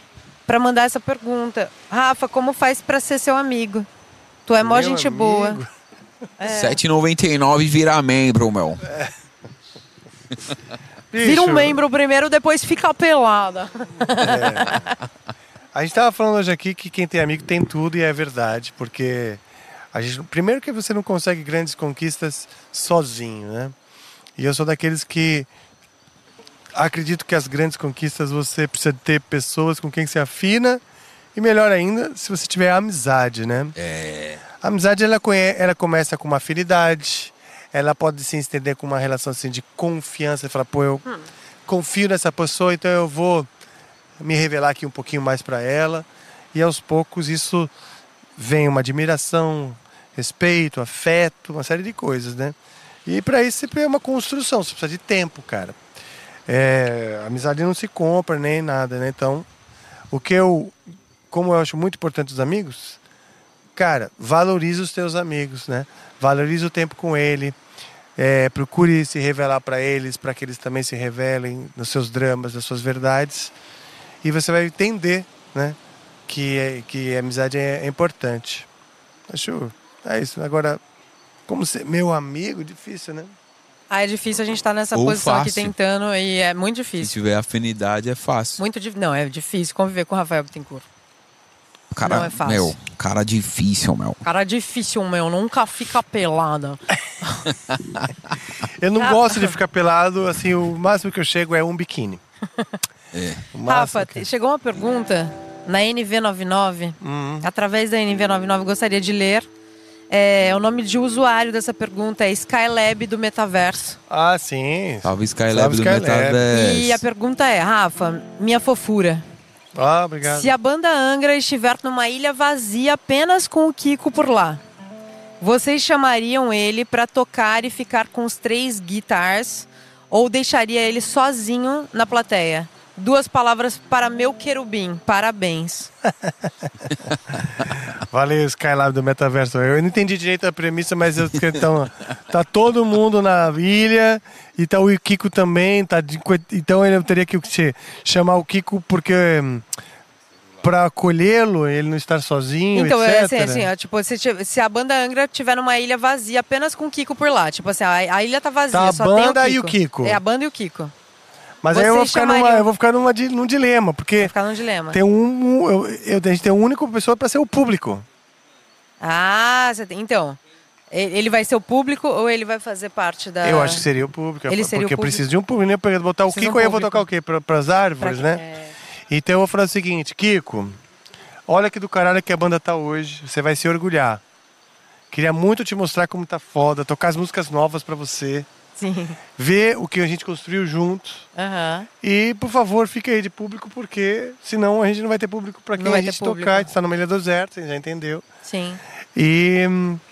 para mandar essa pergunta. Rafa, como faz para ser seu amigo? Tu é mó Meu gente amigo. boa. R$ 7,99 virar membro, meu. Vira um membro primeiro, depois fica pelada. A gente tava falando hoje aqui que quem tem amigo tem tudo e é verdade, porque a gente, primeiro que você não consegue grandes conquistas sozinho, né? E eu sou daqueles que acredito que as grandes conquistas você precisa ter pessoas com quem se afina e melhor ainda, se você tiver amizade, né? É. A amizade ela, ela começa com uma afinidade, ela pode se estender com uma relação assim, de confiança. Você fala, pô, eu confio nessa pessoa, então eu vou me revelar aqui um pouquinho mais para ela. E aos poucos isso vem uma admiração, respeito, afeto, uma série de coisas, né? E para isso sempre é uma construção, você precisa de tempo, cara. É, amizade não se compra nem nada, né? Então, o que eu, como eu acho muito importante os amigos, cara, valorize os teus amigos, né? Valorize o tempo com ele. É, procure se revelar para eles, para que eles também se revelem nos seus dramas, nas suas verdades. E você vai entender, né? Que, é- que a amizade é, é importante. Acho. É isso. Agora, como ser meu amigo, difícil, né? Ah, é difícil a gente estar nessa Ou posição aqui fácil. tentando e é muito Se difícil. tiver afinidade, é fácil. Muito difícil. Não, é difícil conviver com o Rafael Bittencourt. cara, não é fácil. Meu, Cara difícil, meu. Cara difícil, meu. Nunca fica pelada. [LAUGHS] Eu não gosto de ficar pelado, assim, o máximo que eu chego é um biquíni. [LAUGHS] É. Rafa, que- chegou uma pergunta na NV99. Uhum. Através da NV99, eu gostaria de ler. É, o nome de usuário dessa pergunta é Skylab do Metaverso. Ah, sim. Salve Skylab Salve, do Skylab. Metaverso. E a pergunta é, Rafa, minha fofura. Ah, obrigado. Se a banda Angra estiver numa ilha vazia apenas com o Kiko por lá, vocês chamariam ele para tocar e ficar com os três guitars ou deixaria ele sozinho na plateia? Duas palavras para meu querubim. Parabéns. [LAUGHS] Valeu, Skylab do Metaverso. Eu não entendi direito a premissa, mas eu, então, tá todo mundo na ilha e tá o Kiko também. Tá de- então ele teria que chamar o Kiko porque hum, pra acolhê-lo, ele não estar sozinho, Então, etc. é assim, assim, ó, tipo, se, se a banda Angra tiver numa ilha vazia apenas com o Kiko por lá, tipo assim, a, a ilha tá vazia, Tá a só tem banda o e o Kiko. É a banda e o Kiko. Mas aí eu vou Vocês ficar, numa, chamariam- eu vou ficar numa, di- num dilema, porque ficar num dilema. tem um, um- eu, eu- a gente tem uma única pessoa para ser o público. Ah, tem- então. Ele vai ser o público ou ele vai fazer parte da. Eu acho que seria o público, Ele seria o porque eu público. preciso de um público, né? Pra botar o Precisa um Kiko, aí eu vou tocar o quê? Para as árvores, Pra- né? é. Então eu vou falar o seguinte, Kiko, olha que do caralho que a banda tá hoje, você vai se orgulhar. Queria muito te mostrar como tá foda, tocar as músicas novas pra você, Sim. ver o que a gente construiu juntos. Aham. E, por favor, fique aí de público, porque senão a gente não vai ter público pra quem a gente público. tocar. A gente tá numa ilha deserta, você já entendeu. Sim. E,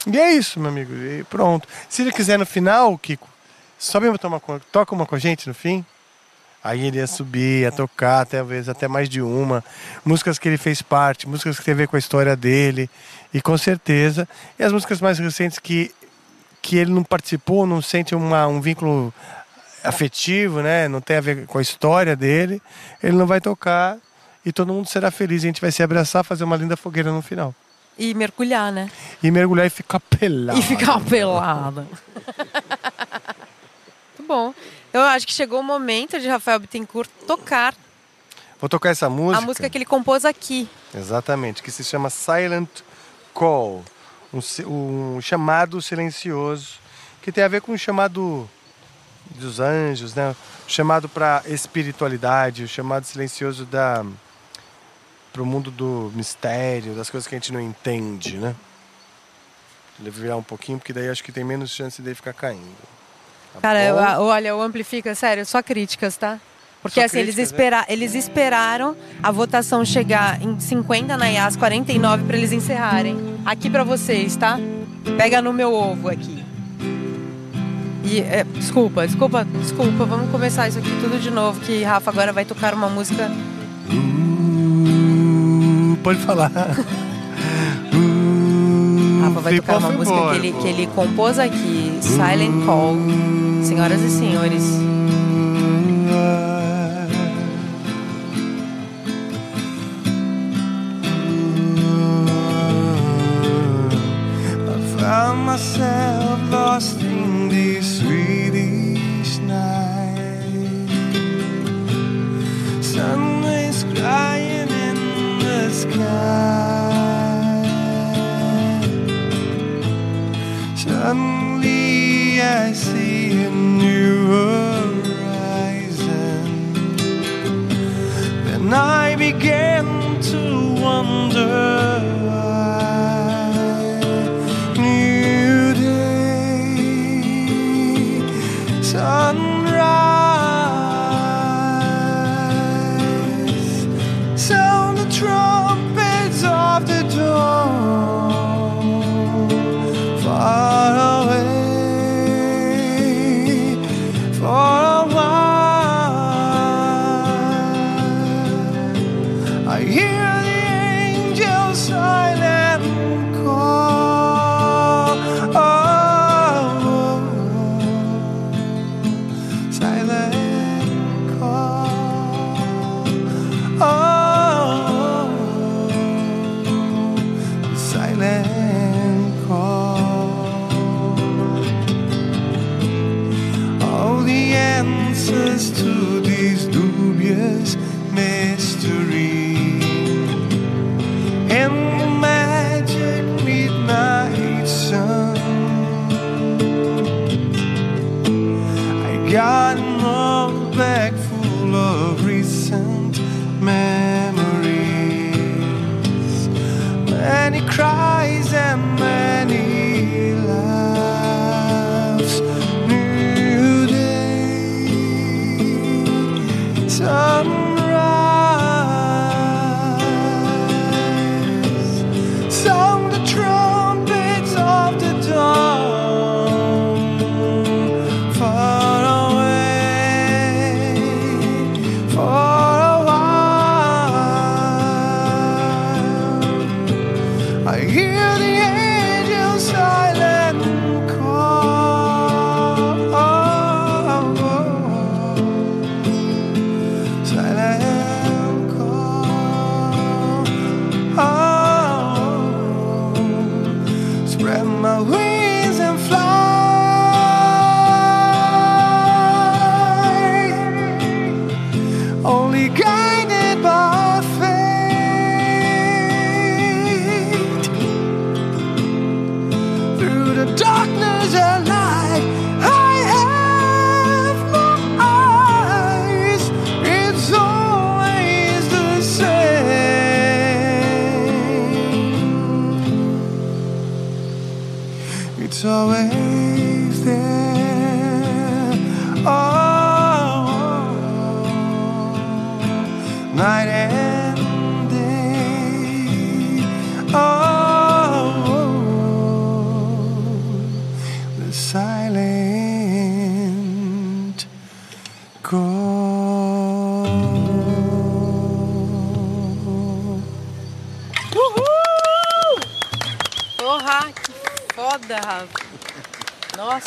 e é isso, meu amigo. E pronto. Se ele quiser no final, Kiko, sobe uma, toma, toca uma com a gente no fim. Aí ele ia subir, ia tocar, talvez até mais de uma. Músicas que ele fez parte, músicas que tem a ver com a história dele. E com certeza. E as músicas mais recentes que, que ele não participou, não sente uma, um vínculo afetivo, né? Não tem a ver com a história dele. Ele não vai tocar e todo mundo será feliz. A gente vai se abraçar, fazer uma linda fogueira no final. E mergulhar, né? E mergulhar e ficar pelado. E ficar pelada. [LAUGHS] Muito bom. Eu acho que chegou o momento de Rafael Bittencourt tocar Vou tocar essa música. a música que ele compôs aqui. Exatamente, que se chama Silent Call. Um, um chamado silencioso. Que tem a ver com o chamado dos anjos, né? O chamado para espiritualidade, o chamado silencioso da para o mundo do mistério, das coisas que a gente não entende, né? Ele virar um pouquinho, porque daí acho que tem menos chance dele ficar caindo. Tá Cara, eu- olha, o Amplifica, sério, só críticas, tá? Porque Só assim, eles, críticas, né? espera, eles esperaram a votação chegar em 50 na IAS 49 para eles encerrarem. Aqui pra vocês, tá? Pega no meu ovo aqui. E, é, desculpa, desculpa, desculpa. Vamos começar isso aqui tudo de novo, que Rafa agora vai tocar uma música. Uh, pode falar. [LAUGHS] Uh, Rafa vai tocar uma música que ele, que ele compôs aqui, Silent Call. Senhoras e senhores. Found myself lost in this Swedish night. Sun is crying in the sky. Suddenly I see a new horizon. Then I began to wonder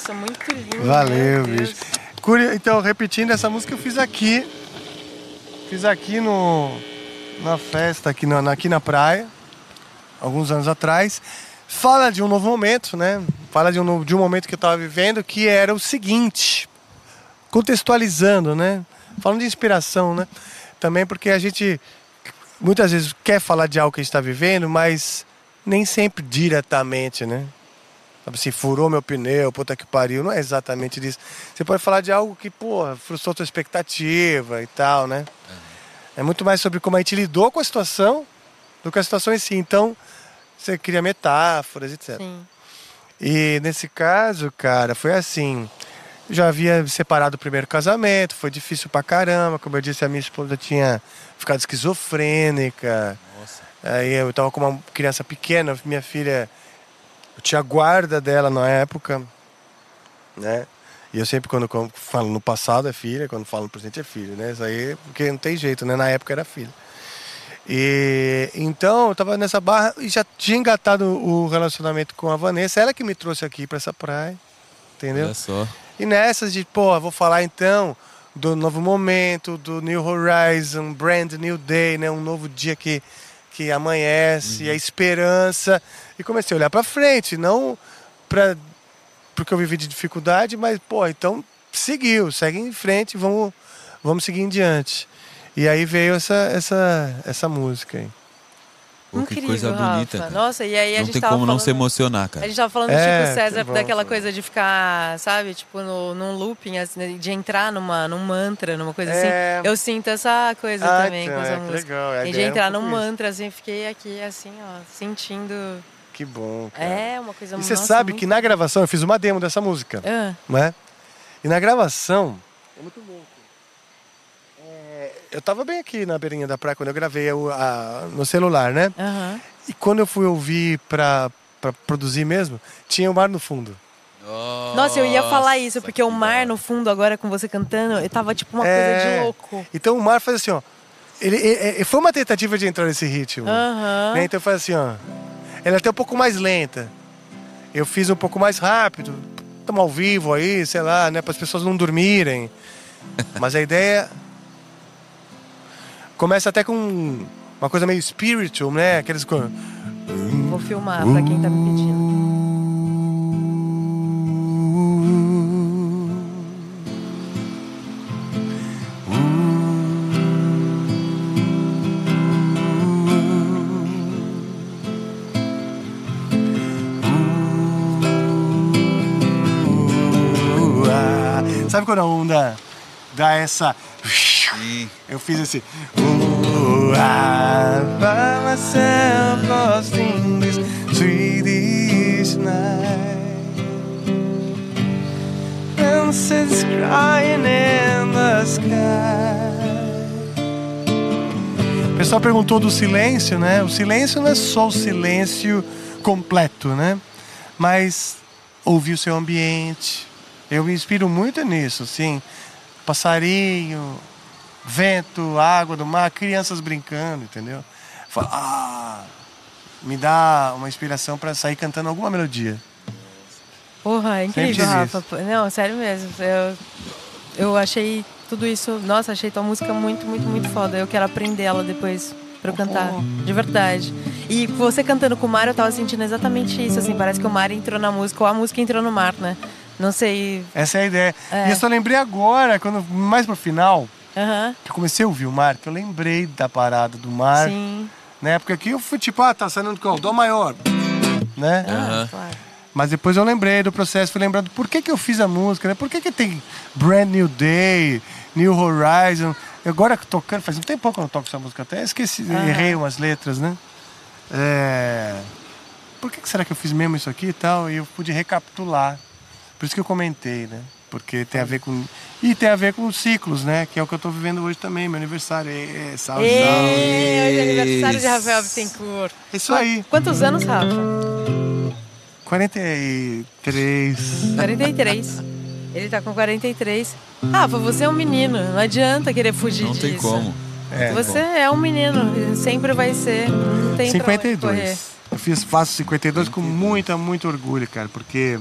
Nossa, muito lindo. Valeu, bicho. Então, repetindo, essa música eu fiz aqui. Fiz aqui no, na festa, aqui na, aqui na praia, alguns anos atrás. Fala de um novo momento, né? Fala de um, de um momento que eu estava vivendo, que era o seguinte, contextualizando, né? Falando de inspiração, né? Também porque a gente muitas vezes quer falar de algo que a gente está vivendo, mas nem sempre diretamente, né? Sabe assim, furou meu pneu, puta que pariu. Não é exatamente disso. Você pode falar de algo que, pô, frustrou tua expectativa e tal, né? É muito mais sobre como a gente lidou com a situação do que a situação em si. Então, você cria metáforas, etc. Sim. E nesse caso, cara, foi assim. Já havia separado o primeiro casamento, foi difícil pra caramba. Como eu disse, a minha esposa tinha ficado esquizofrênica. Aí eu tava com uma criança pequena, minha filha. Eu tinha guarda dela na época, né? E eu sempre, quando falo no passado é filha, quando falo no presente é filho, né? Isso aí, porque não tem jeito, né? Na época era filho. E então eu tava nessa barra e já tinha engatado o relacionamento com a Vanessa, ela que me trouxe aqui para essa praia, entendeu? Olha só. E nessas de, pô, vou falar então do novo momento, do New Horizon, Brand New Day, né? Um novo dia que, que amanhece, a esperança. E comecei a olhar para frente, não para porque eu vivi de dificuldade, mas, pô, então seguiu, segue em frente, vamos, vamos seguir em diante. E aí veio essa, essa, essa música aí. Pô, que Incrível, coisa bonita, Rafa. cara. Nossa, e aí a Não gente tem tava como não falando... se emocionar, A cara. gente tava falando do É, Chico César, bom, daquela pô. coisa de ficar, sabe, tipo, no, num looping, assim, de entrar numa, num mantra, numa coisa É. assim. Eu sinto essa coisa Ah, também então, com essa é, música. legal, a E de é um entrar num pouco isso. mantra, assim, fiquei aqui, assim, ó, sentindo. Que bom, cara. É, uma coisa E você nossa, sabe muito- que na gravação eu fiz uma demo dessa música, Ah, não é? E na gravação. É muito bom. É, eu tava bem aqui na beirinha da praia quando eu gravei o- a- no celular, né? aham. E quando eu fui ouvir pra, pra produzir mesmo, tinha o mar no fundo. Nossa, eu ia falar isso, Nossa, porque o mar no fundo, agora com você cantando, eu tava tipo uma É. coisa de louco. Então o mar faz assim, ó. Ele, ele- ele- foi uma tentativa de entrar nesse ritmo. Aham. né? Então faz assim, ó. Ela é até um pouco mais lenta. Eu fiz um pouco mais rápido. Estamos ao vivo aí, sei lá, né? Para as pessoas não dormirem. [LAUGHS] Mas a ideia. Começa até com uma coisa meio spiritual, né? Aqueles. Vou filmar pra quem tá me pedindo. Sabe quando a onda dá essa. Sim. Eu fiz esse. Crying in the sky. O pessoal perguntou do silêncio, né? O silêncio não é só o silêncio completo, né? Mas ouvir o seu ambiente, eu me inspiro muito nisso, assim. Passarinho, vento, água do mar, crianças brincando, entendeu? Fala, ah, me dá uma inspiração para sair cantando alguma melodia. Porra, é incrível, Rafa. Não, sério mesmo. Eu, eu achei tudo isso. Nossa, achei tua música muito, muito, muito foda. Eu quero aprender ela depois pra eu cantar. De verdade. E você cantando com o Mário, eu tava sentindo exatamente isso, assim. Parece que o Mário entrou na música, ou a música entrou no mar, né? Não sei. Essa é a ideia. É. E eu só lembrei agora, quando mais pro final, que eu comecei a ouvir o mar, que eu lembrei da parada do mar. Sim. Né? Porque aqui eu fui tipo, ah, tá saindo do qual? Dó maior. Né? Ah, claro. Mas depois eu lembrei do processo, fui lembrando por que, que eu fiz a música, né? Por que, que tem Brand New Day, New Horizon. Agora que tocando, faz um tempo que eu não toco essa música até, esqueci, errei umas letras, né? É... Por que, que será que eu fiz mesmo isso aqui e tal? E eu pude recapitular. Por isso que eu comentei, né? Porque tem a ver com. E tem a ver com os ciclos, né? Que é o que eu tô vivendo hoje também, meu aniversário. É, salve, salve. Ê, hoje é aniversário de Rafael Bittencourt. Isso aí. Quantos anos, Rafa? 43. 43. Ele tá com 43. Rafa, você é um menino. Não adianta querer fugir Não disso. tem como. É, Você é um menino. Sempre vai ser. Não tem pra onde correr. 52. Eu fiz, faço 52 com muita, muito orgulho, cara, porque.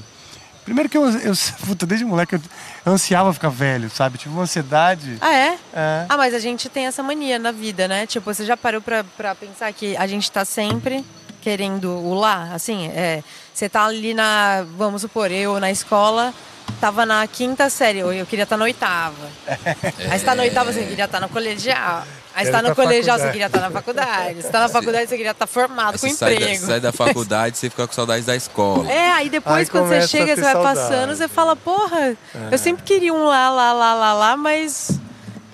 Primeiro que eu, eu [LAUGHS] puta, desde moleque eu ansiava ficar velho, sabe? Tive uma ansiedade. Ah, é? É. Ah, mas a gente tem essa mania na vida, né? Tipo, você já parou pra, pra pensar que a gente tá sempre querendo o lá? Assim, é, você tá ali na, vamos supor, eu na escola, tava na quinta série, ou eu queria estar na oitava. [LAUGHS] Aí você tá na oitava, você queria estar no colegial. Aí você tá Quero no colegial, você faculdade. queria estar na faculdade. Você tá na faculdade, você queria estar formado com Você sai da, emprego. sai da faculdade, você fica com saudades da escola. É, aí depois Aí quando você chega, você vai saudade. passando, você fala, porra, eu sempre queria um lá, lá, lá, lá, lá, mas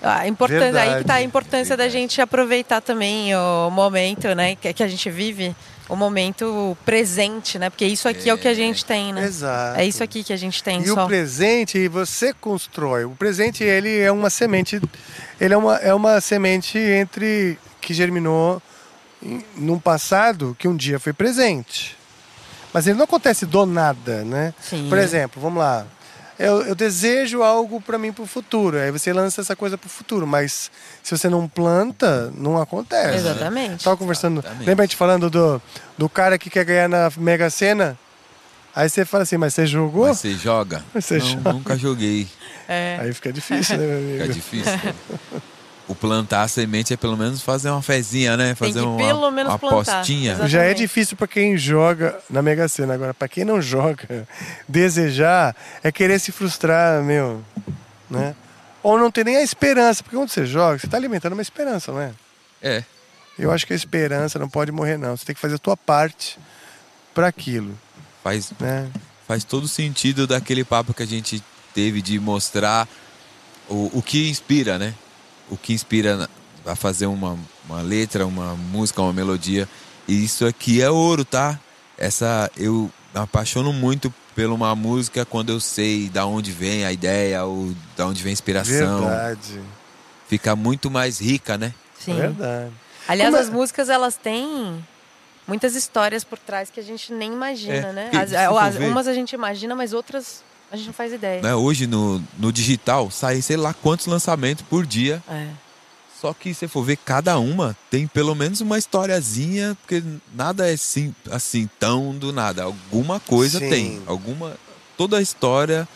a importância, aí que tá a Verdade. importância da gente aproveitar também o momento, né, que, que a gente vive, o momento presente, né? Porque isso aqui é, o que a gente tem, né? Exato. É isso aqui que a gente tem E só. o presente você constrói. O presente ele é uma semente, ele é uma, é uma semente entre que germinou em, num passado que um dia foi presente. Mas ele não acontece do nada, né? Sim. Por exemplo, vamos lá. Eu, eu desejo algo para mim para o futuro. Aí você lança essa coisa para o futuro. Mas se você não planta, não acontece. Exatamente. Estava conversando. Exatamente. Lembra a gente falando do, do cara que quer ganhar na Mega Sena? Aí você fala assim, mas você jogou? Mas você joga? Você não, joga. nunca joguei. É. Aí fica difícil, né, meu Fica amigo? difícil. cara. [LAUGHS] O plantar a semente é pelo menos fazer uma fezinha, né? Tem Fazer uma, pelo menos uma plantar. apostinha. Exato. Já é difícil para quem joga na Mega Sena. Agora, para quem não joga, [LAUGHS] desejar é querer se frustrar, meu, né? Ou não ter nem a esperança, porque quando você joga, você está alimentando uma esperança, não é? É. Eu acho que a esperança não pode morrer, não. Você tem que fazer a tua parte para aquilo, Faz, né? faz todo sentido daquele papo que a gente teve de mostrar o, o que inspira, né? O que inspira a fazer uma, uma letra, uma música, uma melodia. E isso aqui é ouro, tá? Essa eu me apaixono muito por uma música quando eu sei da onde vem a ideia ou da onde vem a inspiração. Verdade. Fica muito mais rica, né? Sim. Verdade. Aliás, Como é- as músicas elas têm muitas histórias por trás que a gente nem imagina, É, né? As- as- umas a gente imagina, mas outras a gente não faz ideia. Né? Hoje no, no digital sai sei lá quantos lançamentos por dia. É. Só que se for ver cada uma, tem pelo menos uma historiazinha, porque nada é assim, assim tão do nada. Alguma coisa Sim. tem. Alguma. Toda a história.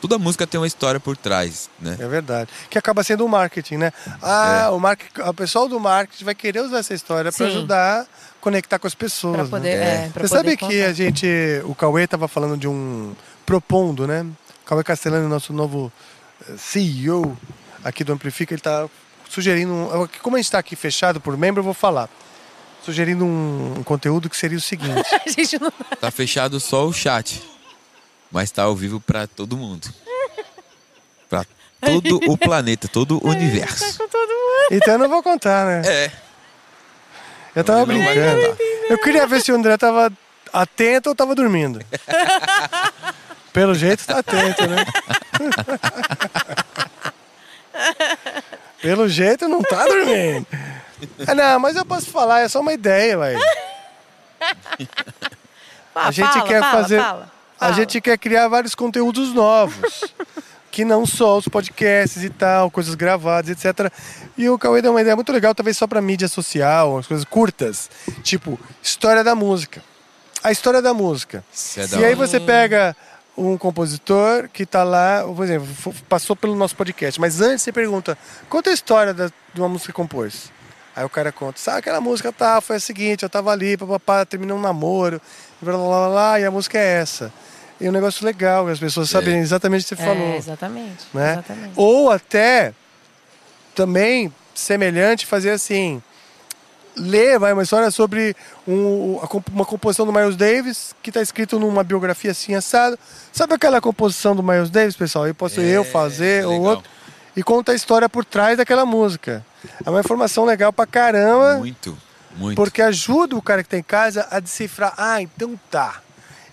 Toda música tem uma história por trás, né? É verdade. Que acaba sendo o marketing, né? Ah, o, marketing, o pessoal do marketing vai querer usar essa história para ajudar a conectar com as pessoas. Pra né? poder, é, pra Você poder sabe que contar. a gente, o Cauê estava falando de um propondo, né? Cauê Castellani, nosso novo eh, CEO aqui do Amplifica, ele está sugerindo, um- como a gente está aqui fechado por membro, eu vou falar. Sugerindo um, um conteúdo que seria o seguinte. [LAUGHS] A gente não Tá fechado só o chat. Mas tá ao vivo pra todo mundo. Pra todo o planeta, todo o [LAUGHS] universo. com todo mundo. Então eu não vou contar, né? É. Eu tava brincando. Eu queria ver se o André tava atento ou tava dormindo. [LAUGHS] Pelo jeito tá atento, né? Pelo jeito não tá dormindo. Ah, não, mas eu posso falar, é só uma ideia, vai. A gente fala, quer fala, fazer. fala, A gente quer criar vários conteúdos novos. que não só os podcasts e tal, coisas gravadas, etc. E o Cauê deu uma ideia muito legal, talvez só pra mídia social, umas coisas curtas. Tipo, história da música. A história da música. É da E aí você pega um compositor que tá lá, por exemplo, passou pelo nosso podcast, mas antes você pergunta, conta a história da- de uma música que compôs. Aí o cara conta, sabe aquela música tá, foi a seguinte, eu tava ali, papapá, terminou um namoro, blá blá blá blá, e a música é essa. E é um negócio legal, as pessoas sabem exatamente o que você É, falou. exatamente. Né? exatamente. Ou até, também, semelhante, fazer assim, ler vai, uma história sobre um- uma composição do Miles Davis, que está escrito numa biografia assim, assado. Sabe aquela composição do Miles Davis, pessoal? Eu posso É, eu fazer, ou outro. E conta a história por trás daquela música. É uma informação legal pra caramba. Muito, muito. Porque ajuda o cara que tá em casa a decifrar. Ah, então tá.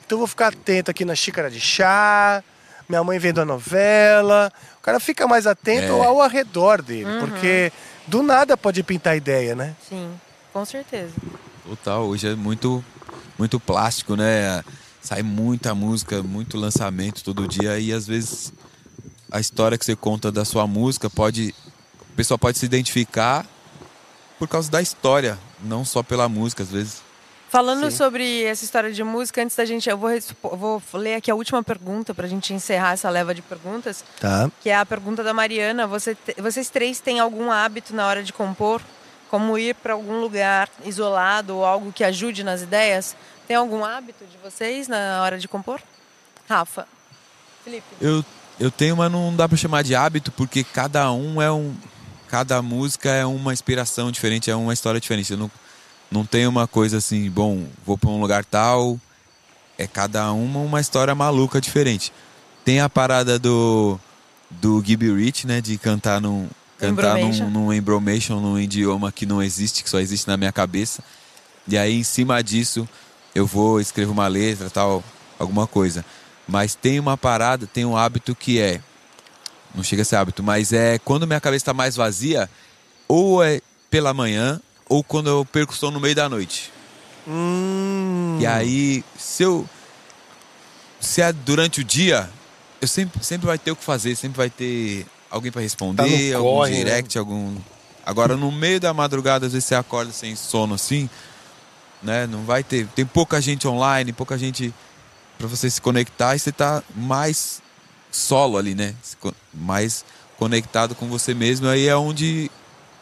Então eu vou ficar atento aqui na xícara de chá, minha mãe vendo a novela. O cara fica mais atento É. ao arredor dele. Porque do nada pode pintar ideia, né? Sim, com certeza. Total, hoje é muito, muito plástico, né? Sai muita música, muito lançamento todo dia e às vezes a história que você conta da sua música pode. O pessoal pode se identificar por causa da história, não só pela música, às vezes. Falando Sim. sobre essa história de música, antes da gente. Eu vou, vou ler aqui a última pergunta pra gente encerrar essa leva de perguntas, Tá. que é a pergunta da Mariana. Você vocês três têm algum hábito na hora de compor? Como ir pra algum lugar isolado ou algo que ajude nas ideias? Tem algum hábito de vocês na hora de compor? Rafa. Felipe. Eu, eu tenho, mas não dá pra chamar de hábito, porque cada um é um. Cada música é uma inspiração diferente, é uma história diferente. Eu não, não tenho uma coisa assim, bom, vou pra um lugar tal. É cada uma uma história maluca diferente. Tem a parada do. Do Gibby Rich, né? De cantar num. Cantar num, Embromation. num embromation, num idioma que não existe, que só existe na minha cabeça. E aí, em cima disso, eu vou, escrevo uma letra, tal, alguma coisa. Mas tem uma parada, tem um hábito que é. Não chega a ser hábito, mas é quando minha cabeça está mais vazia, ou é pela manhã, ou quando eu perco o som no meio da noite. Hum. E aí, se eu. Se é durante o dia, eu sempre, sempre vai ter o que fazer, sempre vai ter alguém para responder, Tá algum corre, né? direct, algum. Agora, no meio da madrugada, às vezes você acorda sem sono assim, né? Não vai ter. Tem pouca gente online, pouca gente para você se conectar e você tá mais solo ali, né? Mais conectado com você mesmo. Aí é onde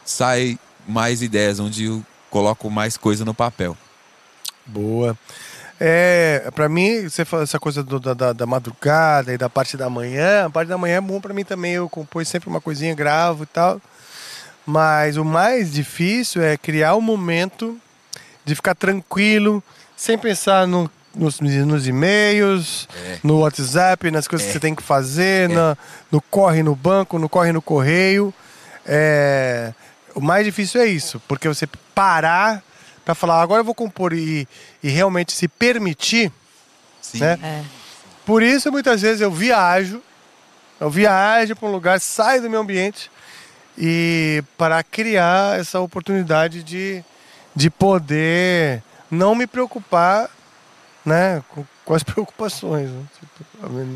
sai mais ideias, onde eu coloco mais coisa no papel. Boa. É, para mim, você fala essa coisa do- da, da, da madrugada e da parte da manhã, a parte da manhã é bom para mim também. Eu compõe sempre uma coisinha, gravo e tal. Mas o mais difícil é criar o momento de ficar tranquilo, sem pensar no- nos, nos e-mails, É. no WhatsApp, nas coisas que você tem que fazer, na- no corre no banco, no corre no correio. É, o mais difícil é isso, porque você parar para falar, agora eu vou compor e, e realmente se permitir, Sim. né? É. Por isso, muitas vezes eu viajo, eu viajo para um lugar, saio do meu ambiente e para criar essa oportunidade de, de poder não me preocupar né, com, com as [LAUGHS] preocupações. né? Tipo,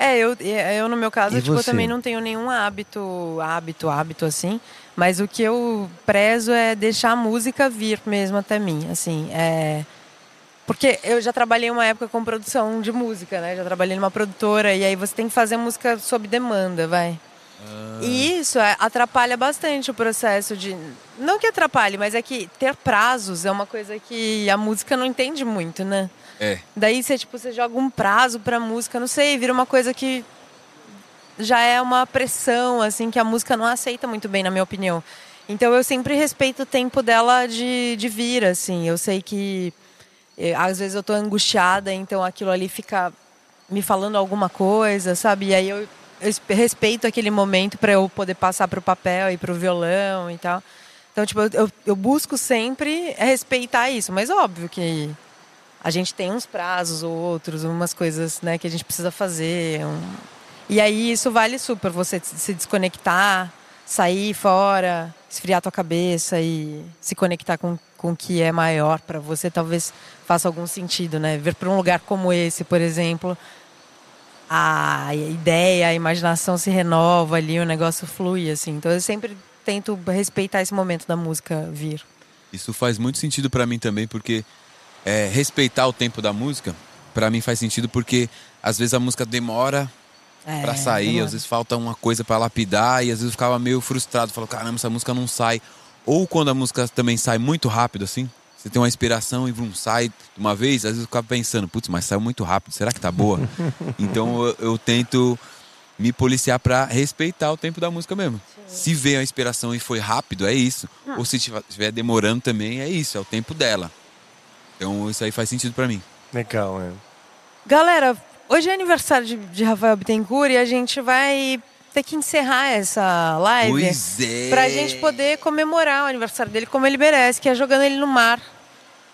É, eu, eu no meu caso, E tipo, eu também não tenho nenhum hábito, hábito, hábito assim. Mas o que eu prezo é deixar a música vir mesmo até mim, assim. É... Porque eu já trabalhei uma época com produção de música, né? Já trabalhei numa produtora e aí você tem que fazer música sob demanda, vai. E isso é, atrapalha bastante o processo de. Não que atrapalhe, mas é que ter prazos é uma coisa que a música não entende muito, né? É. Daí você, tipo, você joga um prazo pra música, não sei, vira uma coisa que já é uma pressão, assim, que a música não aceita muito bem, na minha opinião. Então eu sempre respeito o tempo dela de, de vir, assim. Eu sei que eh, às vezes eu tô angustiada, então aquilo ali fica me falando alguma coisa, sabe? E aí eu, eu es- respeito aquele momento para eu poder passar pro papel e pro violão e tal. Então, tipo, eu, eu busco sempre respeitar isso, mas óbvio que a gente tem uns prazos ou outros, umas coisas né, que a gente precisa fazer. um- E aí isso vale super, você se desconectar, sair fora, esfriar tua cabeça e se conectar com, com o que é maior para você, talvez faça algum sentido, né? Ver para um lugar como esse, por exemplo, a ideia, a imaginação se renova ali, o negócio flui, assim. Então eu sempre tento respeitar esse momento da música vir. Isso faz muito sentido pra mim também, porque é, respeitar o tempo da música, pra mim faz sentido porque às vezes a música demora É, pra sair, demora. às vezes falta uma coisa pra lapidar e às vezes eu ficava meio frustrado, falo, caramba, essa música não sai. Ou quando a música também sai muito rápido assim, você tem uma inspiração e vrum, sai de uma vez, às vezes eu ficava pensando, putz, mas saiu muito rápido, será que tá boa? [LAUGHS] então eu, eu tento me policiar pra respeitar o tempo da música mesmo. Se veio a inspiração e foi rápido, é isso. Ou se tiver estiver demorando também, é isso, é o tempo dela. Então isso aí faz sentido pra mim. Legal, é. Galera, hoje é aniversário de, de Rafael Bittencourt e a gente vai ter que encerrar essa live Pois é. pra gente poder comemorar o aniversário dele como ele merece, que é jogando ele no mar.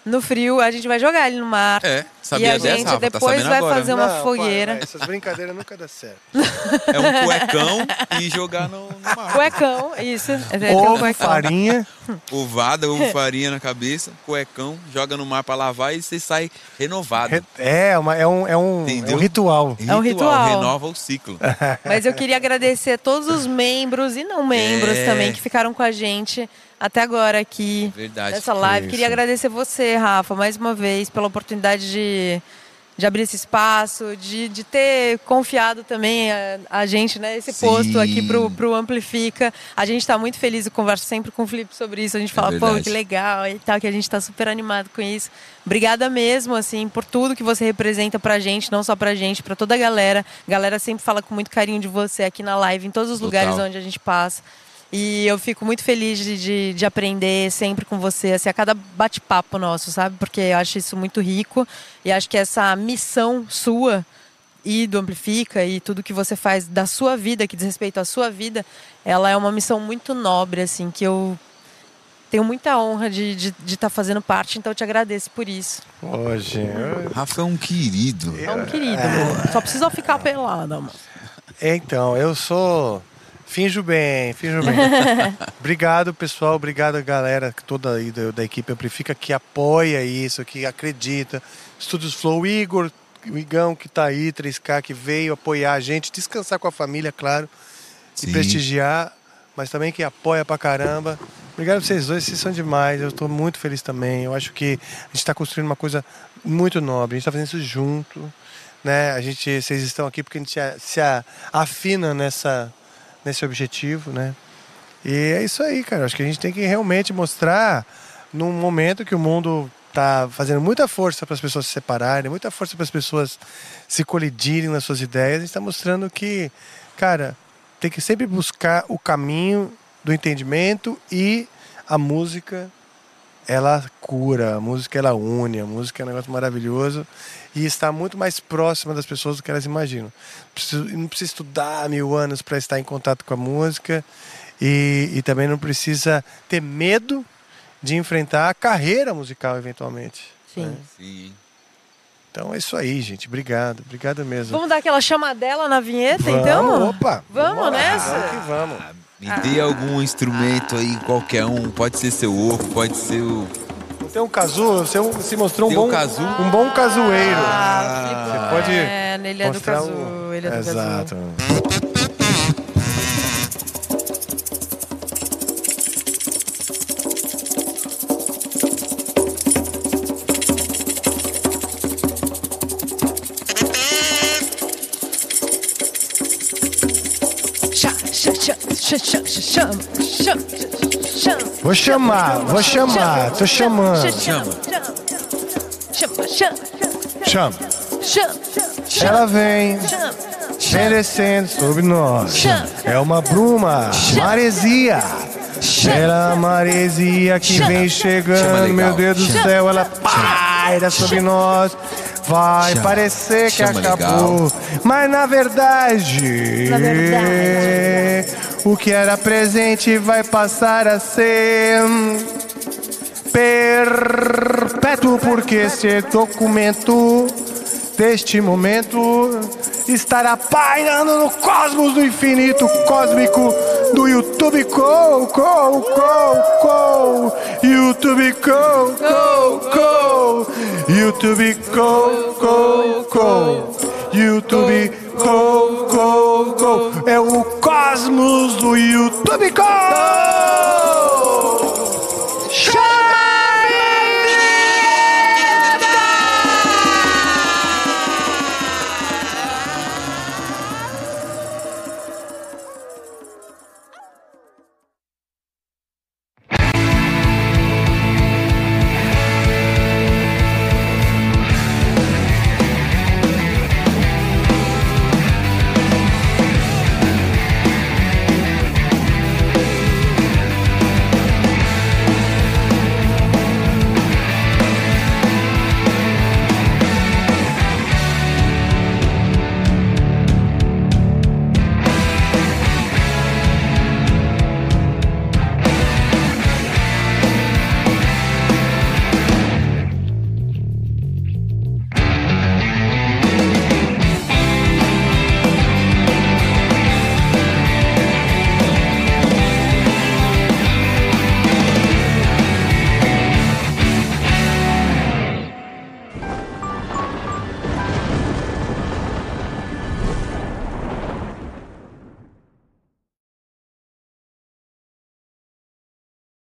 No frio, a gente vai jogar ele no mar. É, e sabia a dessa, gente Rafa? Tá depois sabendo vai agora. fazer uma Não, fogueira. para, essas brincadeiras nunca dão certo. [LAUGHS] É um cuecão e jogar no, no mar. Cuecão, isso. É, um Ovo, cuecão. farinha. [LAUGHS] Ovada, ovo farinha na cabeça, cuecão, joga no mar pra lavar e você sai renovado. Re- É, uma- é, um, é, um, é um ritual. É um ritual. Renova o ciclo. Mas eu queria agradecer a todos os membros e não membros É. também que ficaram com a gente até agora aqui Verdade. nessa live. Queria agradecer você, Rafa, mais uma vez, pela oportunidade de, de abrir esse espaço, de, de ter confiado também a, a gente, né, esse Sim. posto aqui pro, pro Amplifica. A gente está muito feliz, eu converso sempre com o Felipe sobre isso. A gente fala, pô, É que legal e tal, que a gente está super animado com isso. Obrigada mesmo, assim, por tudo que você representa pra gente, não só pra gente, pra toda a galera. A galera sempre fala com muito carinho de você aqui na live, em todos os Total. lugares onde a gente passa. E eu fico muito feliz de, de, de aprender sempre com você, assim, a cada bate-papo nosso, sabe? Porque eu acho isso muito rico e acho que essa missão sua e do Amplifica e tudo que você faz da sua vida, que diz respeito à sua vida, ela é uma missão muito nobre, assim, que eu tenho muita honra de estar de, de tá fazendo parte, então eu te agradeço por isso. Hoje. eu- Rafa é um querido. É um querido, amor. Só precisa ficar pelada, amor. Então, eu sou. Finjo bem, finjo bem. [LAUGHS] obrigado, pessoal. Obrigado, galera toda aí da, da equipe Amplifica que apoia isso, que acredita. Estúdios Flow, Igor, o Igão que tá aí, 3K, que veio apoiar a gente, descansar com a família, claro, e Sim. prestigiar, mas também que apoia pra caramba. Obrigado a vocês dois, vocês são demais. Eu tô muito feliz também. Eu acho que a gente tá construindo uma coisa muito nobre. A gente tá fazendo isso junto. Né? A gente, vocês estão aqui porque a gente se, afina nessa, nesse objetivo, né? E é isso aí, cara. Acho que a gente tem que realmente mostrar num momento que o mundo tá fazendo muita força para as pessoas se separarem, muita força para as pessoas se colidirem nas suas ideias. A gente está mostrando que, cara, tem que sempre buscar o caminho do entendimento e a música ela cura, a música ela une, a música é um negócio maravilhoso e está muito mais próxima das pessoas do que elas imaginam. Preciso- não precisa estudar mil anos para estar em contato com a música e, e também não precisa ter medo de enfrentar a carreira musical eventualmente. Sim. né? Sim. Então é isso aí, gente. Obrigado, obrigado mesmo. Vamos dar aquela chamadela na vinheta, Vamos, então? Opa! Vamos lá, nessa? Vamos que vamos. Me dê algum instrumento aí, qualquer um. Pode ser seu ovo, pode ser o. Tem um casu? Você se mostrou um bom casu? um bom casueiro. Ah, Você pode É, ele é do mostrar casu, o- ele é do casu. Exato. Chá, chá, chá, chá, chá, chá, chama, chama, chama. Vou chamar, vou chamar, tô chamando. Chama, chama, chama, Chama. chama, Ela vem, vem descendo sobre nós. É uma bruma, maresia. Ela é a maresia que vem chegando, legal. meu Deus do céu, ela paira sobre nós. Vai Chama. parecer que Chama acabou, mas na verdade, Na verdade. O que era presente vai passar a ser perpétuo. porque esse documento deste momento estará pairando no cosmos do infinito cósmico do YouTube. Co, Co, Co, Co, YouTube Co, Co, Co, YouTube Co, Co, Co, YouTube Co, Co, Co, é o cosmos do YouTube Co.